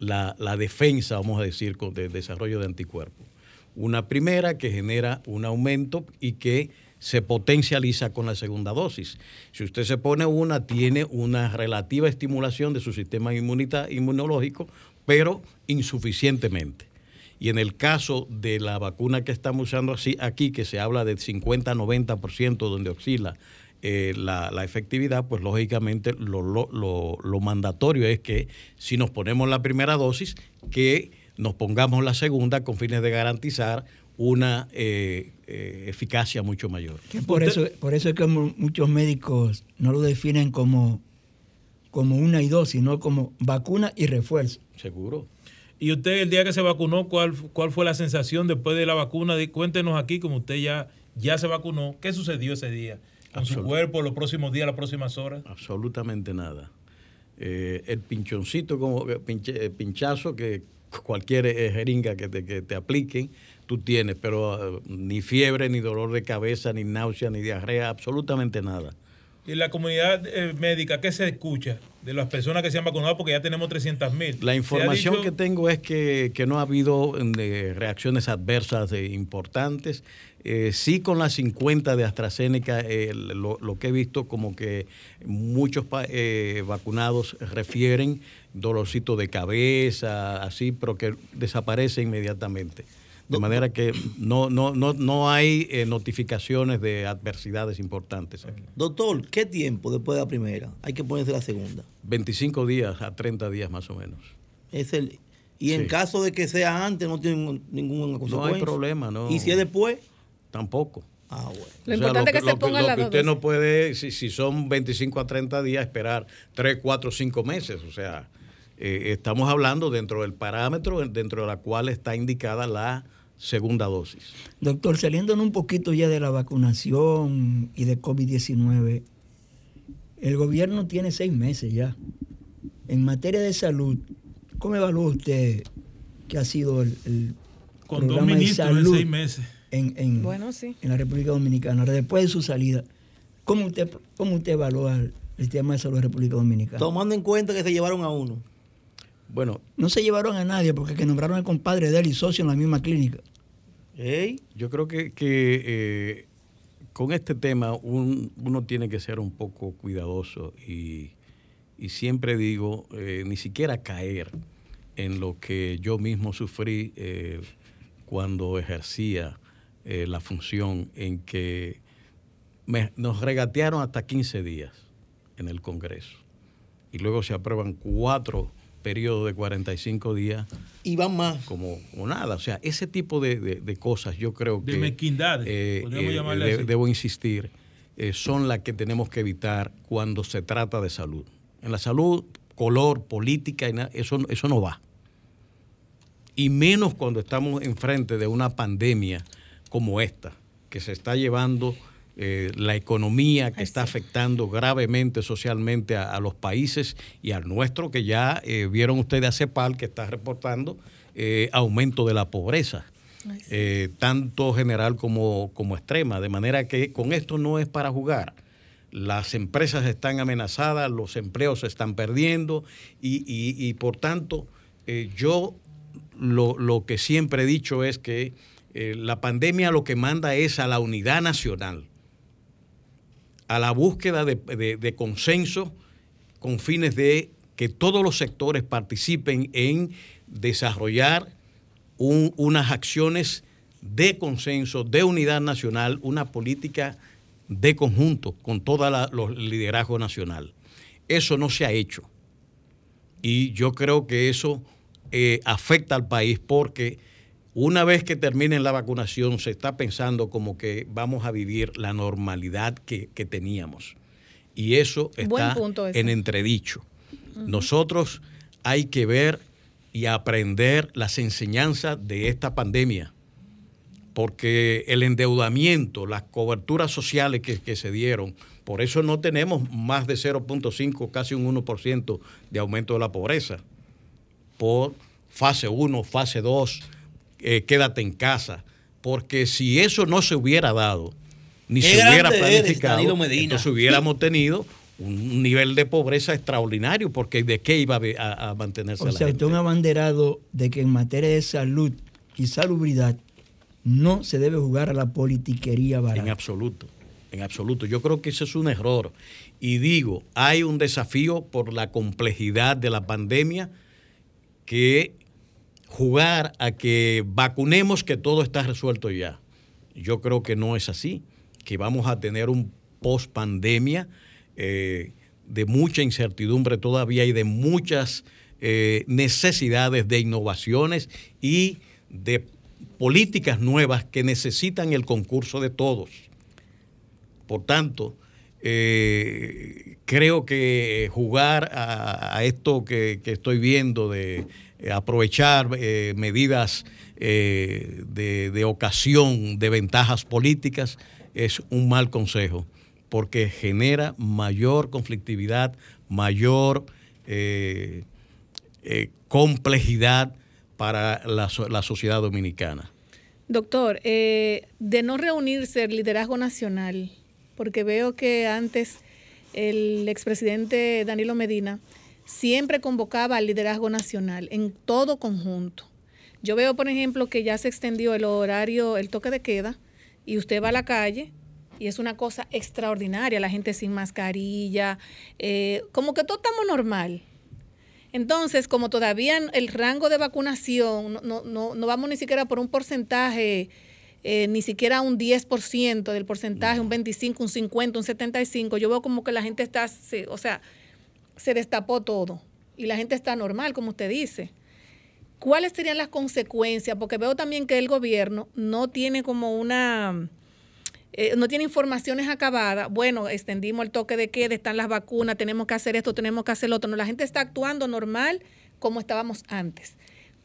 la, la defensa, vamos a decir, con de desarrollo de anticuerpos. Una primera que genera un aumento y que se potencializa con la segunda dosis. Si usted se pone una, tiene una relativa estimulación de su sistema inmunológico, pero insuficientemente. Y en el caso de la vacuna que estamos usando así, aquí, que se habla del 50-90% donde oscila eh, la, la efectividad, pues lógicamente lo, lo- lo- lo mandatorio es que si nos ponemos la primera dosis, que nos pongamos la segunda con fines de garantizar una eh, eh, eficacia mucho mayor. Que por, eso, por eso es que mu- muchos médicos no lo definen como, como una y dos, sino como vacuna y refuerzo. Seguro. Y usted, el día que se vacunó, ¿cuál, cuál fue la sensación después de la vacuna? Di- Cuéntenos aquí, como usted ya, ya se vacunó, ¿qué sucedió ese día? Con su cuerpo, los próximos días, las próximas horas. Absolutamente nada. Eh, el pinchoncito, como pinche- eh, pinchazo que cualquier eh, jeringa que te, que te apliquen, tú tienes, pero eh, ni fiebre, ni dolor de cabeza, ni náusea, ni diarrea, absolutamente nada. Y la comunidad eh, médica, ¿qué se escucha? de las personas que se han vacunado porque ya tenemos 300 mil. La información que tengo es que, no ha habido eh, reacciones adversas importantes. Eh, sí con las 50 de AstraZeneca, lo, que he visto como que muchos vacunados refieren dolorcito de cabeza, así, pero que desaparece inmediatamente. De manera que no, no, no, no hay eh, notificaciones de adversidades importantes aquí. Doctor, ¿qué tiempo después de la primera hay que ponerse la segunda? 25 días a 30 días más o menos. Es el, y en caso de que sea antes, no tiene ninguna consecuencia. No hay problema, ¿no? ¿Y si es después? Tampoco. Ah, bueno. Lo importante es que, se ponga la Lo que usted no puede, si, si son 25 a 30 días, esperar 3, 4, 5 meses. O sea, eh, estamos hablando dentro del parámetro dentro de la cual está indicada la segunda dosis. Doctor, saliendo un poquito ya de la vacunación y de COVID-19, el gobierno tiene seis meses ya. En materia de salud, ¿cómo evalúa usted que ha sido el, Con programa de salud en seis meses. En, en, en, la República Dominicana? después de su salida, ¿cómo usted, cómo usted evalúa el, el tema de salud de la República Dominicana? Tomando en cuenta que se llevaron a uno. Bueno. No se llevaron a nadie porque que nombraron al compadre de él y socio en la misma clínica. Yo creo que, eh, con este tema uno tiene que ser un poco cuidadoso y, siempre digo, eh, ni siquiera caer en lo que yo mismo sufrí eh, cuando ejercía la función en que nos regatearon hasta 15 días en el Congreso y luego se aprueban cuatro periodo de 45 días. Y van más. Como, nada. O sea, ese tipo de, cosas yo creo que... De mezquindades, eh, eh Debo insistir, eh, son las que tenemos que evitar cuando se trata de salud. En la salud, color, política, eso, eso no va. Y menos cuando estamos enfrente de una pandemia como esta, que se está llevando eh, la economía que está afectando gravemente socialmente a, los países y al nuestro, que ya eh, vieron ustedes a CEPAL que está reportando eh, aumento de la pobreza, tanto general como, como extrema. De manera que con esto no es para jugar. Las empresas están amenazadas, los empleos se están perdiendo y, por tanto yo lo, lo, que siempre he dicho es que la pandemia lo que manda es a la unidad nacional a la búsqueda de, consenso con fines de que todos los sectores participen en desarrollar unas acciones de consenso, de unidad nacional, una política de conjunto con todo los liderazgo nacional. Eso no se ha hecho. Y yo creo que eso eh, afecta al país porque una vez que termine la vacunación, se está pensando como que vamos a vivir la normalidad que, teníamos. Y eso está en entredicho. Nosotros hay que ver y aprender las enseñanzas de esta pandemia, porque el endeudamiento, las coberturas sociales que, que se dieron, por eso no tenemos más de 0.5, casi un 1% de aumento de la pobreza, por fase 1, fase 2 eh, quédate en casa. Porque si eso no se hubiera dado, ni se hubiera planificado, entonces hubiéramos tenido un nivel de pobreza extraordinario, porque ¿de qué iba a, mantenerse o sea, usted un abanderado de que en materia de salud y salubridad no se debe jugar a la politiquería barata. En absoluto, en absoluto. Yo creo que eso es un error. Y digo, hay un desafío por la complejidad de la pandemia que jugar a que vacunemos que todo está resuelto ya. Yo creo que no es así, que vamos a tener un post pandemia eh, de mucha incertidumbre todavía y de muchas eh, necesidades de innovaciones y de políticas nuevas que necesitan el concurso de todos. Por tanto, eh, creo que jugar a, esto que, estoy viendo de aprovechar eh, medidas eh, de, ocasión, de ventajas políticas, es un mal consejo, porque genera mayor conflictividad, mayor complejidad para la, la, sociedad dominicana. Doctor, de no reunirse el liderazgo nacional, porque veo que antes el expresidente Danilo Medina siempre convocaba al liderazgo nacional en todo conjunto. Yo veo, por ejemplo, que ya se extendió el horario, el toque de queda, y usted va a la calle y es una cosa extraordinaria, la gente sin mascarilla, eh, como que todo estamos normal. Entonces, como todavía el rango de vacunación, no, no, no vamos ni siquiera por un porcentaje, eh, ni siquiera un 10% del porcentaje, un 25, un 50, un 75, yo veo como que la gente está, o sea, se destapó todo y la gente está normal, como usted dice. ¿Cuáles serían las consecuencias? Porque veo también que el gobierno no tiene como una eh, no tiene informaciones acabadas, bueno, extendimos el toque de queda, están las vacunas, tenemos que hacer esto, tenemos que hacer lo otro. No, la gente está actuando normal como estábamos antes.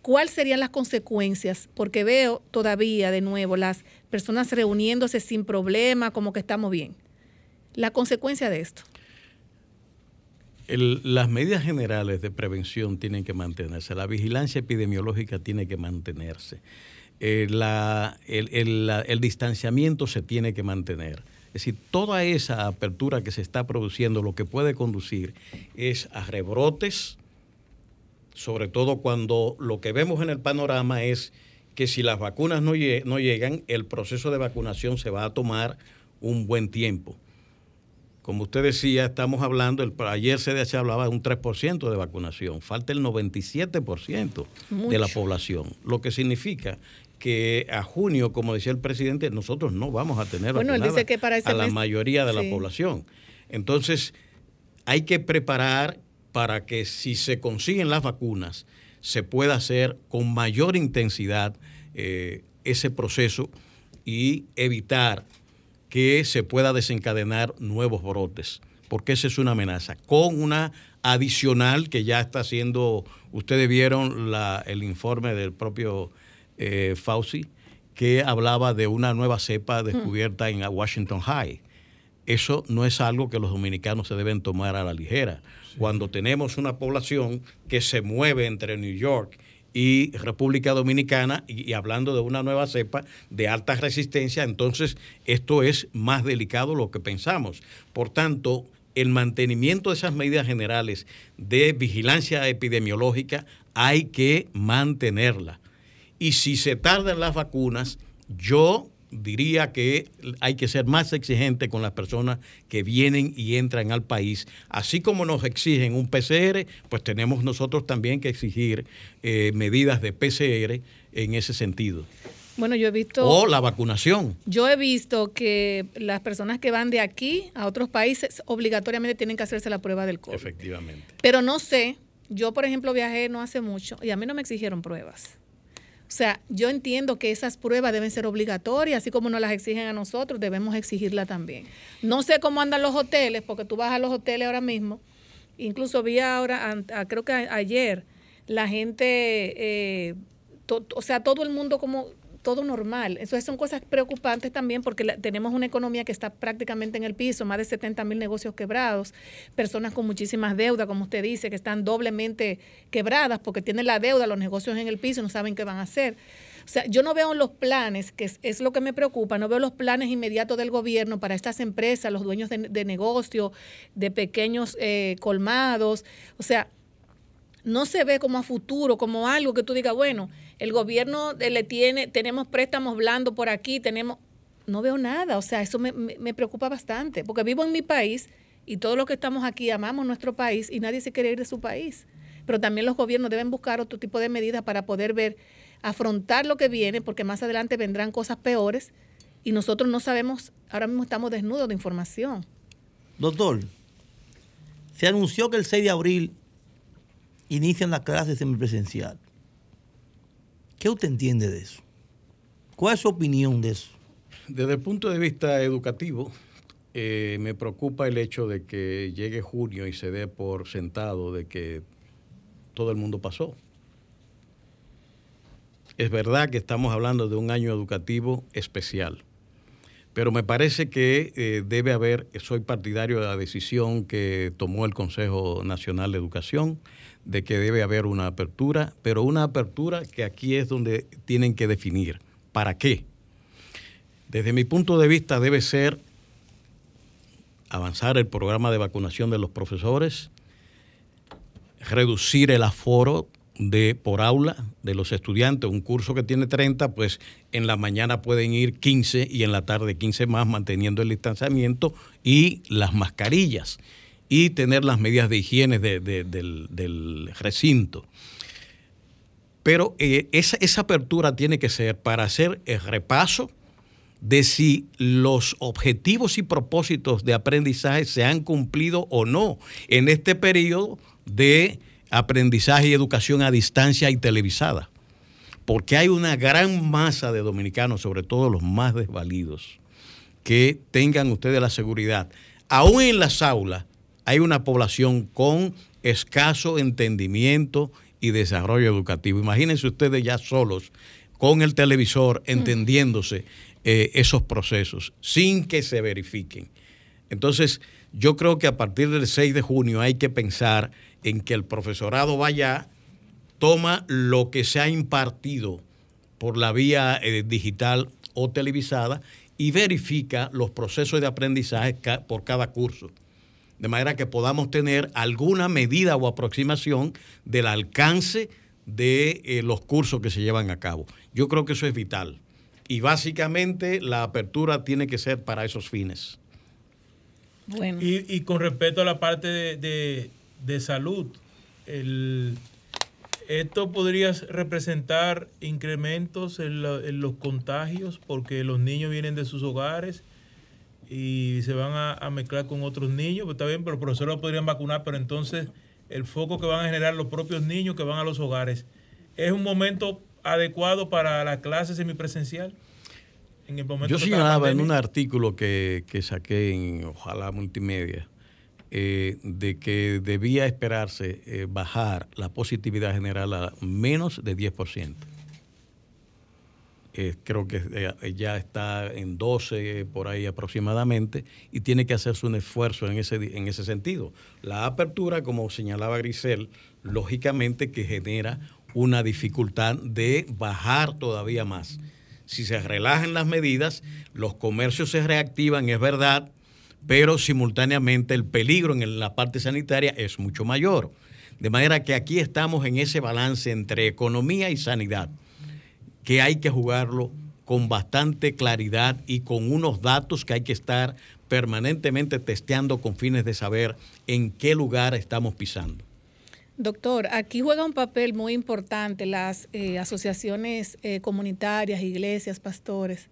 ¿Cuáles serían las consecuencias? Porque veo todavía de nuevo las personas reuniéndose sin problema, como que estamos bien. La consecuencia de esto. Las medidas generales de prevención tienen que mantenerse, la vigilancia epidemiológica tiene que mantenerse. Eh, el, distanciamiento se tiene que mantener. Es decir, toda esa apertura que se está produciendo lo que puede conducir es a rebrotes, sobre todo cuando lo que vemos en el panorama es que si las vacunas no llegan, el proceso de vacunación se va a tomar un buen tiempo. Como usted decía, estamos hablando, el, ayer CDH hablaba de un 3% de vacunación, falta el 97% de la población, lo que significa que a junio, como decía el presidente, nosotros no vamos a tener bueno, él dice que para a la mayoría de la población. Entonces, hay que preparar para que si se consiguen las vacunas, se pueda hacer con mayor intensidad eh, ese proceso y evitar que se pueda desencadenar nuevos brotes, porque esa es una amenaza, con una adicional que ya está haciendo, ustedes vieron la, el informe del propio eh, Fauci, que hablaba de una nueva cepa descubierta en Washington High. Eso no es algo que los dominicanos se deben tomar a la ligera. Cuando tenemos una población que se mueve entre New York y República Dominicana, y, hablando de una nueva cepa de alta resistencia, entonces esto es más delicado de lo que pensamos. Por tanto, el mantenimiento de esas medidas generales de vigilancia epidemiológica hay que mantenerla. Y si se tardan las vacunas, yo diría que hay que ser más exigente con las personas que vienen y entran al país. Así como nos exigen un PCR, pues tenemos nosotros también que exigir eh, medidas de PCR en ese sentido. Bueno, yo he visto... O la vacunación. Yo he visto que las personas que van de aquí a otros países obligatoriamente tienen que hacerse la prueba del COVID. Efectivamente. Pero no sé, yo por ejemplo viajé no hace mucho y a mí no me exigieron pruebas. O sea, yo entiendo que esas pruebas deben ser obligatorias, así como nos las exigen a nosotros, debemos exigirla también. No sé cómo andan los hoteles, porque tú vas a los hoteles ahora mismo, incluso vi ahora, creo que ayer, la gente, eh, o sea, todo el mundo como todo normal. Eso son cosas preocupantes también porque tenemos una economía que está prácticamente en el piso, más de 70 mil negocios quebrados, personas con muchísimas deudas, como usted dice, que están doblemente quebradas porque tienen la deuda, los negocios en el piso y no saben qué van a hacer. O sea, yo no veo los planes, que es, lo que me preocupa, no veo los planes inmediatos del gobierno para estas empresas, los dueños de, de negocio, de pequeños eh, colmados. O sea, no se ve como a futuro, como algo que tú digas, bueno, el gobierno le tiene, tenemos préstamos blandos por aquí, tenemos, no veo nada, o sea, eso me, me, preocupa bastante, porque vivo en mi país y todos los que estamos aquí amamos nuestro país y nadie se quiere ir de su país, pero también los gobiernos deben buscar otro tipo de medidas para poder ver, afrontar lo que viene, porque más adelante vendrán cosas peores y nosotros no sabemos, ahora mismo estamos desnudos de información. Doctor, se anunció que el 6 de abril inician las clases semipresencial. ¿Qué usted entiende de eso? ¿Cuál es su opinión de eso? Desde el punto de vista educativo, eh, me preocupa el hecho de que llegue junio y se dé por sentado de que todo el mundo pasó. Es verdad que estamos hablando de un año educativo especial, pero me parece que eh, debe haber, soy partidario de la decisión que tomó el Consejo Nacional de Educación, de que debe haber una apertura, pero una apertura que aquí es donde tienen que definir. ¿Para qué? Desde mi punto de vista debe ser avanzar el programa de vacunación de los profesores, reducir el aforo de por aula de los estudiantes, un curso que tiene 30, pues en la mañana pueden ir 15 y en la tarde 15 más, manteniendo el distanciamiento y las mascarillas y tener las medidas de higiene del, recinto. Pero eh, esa, esa apertura tiene que ser para hacer el repaso de si los objetivos y propósitos de aprendizaje se han cumplido o no en este periodo de aprendizaje y educación a distancia y televisada. Porque hay una gran masa de dominicanos, sobre todo los más desvalidos, que tengan ustedes la seguridad. Aún en las aulas hay una población con escaso entendimiento y desarrollo educativo. Imagínense ustedes ya solos con el televisor mm. entendiéndose eh, esos procesos sin que se verifiquen. Entonces, yo creo que a partir del 6 de junio hay que pensar en que el profesorado vaya, toma lo que se ha impartido por la vía eh, digital o televisada y verifica los procesos de aprendizaje por cada curso. De manera que podamos tener alguna medida o aproximación del alcance de eh, los cursos que se llevan a cabo. Yo creo que eso es vital. Y básicamente la apertura tiene que ser para esos fines. Y, con respecto a la parte de, salud, esto podría representar incrementos en, los contagios porque los niños vienen de sus hogares y se van a, mezclar con otros niños, pues está bien, pero los profesores lo podrían vacunar, pero entonces el foco que van a generar los propios niños que van a los hogares, ¿es un momento adecuado para la clase semipresencial? Yo señalaba en un artículo que, saqué en Ojalá Multimedia eh, de que debía esperarse eh, bajar la positividad general a menos de 10%. Eh, creo que ya está en 12 por ahí aproximadamente y tiene que hacerse un esfuerzo en ese, en ese sentido. La apertura, como señalaba Grisel, lógicamente que genera una dificultad de bajar todavía más si se relajan las medidas, los comercios se reactivan, es verdad, pero simultáneamente el peligro en la parte sanitaria es mucho mayor. De manera que aquí estamos en ese balance entre economía y sanidad, que hay que jugarlo con bastante claridad y con unos datos que hay que estar permanentemente testeando con fines de saber en qué lugar estamos pisando. Doctor, aquí juega un papel muy importante las eh, asociaciones eh, comunitarias, iglesias, pastores,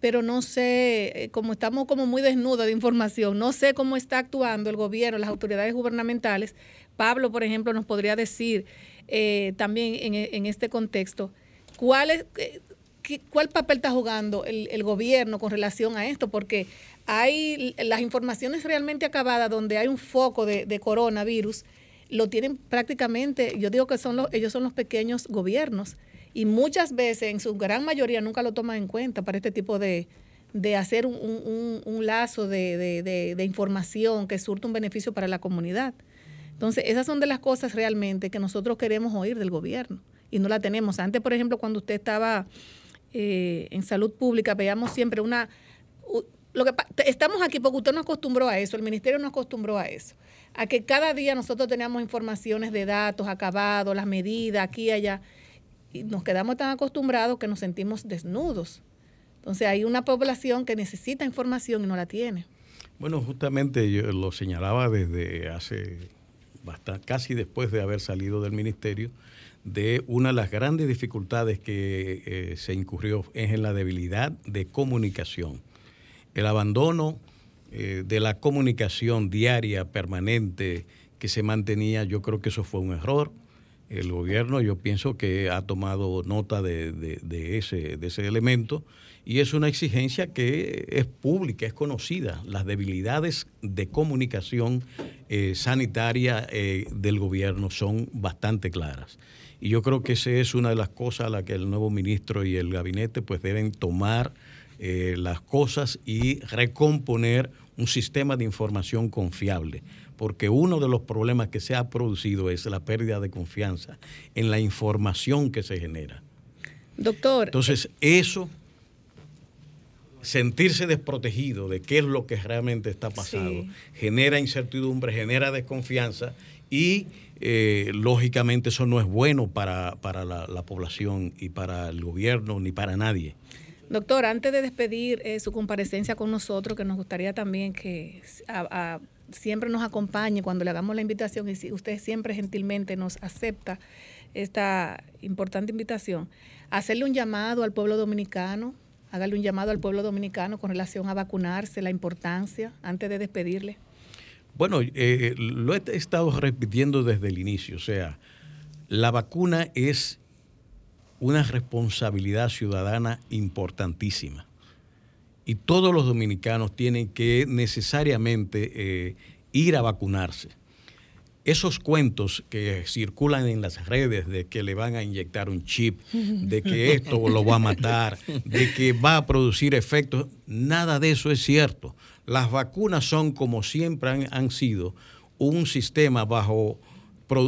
pero no sé, eh, como estamos como muy desnudos de información, no sé cómo está actuando el gobierno, las autoridades gubernamentales. Pablo, por ejemplo, nos podría decir también en, este contexto, ¿cuál, es, ¿cuál papel está jugando el, gobierno con relación a esto? Porque hay las informaciones realmente acabadas donde hay un foco de coronavirus lo tienen prácticamente, yo digo que son los, ellos son los pequeños gobiernos y muchas veces, en su gran mayoría, nunca lo toman en cuenta para este tipo de, de hacer un, un, lazo de, de, de, información que surta un beneficio para la comunidad. Entonces, esas son de las cosas realmente que nosotros queremos oír del gobierno y no la tenemos. Antes, por ejemplo, cuando usted estaba eh, en salud pública, veíamos siempre una... Lo que, estamos aquí porque usted nos acostumbró a eso, el ministerio nos acostumbró a eso a que cada día nosotros teníamos informaciones de datos acabados, las medidas, aquí y allá, y nos quedamos tan acostumbrados que nos sentimos desnudos. Entonces hay una población que necesita información y no la tiene. Bueno, justamente yo lo señalaba desde hace bastante, casi después de haber salido del ministerio, de una de las grandes dificultades que eh, se incurrió es en la debilidad de comunicación. El abandono eh, de la comunicación diaria, permanente, que se mantenía, yo creo que eso fue un error. El gobierno yo pienso que ha tomado nota de, ese, de ese elemento y es una exigencia que es pública, es conocida. Las debilidades de comunicación eh, sanitaria eh, del gobierno son bastante claras. Y yo creo que esa es una de las cosas a las que el nuevo ministro y el gabinete pues deben tomar las cosas y recomponer un sistema de información confiable, porque uno de los problemas que se ha producido es la pérdida de confianza en la información que se genera. Doctor. Entonces, eso sentirse desprotegido de qué es lo que realmente está pasando, Sí. genera incertidumbre, genera desconfianza y eh, lógicamente eso no es bueno para, para la, la población y para el gobierno ni para nadie. Doctor, antes de despedir eh, su comparecencia con nosotros, que nos gustaría también que a- a- siempre nos acompañe cuando le hagamos la invitación y si usted siempre gentilmente nos acepta esta importante invitación, hacerle un llamado al pueblo dominicano, hágale un llamado al pueblo dominicano con relación a vacunarse, la importancia, antes de despedirle. Bueno, eh, lo he estado repitiendo desde el inicio, o sea, la vacuna es una responsabilidad ciudadana importantísima. Y todos los dominicanos tienen que necesariamente eh, ir a vacunarse. Esos cuentos que circulan en las redes de que le van a inyectar un chip, de que esto lo va a matar, de que va a producir efectos, nada de eso es cierto. Las vacunas son, como siempre han, han sido, un sistema bajo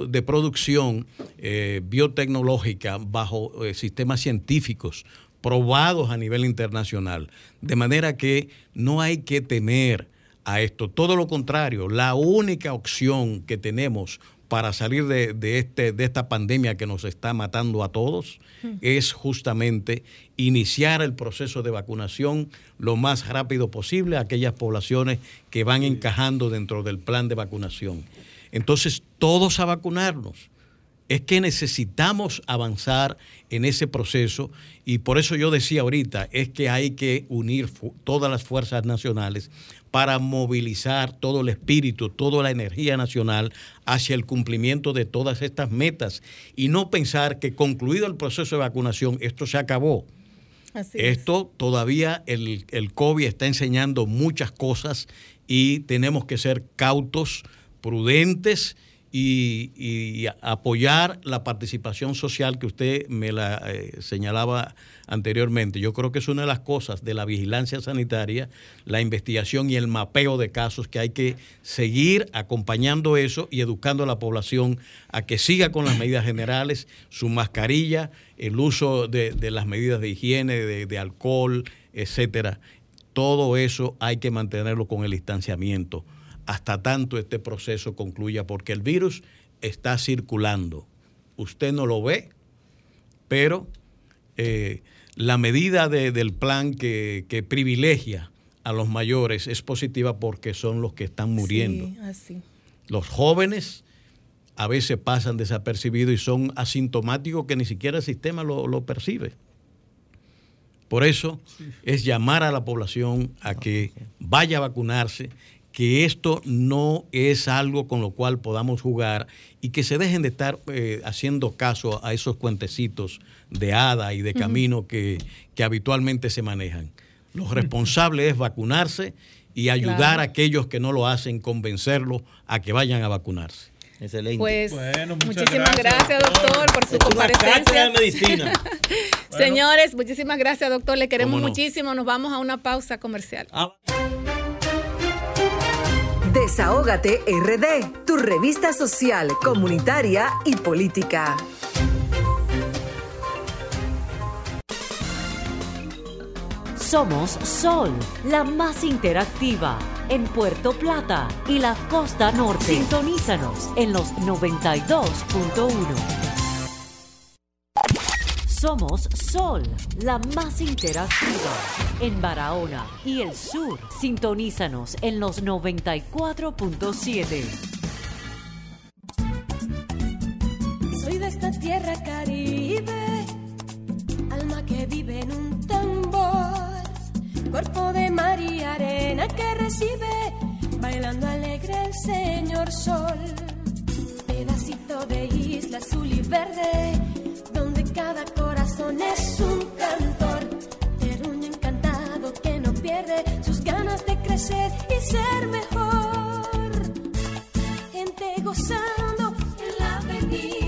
de producción eh, biotecnológica bajo eh, sistemas científicos probados a nivel internacional. De manera que no hay que temer a esto. Todo lo contrario, la única opción que tenemos para salir de, de este, de esta pandemia que nos está matando a todos es justamente iniciar el proceso de vacunación lo más rápido posible a aquellas poblaciones que van encajando dentro del plan de vacunación. Entonces, todos a vacunarnos. Es que necesitamos avanzar en ese proceso y por eso yo decía ahorita, es que hay que unir todas las fuerzas nacionales para movilizar todo el espíritu, toda la energía nacional hacia el cumplimiento de todas estas metas y no pensar que concluido el proceso de vacunación esto se acabó. Así es. Esto todavía el, el COVID está enseñando muchas cosas y tenemos que ser cautos, prudentes y, y apoyar la participación social que usted me la eh, señalaba anteriormente. Yo creo que es una de las cosas de la vigilancia sanitaria, la investigación y el mapeo de casos que hay que seguir acompañando eso y educando a la población a que siga con las medidas generales, su mascarilla, el uso de, las medidas de higiene, de, de alcohol, etcétera. Todo eso hay que mantenerlo con el distanciamiento hasta tanto este proceso concluya, porque el virus está circulando. Usted no lo ve, pero eh, la medida de- del plan que, que privilegia a los mayores es positiva porque son los que están muriendo. Sí, así. Los jóvenes a veces pasan desapercibidos y son asintomáticos que ni siquiera el sistema lo, lo percibe. Por eso es llamar a la población a que vaya a vacunarse, que esto no es algo con lo cual podamos jugar y que se dejen de estar eh, haciendo caso a esos cuentecitos de hada y de camino que, que habitualmente se manejan. Lo responsable es vacunarse y ayudar Claro. a aquellos que no lo hacen, convencerlos a que vayan a vacunarse. Excelente. Pues Bueno, muchísimas gracias, gracias, doctor, por su comparecencia. de medicina. Señores, muchísimas gracias, doctor. Le queremos no. muchísimo. Nos vamos a una pausa comercial. Desahógate RD, tu revista social, comunitaria y política. Somos Sol, la más interactiva en Puerto Plata y la costa norte. Sintonízanos en los 92.1. Somos Sol, la más interactiva en Barahona y el sur. Sintonízanos en los 94.7. Soy de esta tierra caribe, alma que vive en un tambor, cuerpo de mar y arena que recibe, bailando alegre el señor sol, pedacito de isla azul y verde, donde cada es un cantor, terruño encantado que no pierde sus ganas de crecer y ser mejor. Gente gozando en la avenida,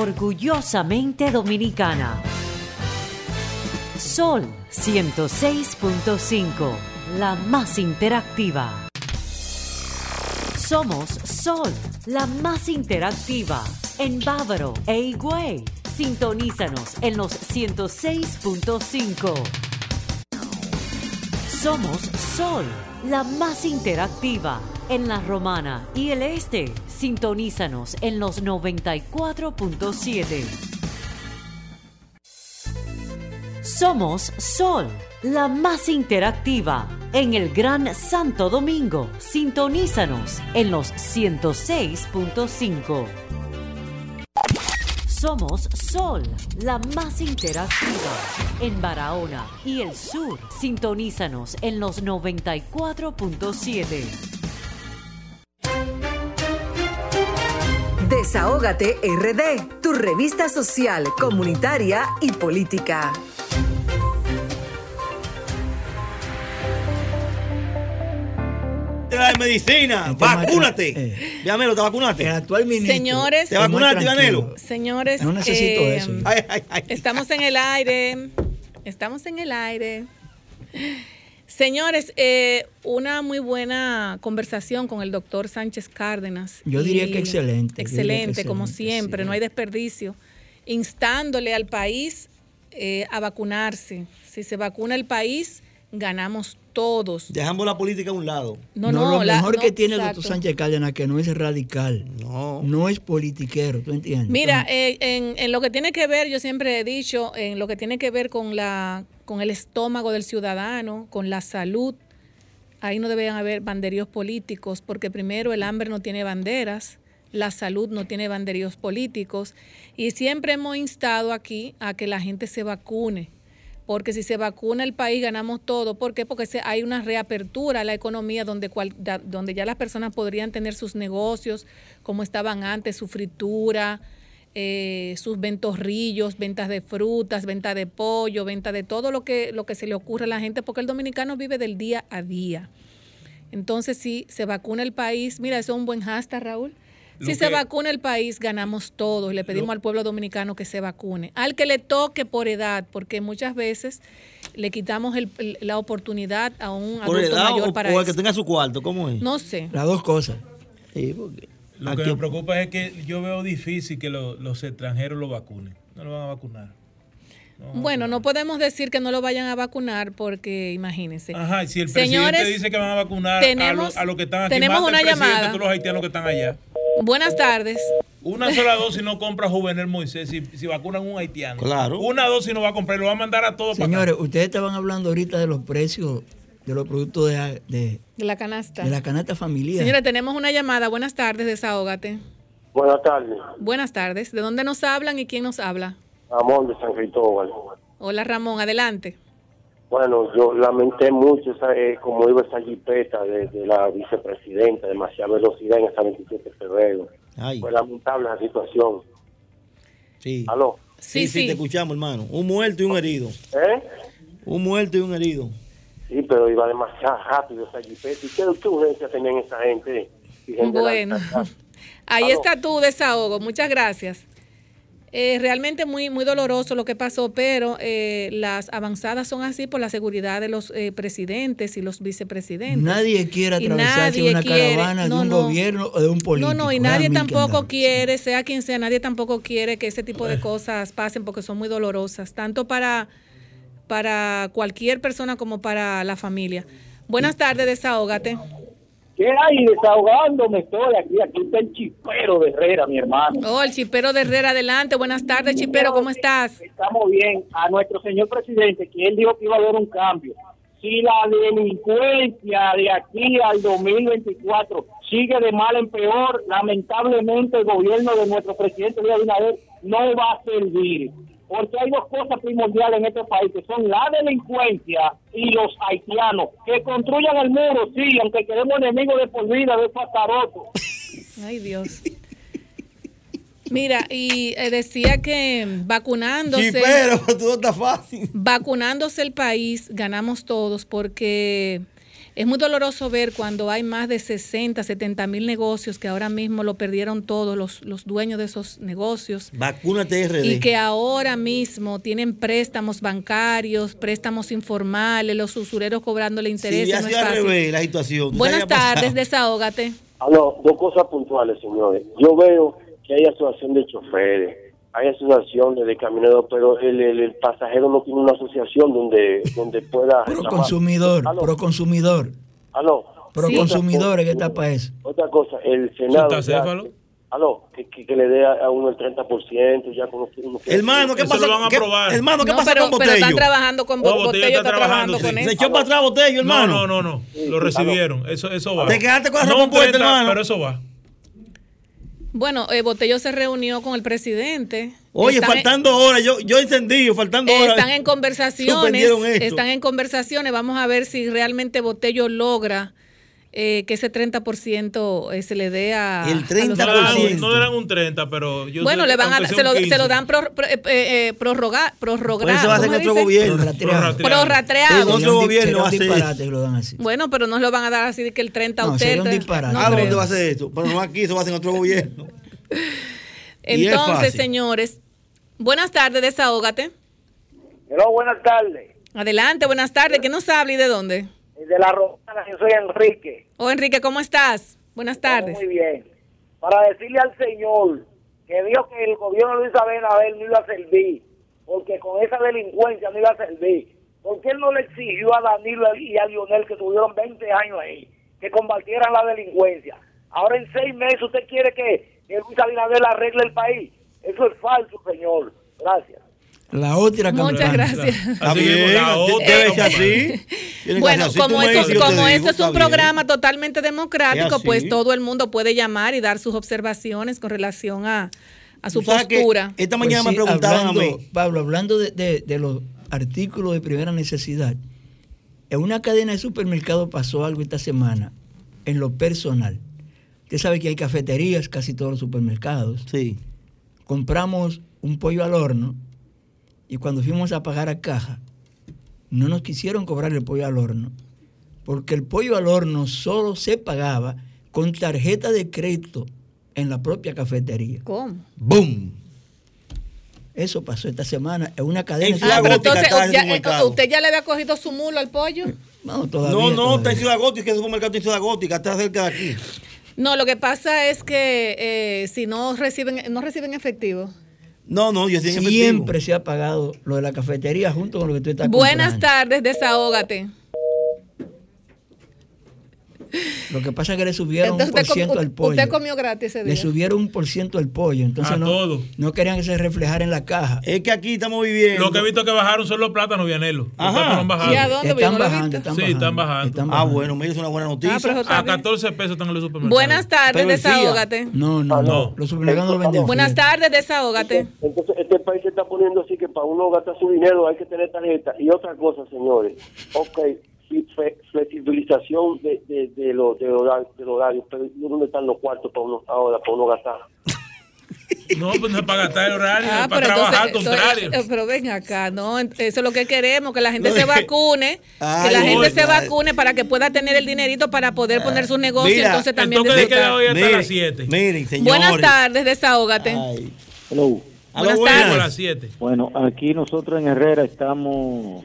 orgullosamente dominicana. Sol 106.5, la más interactiva. Somos Sol, la más interactiva. En Bávaro e Higüey. Sintonízanos en los 106.5. Somos Sol, la más interactiva. En la Romana y el Este. Sintonízanos en los 94.7. Somos Sol, la más interactiva. En el Gran Santo Domingo, sintonízanos en los 106.5. Somos Sol, la más interactiva. En Barahona y el sur, sintonízanos en los 94.7. Desahógate RD, tu revista social, comunitaria y política. De medicina, vacúnate. eh, Llámelo, ¿te vacunaste? El actual ministro. Señores, ¿Te vacunaste, Danilo? Señores, No necesito eh, eso. Ay, ay, ay. estamos en el aire. Estamos en el aire. Señores, eh, una muy buena conversación con el doctor Sánchez Cárdenas. Yo diría que excelente, que Excelente, como siempre, sí. no hay desperdicio. Instándole al país eh, a vacunarse. Si se vacuna el país, ganamos todos. Dejamos la política a un lado. No, No, no, lo la- mejor no, que tiene el doctor Sánchez Cárdenas que no es radical, No. no es politiquero, ¿tú entiendes? Mira, eh, en, en lo que tiene que ver, yo siempre he dicho, en lo que tiene que ver con la con el estómago del ciudadano, con la salud, ahí no deben haber banderíos políticos, porque primero el hambre no tiene banderas, la salud no tiene banderíos políticos, y siempre hemos instado aquí a que la gente se vacune. Porque si se vacuna el país ganamos todo. ¿Por qué? Porque hay una reapertura a la economía donde, cual- donde ya las personas podrían tener sus negocios como estaban antes, su fritura, eh, sus ventorrillos, ventas de frutas, venta de pollo, venta de todo lo que, lo que se le ocurre a la gente, porque el dominicano vive del día a día. Entonces, si se vacuna el país, mira, eso es un buen hashtag, Raúl. Lo Si se vacuna el país, ganamos todos y le pedimos Lo- al pueblo dominicano que se vacune. Al que le toque por edad, porque muchas veces le quitamos el- el- la oportunidad a un Por adulto edad mayor o, para o el que eso. tenga su cuarto, ¿cómo es? No sé. Las dos cosas. Sí, porque Lo que me preocupa es que yo veo difícil que lo- los extranjeros lo vacunen. No lo van a vacunar. Bueno, no podemos decir que no lo vayan a vacunar porque imagínense. Ajá, y si el Señores, presidente dice que van a vacunar tenemos- a, los que están aquí, tenemos una presidente llamada. a todos los haitianos que están allá. Buenas tardes. Una sola dosis no compra Juvenel Moisés si, si vacunan un haitiano. Claro. Una dosis no va a comprar, lo va a mandar a todos Señores, ustedes estaban hablando ahorita de los precios de los productos de, de- De la canasta. de la canasta familiar. Señores, tenemos una llamada. Buenas tardes, desahógate. Buenas tardes, Buenas tardes. ¿De dónde nos hablan y quién nos habla? Ramón de San Cristóbal. Hola Ramón, adelante. Bueno, yo lamenté mucho esa, eh, cómo iba esa jipeta de, de la vicepresidenta, demasiada velocidad en esa 27 de febrero. Ay, Fue lamentable la situación. sí. ¿Aló? Sí, sí, te escuchamos, hermano. Un muerto y un herido. ¿Eh? Un muerto y un herido. Sí, pero iba demasiado rápido esa jipeta. ¿Y qué, urgencia tenían esa gente? Bueno, la- ahí está tu desahogo. Muchas gracias. Eh, realmente muy, muy doloroso lo que pasó, pero eh, las avanzadas son así por la seguridad de los eh, presidentes y los vicepresidentes. Nadie quiere atravesarse nadie una quiere- caravana no, de un no. gobierno o de un político. No, no, y nadie tampoco andamos. quiere, sea quien sea, nadie tampoco quiere que ese tipo de cosas pasen porque son muy dolorosas, tanto para, para cualquier persona como para la familia. Buenas tardes, desahógate. ¿Qué hay? Desahogándome estoy aquí. Aquí está el chispero de Herrera, mi hermano. Oh, el chipero de Herrera, adelante. Buenas tardes, chipero, ¿cómo estás? Estamos bien. A nuestro señor presidente, que él dijo que iba a haber un cambio. Si la delincuencia de aquí al 2024 sigue de mal en peor, lamentablemente el gobierno de nuestro presidente Luis Abinader no va a servir. Porque hay dos cosas primordiales en este país, que son la delincuencia y los haitianos. Que construyan el muro, sí, aunque queremos enemigos de por vida de Pataroto. Ay, Dios. Mira, y eh, decía que vacunándose. Chipero, todo está fácil. Vacunándose el país, ganamos todos, porque Es muy doloroso ver cuando hay más de 60, 70 mil negocios que ahora mismo lo perdieron todos los, los dueños de esos negocios. Vacuna TRD. Y que ahora mismo tienen préstamos bancarios, préstamos informales, los usureros cobrándole intereses. Sí, ya no se es fácil. revés la situación. ¿Tú Buenas tardes, desahógate. Aló, dos cosas puntuales, señores. Yo veo que hay asociación de choferes, hay asociación de, camioneros, pero el, el- el pasajero no tiene una asociación donde, donde pueda... Pro reclamar. consumidor, Aló, pro consumidor, aló. pro Sí. consumidor, ¿qué etapa es? Otra cosa, el Senado... ya- ¿Céfalo? aló, que, que, que le dé a, uno el 30%, ya uno quiere- Hermano, ¿qué Eso pasa? lo van a ¿Qué- aprobar. Hermano, ¿qué No, pasa pero, con pero Botello? están trabajando con Oh, Botello, Botello está, está trabajando trabajando, con eso. Se echó para atrás Botello, No, hermano. no, no, no. Lo recibieron. Eso, eso va. Te quedaste con la no ropa un puesta, 30, hermano. pero eso va. Bueno, eh, Botello se reunió con el presidente. Oye, Están faltando horas, yo, yo encendido, faltando horas. Están en conversaciones. Están en conversaciones. Vamos a ver si realmente Botello logra eh, que ese 30% eh, se le dé a. El a los 30%. No le, dan, un 30, pero yo Bueno, le van a, se lo, se 15. lo dan pro, pro- eh, eh, prorroga- prorrogar. Pues eso va a ¿cómo hacer se otro gobierno. Prorrateado. Prorrateado. En otro gobierno hace disparate que lo dan así. Bueno, pero no lo van a dar así de que el 30 a No, usted. sería un te- disparate. no ¿A creo. dónde va a hacer esto? Pero no aquí, eso va a ser en otro gobierno. Entonces, señores, buenas tardes, desahógate. Hello, buenas tardes. Adelante, buenas tardes. ¿Quién nos habla y de dónde? De la Romana, yo soy Enrique. Oh, Enrique, ¿cómo estás? Buenas tardes. Muy bien. Para decirle al señor que dijo que el gobierno de Luis Abel no iba a servir, porque con esa delincuencia no iba a servir. ¿Por qué él no le exigió a Danilo y a Lionel, que tuvieron 20 años ahí, que combatieran la delincuencia? Ahora en seis meses usted quiere que, que Luis Abinader arregle el país. Eso es falso, señor. Gracias. La otra Muchas campaña. gracias. Está Así bien, la otra debe así. Bueno, así. como, esto, como digo, es un bien. programa totalmente democrático, pues todo el mundo puede llamar y dar sus observaciones con relación a, a su postura. Esta Pues mañana sí, me preguntaban hablando, a mí. Pablo, hablando de, de- de los artículos de primera necesidad, en una cadena de supermercados pasó algo esta semana, en lo personal. Usted sabe que hay cafeterías, casi todos los supermercados. Sí. Compramos un pollo al horno y cuando fuimos a pagar a caja, no nos quisieron cobrar el pollo al horno, porque el pollo al horno solo se pagaba con tarjeta de crédito en la propia cafetería. ¿Cómo? ¡Boom! Eso pasó esta semana en una cadena. En Ah, Ciudad pero entonces, ya. ¿usted ya le había cogido su mulo al pollo? No, todavía. No, no, todavía. está en Ciudad Gótica, que es un supermercado en Ciudad Gótica, está cerca de aquí. No, lo que pasa es que eh, si no reciben, no reciben efectivo. No, no, yo estoy en efectivo. Siempre se ha pagado lo de la cafetería junto con lo que tú estás Buenas comprando. tardes, desahógate. Lo que pasa es que le subieron un por ciento al pollo. usted comió gratis ese Le día. subieron un por ciento al pollo. Entonces A no, todo. no querían que se reflejara en la caja. Es que aquí estamos viviendo. Lo que he visto que bajaron son los plátanos, Vianelo. Los Ajá. plátanos han bajado. ¿Y a dónde? Están no bajando, están Sí, bajando. están bajando. están Ah, bueno, mira, es una buena noticia. Ah, está A bien. 14 pesos están en los supermercados. Buenas tardes, desahógate. No, no, no. Los supermercados no lo venden. Buenas tardes, desahógate. Entonces, este país se está poniendo así que para uno gastar su dinero hay que tener tarjeta. Y otra cosa, señores, ok, flexibilización de, de, de, lo- de horario, del horario, pero ¿dónde están los cuartos para uno ahora, para uno gastar? No, pues no es para gastar el horario, Ah, es para trabajar, al entonces, contrario. entonces, eh, pero ven acá, ¿no? Eso es lo que queremos, que la gente No, se vacune, que la gente se vacune para que pueda tener el dinerito para poder poner sus negocios Mira, entonces El también toque de disfrutar. queda hoy hasta Miren, las 7. Miren, señores. Buenas tardes, desahógate. Hello. Buenas buenas. A las 7. Bueno, aquí nosotros en Herrera estamos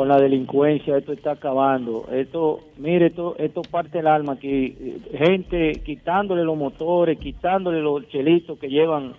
con la delincuencia, esto está acabando. Esto, mire, esto, esto parte el alma aquí. Gente quitándole los motores, quitándole los chelitos que llevan.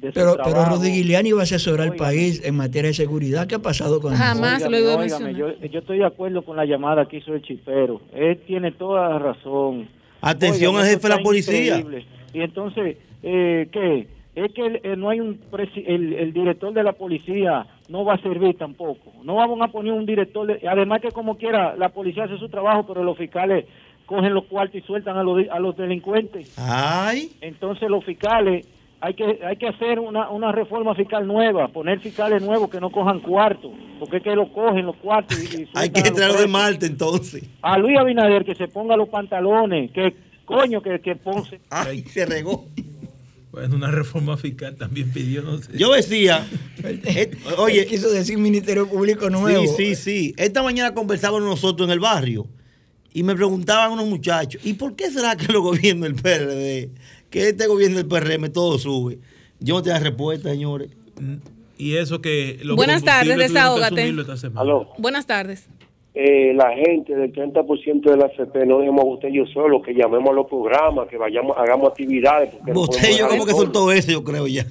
De su Pero, pero. Rudy Giuliani va a asesorar al país en materia de seguridad. ¿Qué ha pasado con Jamás. lo mencionar. yo, yo estoy de acuerdo con la llamada que hizo el chipero. Él tiene toda la razón. Atención al jefe de la policía. increíble. Y entonces, eh, ¿qué? Es que el- eh, no hay un el, el director de la policía no va a servir tampoco. No vamos a poner un director, de- además que como quiera, la policía hace su trabajo, pero los fiscales cogen los cuartos y sueltan a los, a los delincuentes. Ay. Entonces los fiscales, hay que hay que hacer una, una reforma fiscal nueva, poner fiscales nuevos que no cojan cuartos, porque es que lo cogen los cuartos y, y Hay que entrar de. Marte entonces. A Luis Abinader que se ponga los pantalones, que coño que, que ponce. Ay, se regó. Bueno, una reforma fiscal también pidió, no sé. Yo decía, eh, oye, quiso decir Ministerio Público Nuevo. Sí, sí, sí. Esta mañana conversábamos nosotros en el barrio y me preguntaban unos muchachos, ¿y por qué será que los gobiernos del PRD, que este gobierno del PRM todo sube? Yo no tengo respuesta, señores. Y eso que... los Buenas tardes, desahógate. Buenas tardes. Eh, la gente del 30% de la CP, no dejemos a Botello solo, que llamemos a los programas, que vayamos, hagamos actividades. porque no podemos Botello como que soltó eso, yo creo ya.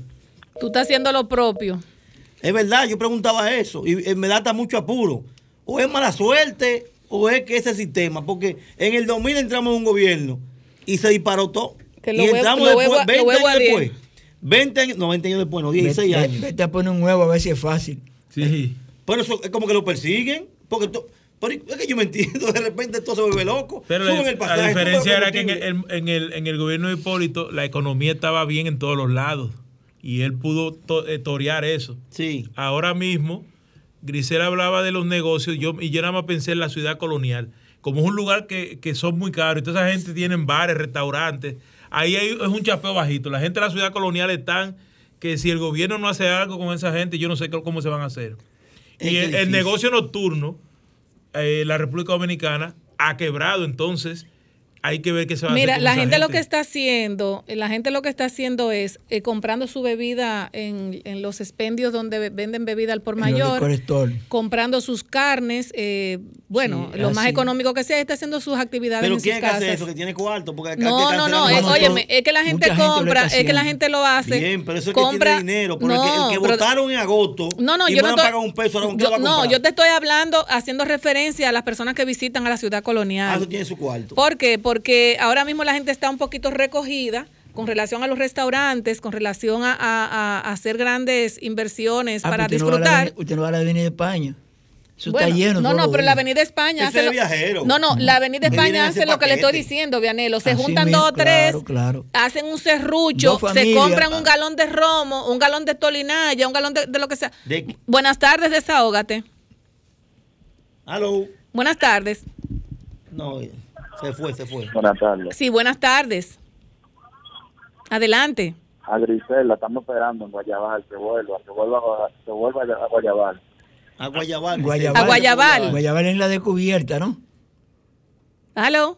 Tú estás haciendo lo propio. Es verdad, yo preguntaba eso y eh, me da hasta mucho apuro. O es mala suerte o es que ese sistema, porque en el 2000 entramos en un gobierno y se disparó todo. Que y lo huevo- entramos lo después, huevo- lo 20 huevo a años 10. después. 20 años, no, 20 años después, no, 16 Vete- años. Vete a poner un huevo a ver si es fácil. Sí. Pero eso es como que lo persiguen, porque to- pero es que yo me entiendo, de repente todo se vuelve loco. Pero Suben el pasaje, la diferencia era que en el, en, el, en el gobierno de Hipólito la economía estaba bien en todos los lados y él pudo to- eh, torear eso. Sí. Ahora mismo, Grisel hablaba de los negocios yo, y yo nada más pensé en la ciudad colonial. Como es un lugar que, que son muy caros, y toda esa gente tiene bares, restaurantes. Ahí hay- es un chapeo bajito. La gente de la ciudad colonial están que si el gobierno no hace algo con esa gente, yo no sé cómo- se van a hacer. Es y el, negocio nocturno, eh, la República Dominicana, ha quebrado. Entonces, hay que ver qué se va a Mira, hacer. con la esa gente, lo que está haciendo, la gente lo que está haciendo es eh, comprando su bebida en, en los expendios donde venden bebida al por mayor, comprando sus carnes, eh, bueno, Sí, lo más así. económico que sea, está haciendo sus actividades Pero en sus ¿quién es que hace casas. eso? Que tiene cuarto. Porque hay que No, no, no, es, óyeme, es que la gente Mucha gente compra, está es que la gente lo hace. Bien, pero eso es que compra, tiene dinero. Pero el que, el que pero- votaron en agosto no, no, y yo no no estoy- un peso, ahora ¿con qué yo- lo va a no, yo te estoy hablando, haciendo referencia a las personas que visitan a la ciudad colonial. Ah, eso tiene su cuarto. ¿Por qué? Porque ahora mismo la gente está un poquito recogida con relación a los restaurantes, con relación a, a- a- a hacer grandes inversiones Ah, para no la disfrutar. usted no va a la Avenida de España. Eso Bueno, está lleno. no, no, pero la. Avenida España Ese hace lo- viajero. No, no, la Avenida España hace lo que le estoy diciendo, Vianelo. Se Así juntan mismo, dos o tres, claro, claro. hacen un serrucho, se compran un galón de romo, un galón de tolinaya, un galón de, de lo que sea. De- Buenas tardes, desahógate. Aló. Buenas tardes. No, se fue, se fue. Buenas tardes. Sí, buenas tardes. Adelante. A Grisela, estamos esperando en Guayabal, que vuelva, que vuelva, a- que vuelva a Guayabal. A Guayabal. Guayabal. A Guayabal. Guayabal es la descubierta, ¿no? ¿Aló?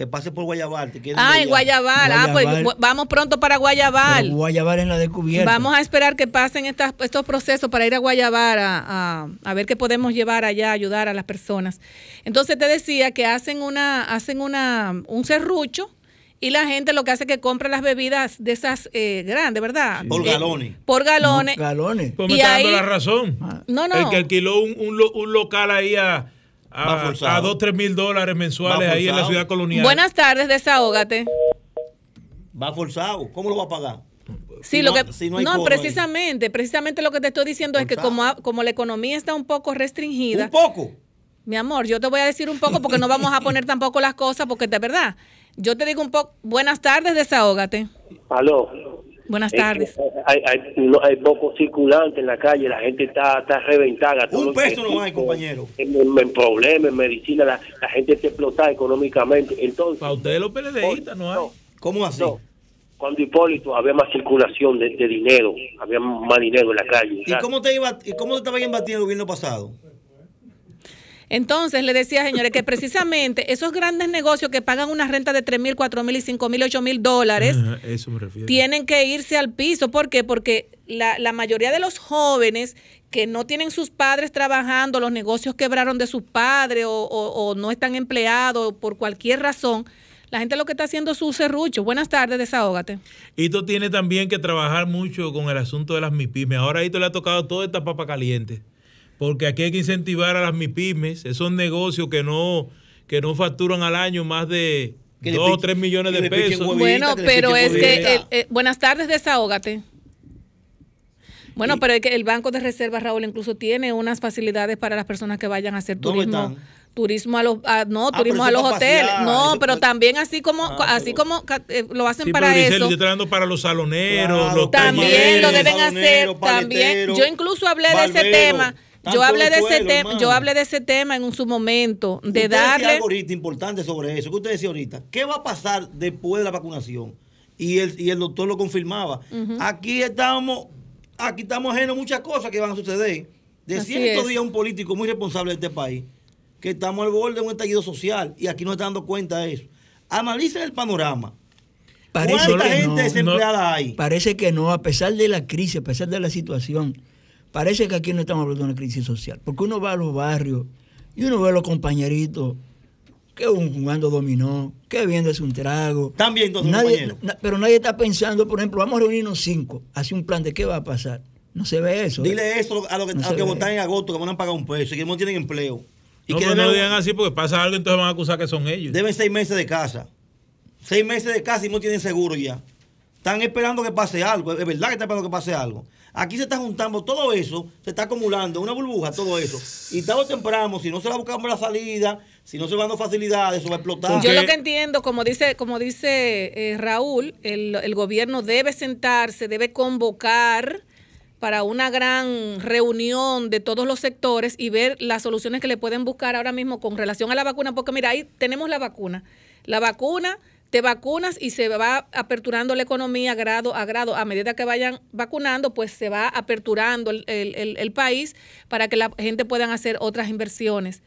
Que pase por Guayabal. te quieren Ah, en ya. Guayabal. Ah, pues Guayabal. vamos pronto para Guayabal. Pero Guayabal es la descubierta. Vamos a esperar que pasen estas, estos procesos para ir a Guayabar a, a- a ver qué podemos llevar allá, ayudar a las personas. Entonces te decía que hacen una, hacen una, un serrucho y la gente lo que hace es que compra las bebidas de esas eh, grandes, ¿verdad? Por Eh, galones. por galones. No, galones. Pues me Y está dando ahí- la razón. No, no. El que alquiló un, un un local ahí a, a, forzado. a 2, 3 mil dólares mensuales ahí en la ciudad colonial. Buenas tardes, desahógate. Va forzado. ¿Cómo lo va a pagar? Sí, Si lo no- que si no ahí. precisamente, precisamente lo que te estoy diciendo es que como, como la economía está un poco restringida, Un poco. Mi amor, yo te voy a decir un poco porque no vamos a poner tampoco las cosas porque de verdad. Yo te digo un poco, buenas tardes, desahógate. Aló. Buenas Es que tardes. Hay, hay, no, hay poco circulante en la calle, la gente está, está reventada. Un peso no hay, compañero. En, en- en problemas, en medicina, la, la gente está explotada económicamente. Entonces, Para ustedes los PLDistas no hay. ¿Cómo así? no, cuando Hipólito había más circulación de, de dinero, había más dinero en la calle. ¿Y cómo te iba, y cómo te estaba embatiendo el gobierno pasado? Entonces le decía, señores, que precisamente esos grandes negocios que pagan una renta de 3 mil, 4 mil y 5 mil, 8 mil dólares, Ajá, Eso me refiero. tienen que irse al piso. ¿Por qué? Porque la, la mayoría de los jóvenes que no tienen sus padres trabajando, los negocios quebraron de sus padres o, o- o no están empleados por cualquier razón, la gente lo que está haciendo es su serrucho. Buenas tardes, desahógate. Hito tiene también que trabajar mucho con el asunto de las MIPIMES. Ahora a Hito le ha tocado toda esta papa caliente. Porque aquí hay que incentivar a las MIPIMES, esos negocios que no, que no facturan al año más de Que 2 o 3 millones de pesos. Bueno, pero es que... huevita. eh, buenas tardes, desahógate. Bueno, pero es que el Banco de Reserva, Raúl, incluso tiene unas facilidades para las personas que vayan a hacer ¿Dónde turismo. están? Turismo a los, a- no, Ah, turismo a los hoteles. pasear, no, pero también así como, Ah, así pero- como eh, lo hacen Sí, para pero eso. estoy hablando para los saloneros, Claro, los También talleres. lo deben hacer, también. Yo incluso hablé de ese tema. Yo hablé de ese tema, yo hermano. hablé de ese tema en su momento, de Usted decía darle algo ahorita importante sobre eso. que usted decía ahorita? ¿Qué va a pasar después de la vacunación? y el, y el doctor lo confirmaba. Aquí estamos, aquí estamos ajenos a muchas cosas que van a suceder. Decía estos es. días un político muy responsable de este país que estamos al borde de un estallido social y aquí no está dando cuenta de eso. Analicen el panorama. ¿Cuánta que gente no, desempleada hay? Parece que no, a pesar de la crisis, a pesar de la situación, parece que aquí no estamos hablando de una crisis social. Porque uno va a los barrios y uno ve a los compañeritos que un- jugando dominó, que viéndose un trago. También todos los nadie, na- Pero nadie está pensando, por ejemplo, vamos a reunirnos cinco, hacer un plan de qué va a pasar. No se ve eso. ¿eh? Dile eso a los que, No a que votan en agosto, que van a pagar un peso y que no tienen empleo. Y No, que pero no lo digan así porque pasa algo, entonces van a acusar que son ellos. deben seis meses de casa. Seis meses de casa y no tienen seguro ya. Están esperando que pase algo. Es verdad que están esperando que pase algo. Aquí se está juntando todo eso, se está acumulando, una burbuja, todo eso. Y tarde o temprano, si no se va buscando la salida, si no se van dando facilidades, eso va a explotar. Yo lo que entiendo, como dice, como dice eh, Raúl, el, el gobierno debe sentarse, debe convocar para una gran reunión de todos los sectores y ver las soluciones que le pueden buscar ahora mismo con relación a la vacuna, porque mira, ahí tenemos la vacuna. La vacuna, te vacunas y se va aperturando la economía grado a grado. A medida que vayan vacunando, pues se va aperturando el, el- el- país para que la gente puedan hacer otras inversiones.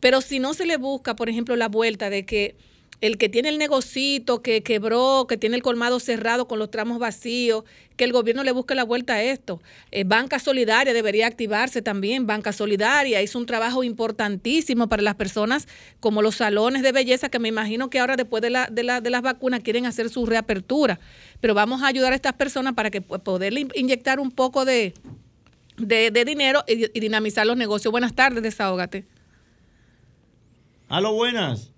Pero si no se le busca, por ejemplo, la vuelta de que el que tiene el negocito, que quebró, que tiene el colmado cerrado con los tramos vacíos, que el gobierno le busque la vuelta a esto. Eh, Banca Solidaria debería activarse también. Banca Solidaria hizo un trabajo importantísimo para las personas como los salones de belleza, que me imagino que ahora después de, la, de, de las vacunas quieren hacer su reapertura. Pero vamos a ayudar a estas personas para que poderle in- inyectar un poco de, de, dinero y, y dinamizar los negocios. Buenas tardes, desahógate. A lo buenas.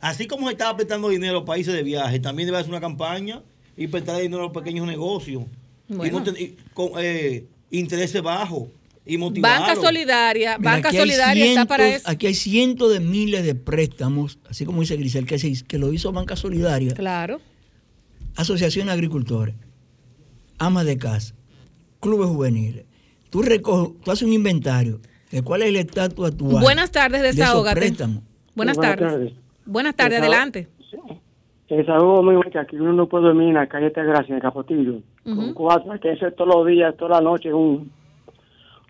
Así como se está apretando dinero a los países de viaje, también debe hacer una campaña y prestarle dinero a los pequeños negocios. Bueno. Y no ten- y con eh, intereses bajos y. Banca Solidaria, Mira, Banca aquí hay Solidaria está para cientos- eso. Aquí hay cientos de miles de préstamos, así como dice Grisel, que, se- que lo hizo Banca Solidaria. Claro. Asociación de Agricultores, amas de casa, clubes juveniles. Tú, recoges, tú haces un inventario de cuál es el estatus actual. Buenas tardes, de esos desahógate. préstamos. Buenas Buenas tardes. tardes. Buenas tardes, Desaho- adelante. El desahogo mío es que aquí uno no puede dormir en la calle de Gracia, en Capotillo. Con cuatro, hay que hacer todos los días, toda la noche, un,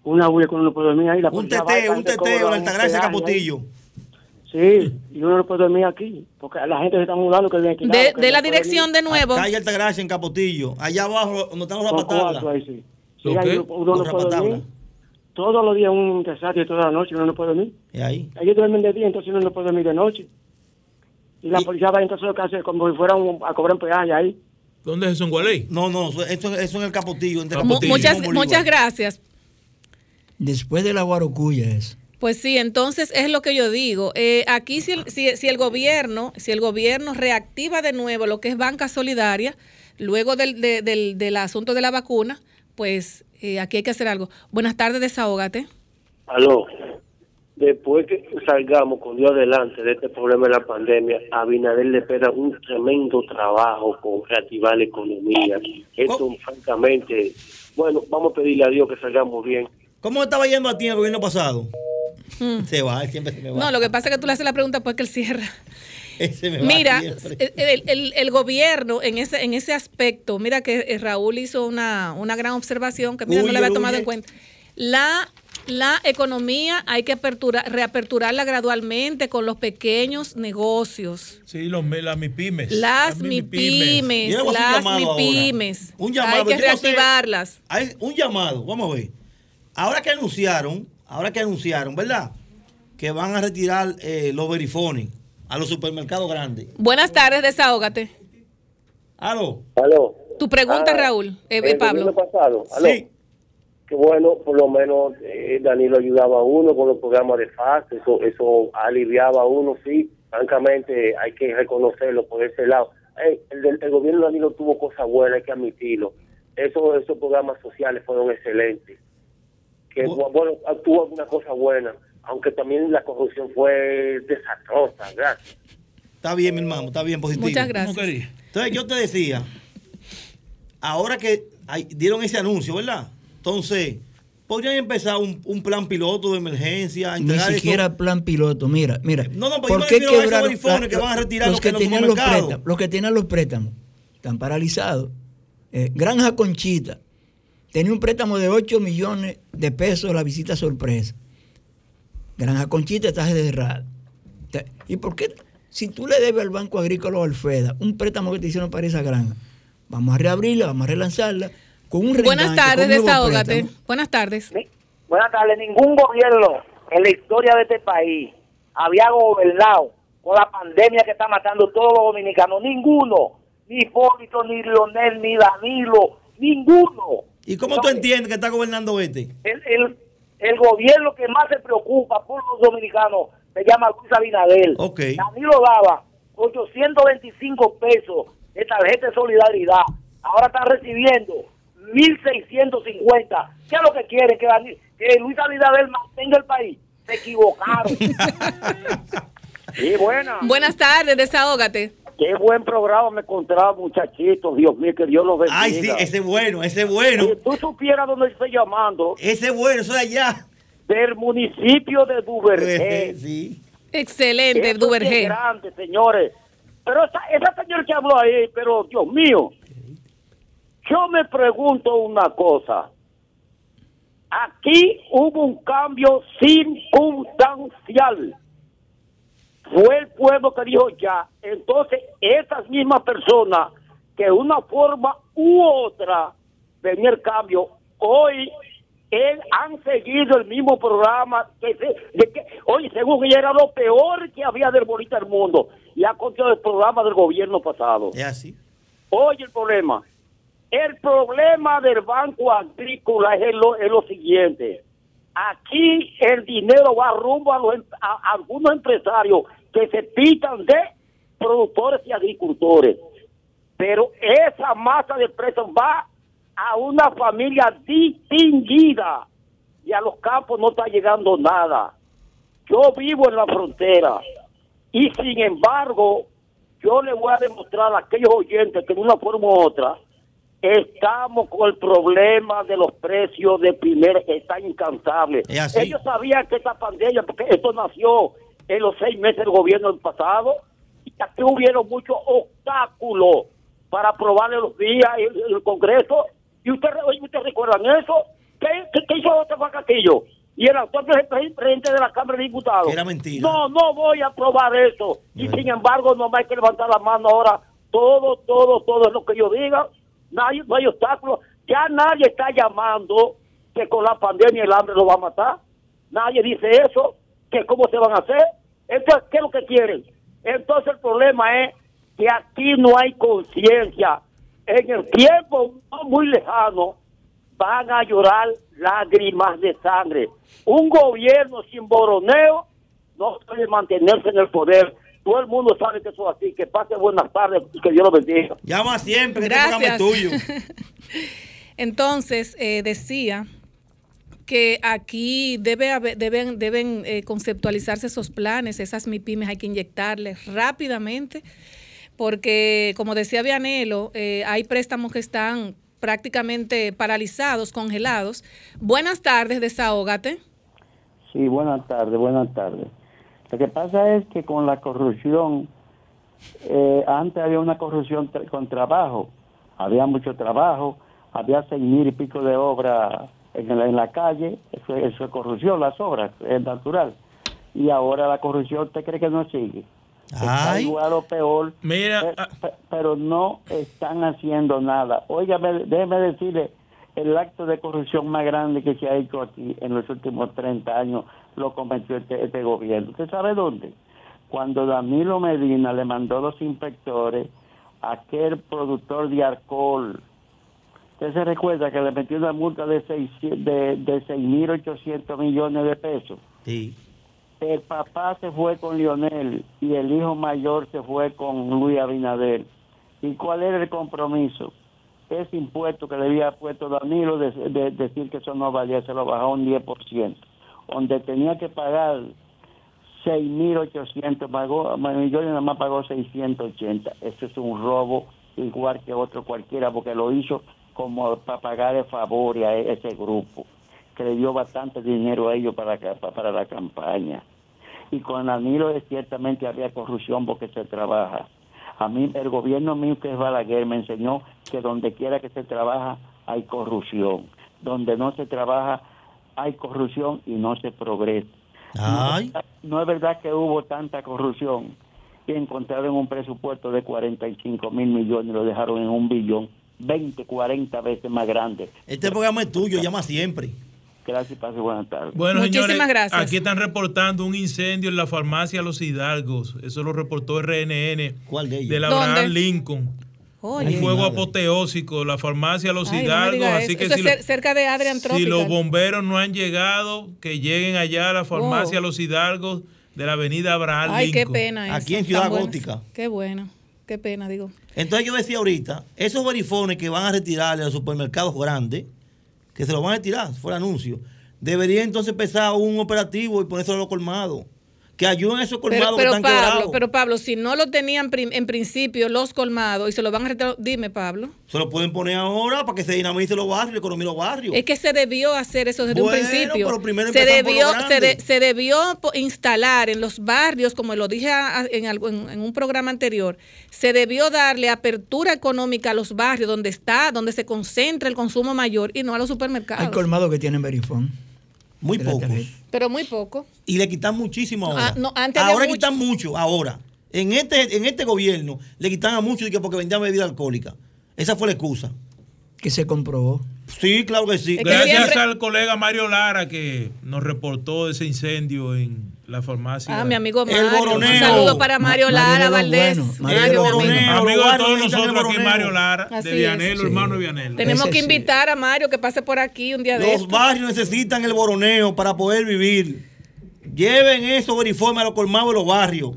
una bulla que uno no puede dormir ahí. La Un teteo, un teteo en un Altagracia ahí. Capotillo. Sí, y uno no puede dormir aquí, porque la gente se está mudando que viene aquí. De, de la dirección de nuevo. Calle Altagracia en Capotillo. Allá abajo, donde están los rapatablas. ahí, sí. Sí, ¿Lo ahí qué? uno, no puede dormir. Todos los días un desastre, toda la noche uno no puede dormir. ¿Y ahí? Ellos duermen de día, entonces uno no puede dormir de noche. Y la policía va entonces lo que hace como si fuera un- a cobrar un peaje ahí. ¿Dónde es eso en Gualey? No, no, eso, eso eso en el Capotillo. entre Capotillo muchas, muchas gracias. Después de la Guarocuya es. Pues sí, entonces es lo que yo digo. Eh, aquí si el, si, si el gobierno, si el gobierno reactiva de nuevo lo que es banca solidaria, luego del, de- del, del asunto de la vacuna, pues eh, aquí hay que hacer algo. Buenas tardes, desahógate. Aló, después que salgamos con Dios adelante de este problema de la pandemia, a Abinader le espera un tremendo trabajo con reactivar la economía. Esto, francamente, bueno, vamos a pedirle a Dios que salgamos bien. ¿Cómo estaba yendo a ti en el gobierno pasado? Se va, siempre se me va. No, lo que pasa es que tú le haces la pregunta pues que él cierra. Ese me va Mira, siempre. el, el- el gobierno en ese, en ese aspecto, mira que eh, Raúl hizo una, una gran observación que mira, no Huye, le había tomado en cuenta. La, la economía hay que apertura, reaperturarla gradualmente con los pequeños negocios. Sí, los, las MIPIMES. Las MIPYMES. MIPIMES, un las. MIPIMES. Un llamado. Hay que yo no sé- reactivarlas. hay un llamado, vamos a ver. Ahora que anunciaron, ahora que anunciaron, ¿verdad? Que van a retirar eh, los verifones a los supermercados grandes. Buenas tardes, desahógate. Aló. Aló. Tu pregunta, Ah, Raúl, eh, el Pablo. pasado, aló. Que bueno, por lo menos eh, Danilo ayudaba a uno con los programas de FAS, eso, eso aliviaba a uno, sí. Francamente, hay que reconocerlo por ese lado. Eh, el, del- el gobierno de Danilo tuvo cosas buenas, hay que admitirlo. Eso, esos programas sociales fueron excelentes. Que bueno, tuvo alguna cosa buena, aunque también la corrupción fue desastrosa, ¿verdad? Está bien, mi hermano, está bien positivo. Muchas gracias. Entonces yo te decía, ahora que hay- dieron ese anuncio, ¿verdad? Entonces, podrían empezar un, un plan piloto de emergencia, Ni eso- siquiera plan piloto. Mira, mira. No, no, ¿por qué a esos la- que van a retirar los los que en los tenían los préstamos? Los que tenían los préstamos. están paralizados. Eh, Granja Conchita tenía un préstamo de 8 millones de pesos la visita sorpresa. Granja Conchita está cerrada. ¿Y por qué? Si tú le debes al Banco Agrícola o al FEDA un préstamo que te hicieron para esa granja, vamos a reabrirla, vamos a relanzarla con un Buenas tardes, desahógate. Buenas tardes. Buenas tardes. Ningún gobierno en la historia de este país había gobernado con la pandemia que está matando a todos los dominicanos. Ninguno. Ni Hipólito, ni Leonel, ni Danilo. Ninguno. ¿Y cómo tú entiendes que está gobernando este? El, el, el gobierno que más se preocupa por los dominicanos se llama Luis Abinader. Ok. Danilo daba 825 pesos de tarjeta de solidaridad. Ahora está recibiendo 1.650. ¿Qué es lo que quieren? Que, Dani- que Luis Abinader mantenga el país. Se equivocaron. sí, buena. Buenas tardes, desahógate. Qué buen programa me encontraba, muchachitos. Dios mío, que Dios los bendiga. Ay, sí, ese es bueno, ese es bueno. Si tú supieras dónde estoy llamando. Ese es bueno, eso de allá. Del municipio de Duvergé. sí. Excelente, Duvergé. es grande, señores. Pero esa, esa señora que habló ahí, pero Dios mío, yo me pregunto una cosa. Aquí hubo un cambio circunstancial. Fue el pueblo que dijo ya. Entonces, esas mismas personas que de una forma u otra venía el cambio, hoy él han seguido el mismo programa que, de que hoy según ella era lo peor que había del bonito del mundo y ha continuado el programa del gobierno pasado. Es así. Oye el problema. El problema del Banco Agrícola es lo, es lo siguiente. Aquí el dinero va rumbo a, los, em- algunos empresarios que se pican de productores y agricultores. Pero esa masa de presos va a una familia distinguida y a los campos no está llegando nada. Yo vivo en la frontera y sin embargo yo le voy a demostrar a aquellos oyentes que de una forma u otra estamos con el problema de los precios de primer, está incansable. Ellos sabían que esta pandemia, porque esto nació en los seis meses del gobierno del pasado, y aquí hubieron muchos obstáculos para aprobarle los días en el Congreso. ¿Y ustedes usted recuerdan eso? ¿Qué, qué, qué hizo otro Castillo? Y el actual pre- pre- presidente de la Cámara de Diputados. Era mentira. No, no voy a aprobar eso. Y sin embargo, no hay que levantar la mano ahora. Todo, todo, todo es lo que yo diga. No hay obstáculos. Ya nadie está llamando que con la pandemia el hambre lo va a matar. Nadie dice eso. Que cómo se van a hacer. Entonces, ¿qué es lo que quieren? Entonces, el problema es que aquí no hay conciencia. En el tiempo muy lejano van a llorar lágrimas de sangre. Un gobierno sin boroneo no puede mantenerse en el poder. Todo el mundo sabe que eso es así. Que pase buenas tardes y que Dios lo bendiga. Llama siempre, que este programa es Gracias. tuyo. Entonces, eh, decía que aquí debe haber- deben, deben eh, conceptualizarse esos planes, esas MIPIMES hay que inyectarles rápidamente, porque como decía Vianelo, eh, hay préstamos que están prácticamente paralizados, congelados. Buenas tardes, desahógate. Sí, buenas tardes, buenas tardes. Lo que pasa es que con la corrupción, eh, antes había una corrupción tra- con trabajo, había mucho trabajo, había seis mil y pico de obras en la, en la calle, eso, eso es corrupción, las obras, es natural. Y ahora la corrupción, ¿usted cree que no sigue? Está Ay. igual o peor, Mira, pe- pero no están haciendo nada. Óigame, déjeme decirle, el acto de corrupción más grande que se ha hecho aquí en los últimos 30 años lo cometió este, este gobierno. ¿Usted sabe dónde? Cuando Danilo Medina le mandó los inspectores a aquel productor de alcohol. ¿Usted se recuerda que le metió una multa de 600 de, de 6.800 millones de pesos? Sí. El papá se fue con Lionel y el hijo mayor se fue con Luis Abinader. ¿Y cuál era el compromiso? Ese impuesto que le había puesto Danilo de, de decir que eso no valía, se lo bajó un 10%. Donde tenía que pagar 6.800 pagó, millones nada más pagó 680. Eso es un robo igual que otro cualquiera porque lo hizo como para pagar el favor a e- ese grupo que le dio bastante dinero a ellos para, para la campaña. Y con Danilo ciertamente había corrupción porque se trabaja. A mí, el gobierno mío, que es Balaguer, me enseñó que donde quiera que se trabaja hay corrupción. Donde no se trabaja hay corrupción y no se progresa. Ay. No, no es verdad que hubo tanta corrupción y encontraron un presupuesto de 45 mil millones y lo dejaron en un billón, 20, 40 veces más grande. Este programa es tuyo, llama siempre. Gracias, pase buenas tardes. Bueno, señores, aquí están reportando un incendio en la farmacia Los Hidalgos. Eso lo reportó RNN. ¿Cuál de ellos? De la ¿Dónde? Abraham Lincoln. Oye. Un fuego apoteósico, la farmacia Los Ay, Hidalgos. así eso. que Eso si, es lo- cer- cerca de Adrian si los bomberos no han llegado, que lleguen allá a la farmacia Oh. Los Hidalgos de la avenida Abraham Ay, qué Lincoln. pena eso. Aquí en Ciudad. Gótica. Qué bueno. Qué pena, digo. Entonces yo decía ahorita, esos verifones que van a retirarle a los supermercados grandes, que se los van a retirar, fue el anuncio, debería entonces empezar un operativo y ponerse a los colmados. Que ayuden a esos colmados Pero, que pero están Pablo, quebrados. pero Pablo, si no lo tenían en principio los colmados y se lo van a retirar, dime Pablo. Se lo pueden poner ahora para que se dinamice los barrios, la economía de los barrios. Es que se debió hacer eso desde Bueno, un principio. pero primero se por debió, lo se, de- grande. se debió instalar en los barrios, como lo dije en- en un programa anterior, se debió darle apertura económica a los barrios donde está, donde se concentra el consumo mayor y no a los supermercados. Hay colmados que tienen verifón. Muy pocos. Pero muy poco. Y le quitan muchísimo ahora. Ah, no, antes había ahora mucho. quitan mucho, ahora. En este, en este gobierno le quitan a muchos y que porque vendían bebida alcohólica. Esa fue la excusa. Que se comprobó. Sí, claro que sí. Gracias al colega Mario Lara que nos reportó ese incendio en la farmacia. Ah, mi amigo El Mario. boroneo. Un saludo para Mario Ma- Lara Mario Valdés. bueno, Mario, amigo. Boroneo, Amigo de todos nosotros el aquí. Mario Lara, Así de Vianelo, hermano de Vianelo. Tenemos Ese que sí. invitar a Mario que pase por aquí un día de Los barrios necesitan el boroneo para poder vivir. Lleven esos veriformes a los colmados de los barrios.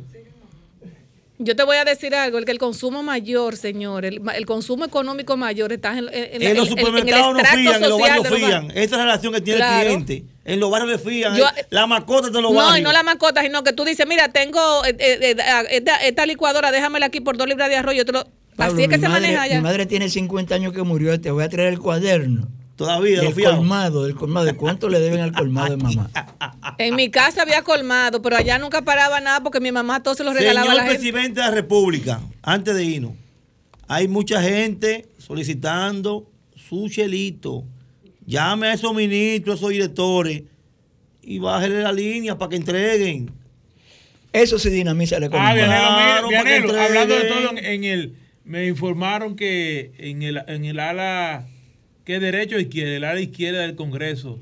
Yo te voy a decir algo, el que el consumo mayor, señor, el, el consumo económico mayor está en, en- en- En los supermercados el no fían, en los barrios fían. Esa es la relación que tiene Claro. el cliente. En los barrios le fían. Yo- eh, la mascota de los No, barrios. y no la mascota, sino que tú dices, mira, tengo eh, eh, eh, esta, esta licuadora, déjamela aquí por dos libras de arroz. Yo te lo- Pablo, así es que mi se madre- maneja Mi allá. madre tiene 50 años que murió. Te voy a traer el cuaderno. Todavía, del lo colmado, del colmado. ¿De cuánto le deben al colmado de mamá? En mi casa había colmado, pero allá nunca paraba nada porque mi mamá todo se lo regalaba a Señor la gente. presidente de la República, antes de irnos, hay mucha gente solicitando su chelito. Llame a esos ministros, a esos directores y bájele la línea para que entreguen. Eso se dinamiza la Ah, economía. Mira, Claro, Vianelo, hablando de todo, en, en el, me informaron que en el, en el ala, que derecho o izquierda, el ala izquierda del Congreso,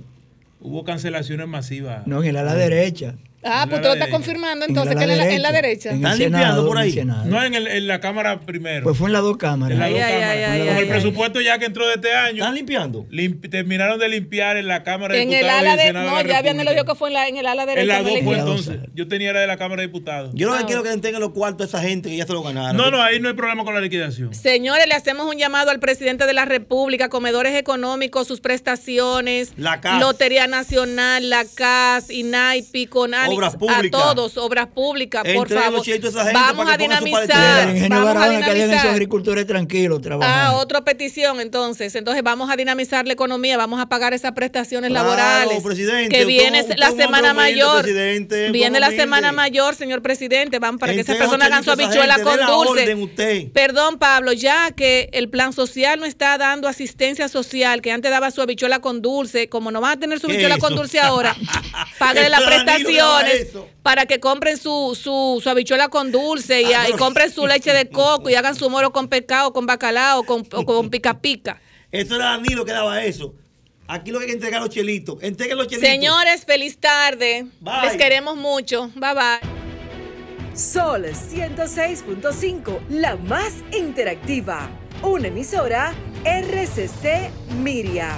hubo cancelaciones masivas. No, en el ala derecha. Ah, pues tú lo estás confirmando En entonces, que en la, en la derecha. Senado, en el Senado. No, en, el, en la Cámara primero. Pues fue en las dos cámaras. En las Ay, dos ay, cámaras. ay, Con ay, el ay, presupuesto ya que entró de este año. ¿Están limpiando? limpi- terminaron de limpiar en la Cámara de En el Diputados ala de. No, de ya República. dijo que fue en, la, en el ala derecha. En las no dos fue entonces. Yo tenía era de la Cámara de Diputados. Yo lo que Ah. quiero que entreguen los cuartos a esa gente que ya se lo ganaron. No, no, ahí no hay problema con la liquidación. Señores, le hacemos un llamado al presidente de la República, comedores económicos, sus prestaciones, La CAS. Lotería Nacional, la CAS, INAIPI, CONANI, Obras a públicas. todos, obras públicas, por favor. a Vamos a dinamizar, vamos a dinamizar. agricultores tranquilos trabajando. Ah, otra petición, entonces. Entonces vamos a dinamizar la economía, vamos a pagar esas prestaciones Claro, laborales. presidente, que viene usted la semana mayor. presidente, Viene la semana mayor, señor presidente. Van para que esas personas hagan su a habichuela con la dulce. Perdón, Pablo, ya que el plan social no está dando asistencia social, que antes daba su habichuela con dulce, como no van a tener su ¿Qué habichuela con dulce ahora, pague Eso las para que compren su, su, su habichuela con dulce y, Ah, y compren su leche de coco y hagan su moro con pescado, con bacalao, con, o con pica pica. Eso era Danilo que daba eso. Aquí lo que hay que entregar los chelitos. Entreguen los chelitos. Señores, feliz tarde. Bye. Les queremos mucho. Bye bye. Sol 106.5, la más interactiva. Una emisora RCC Miria.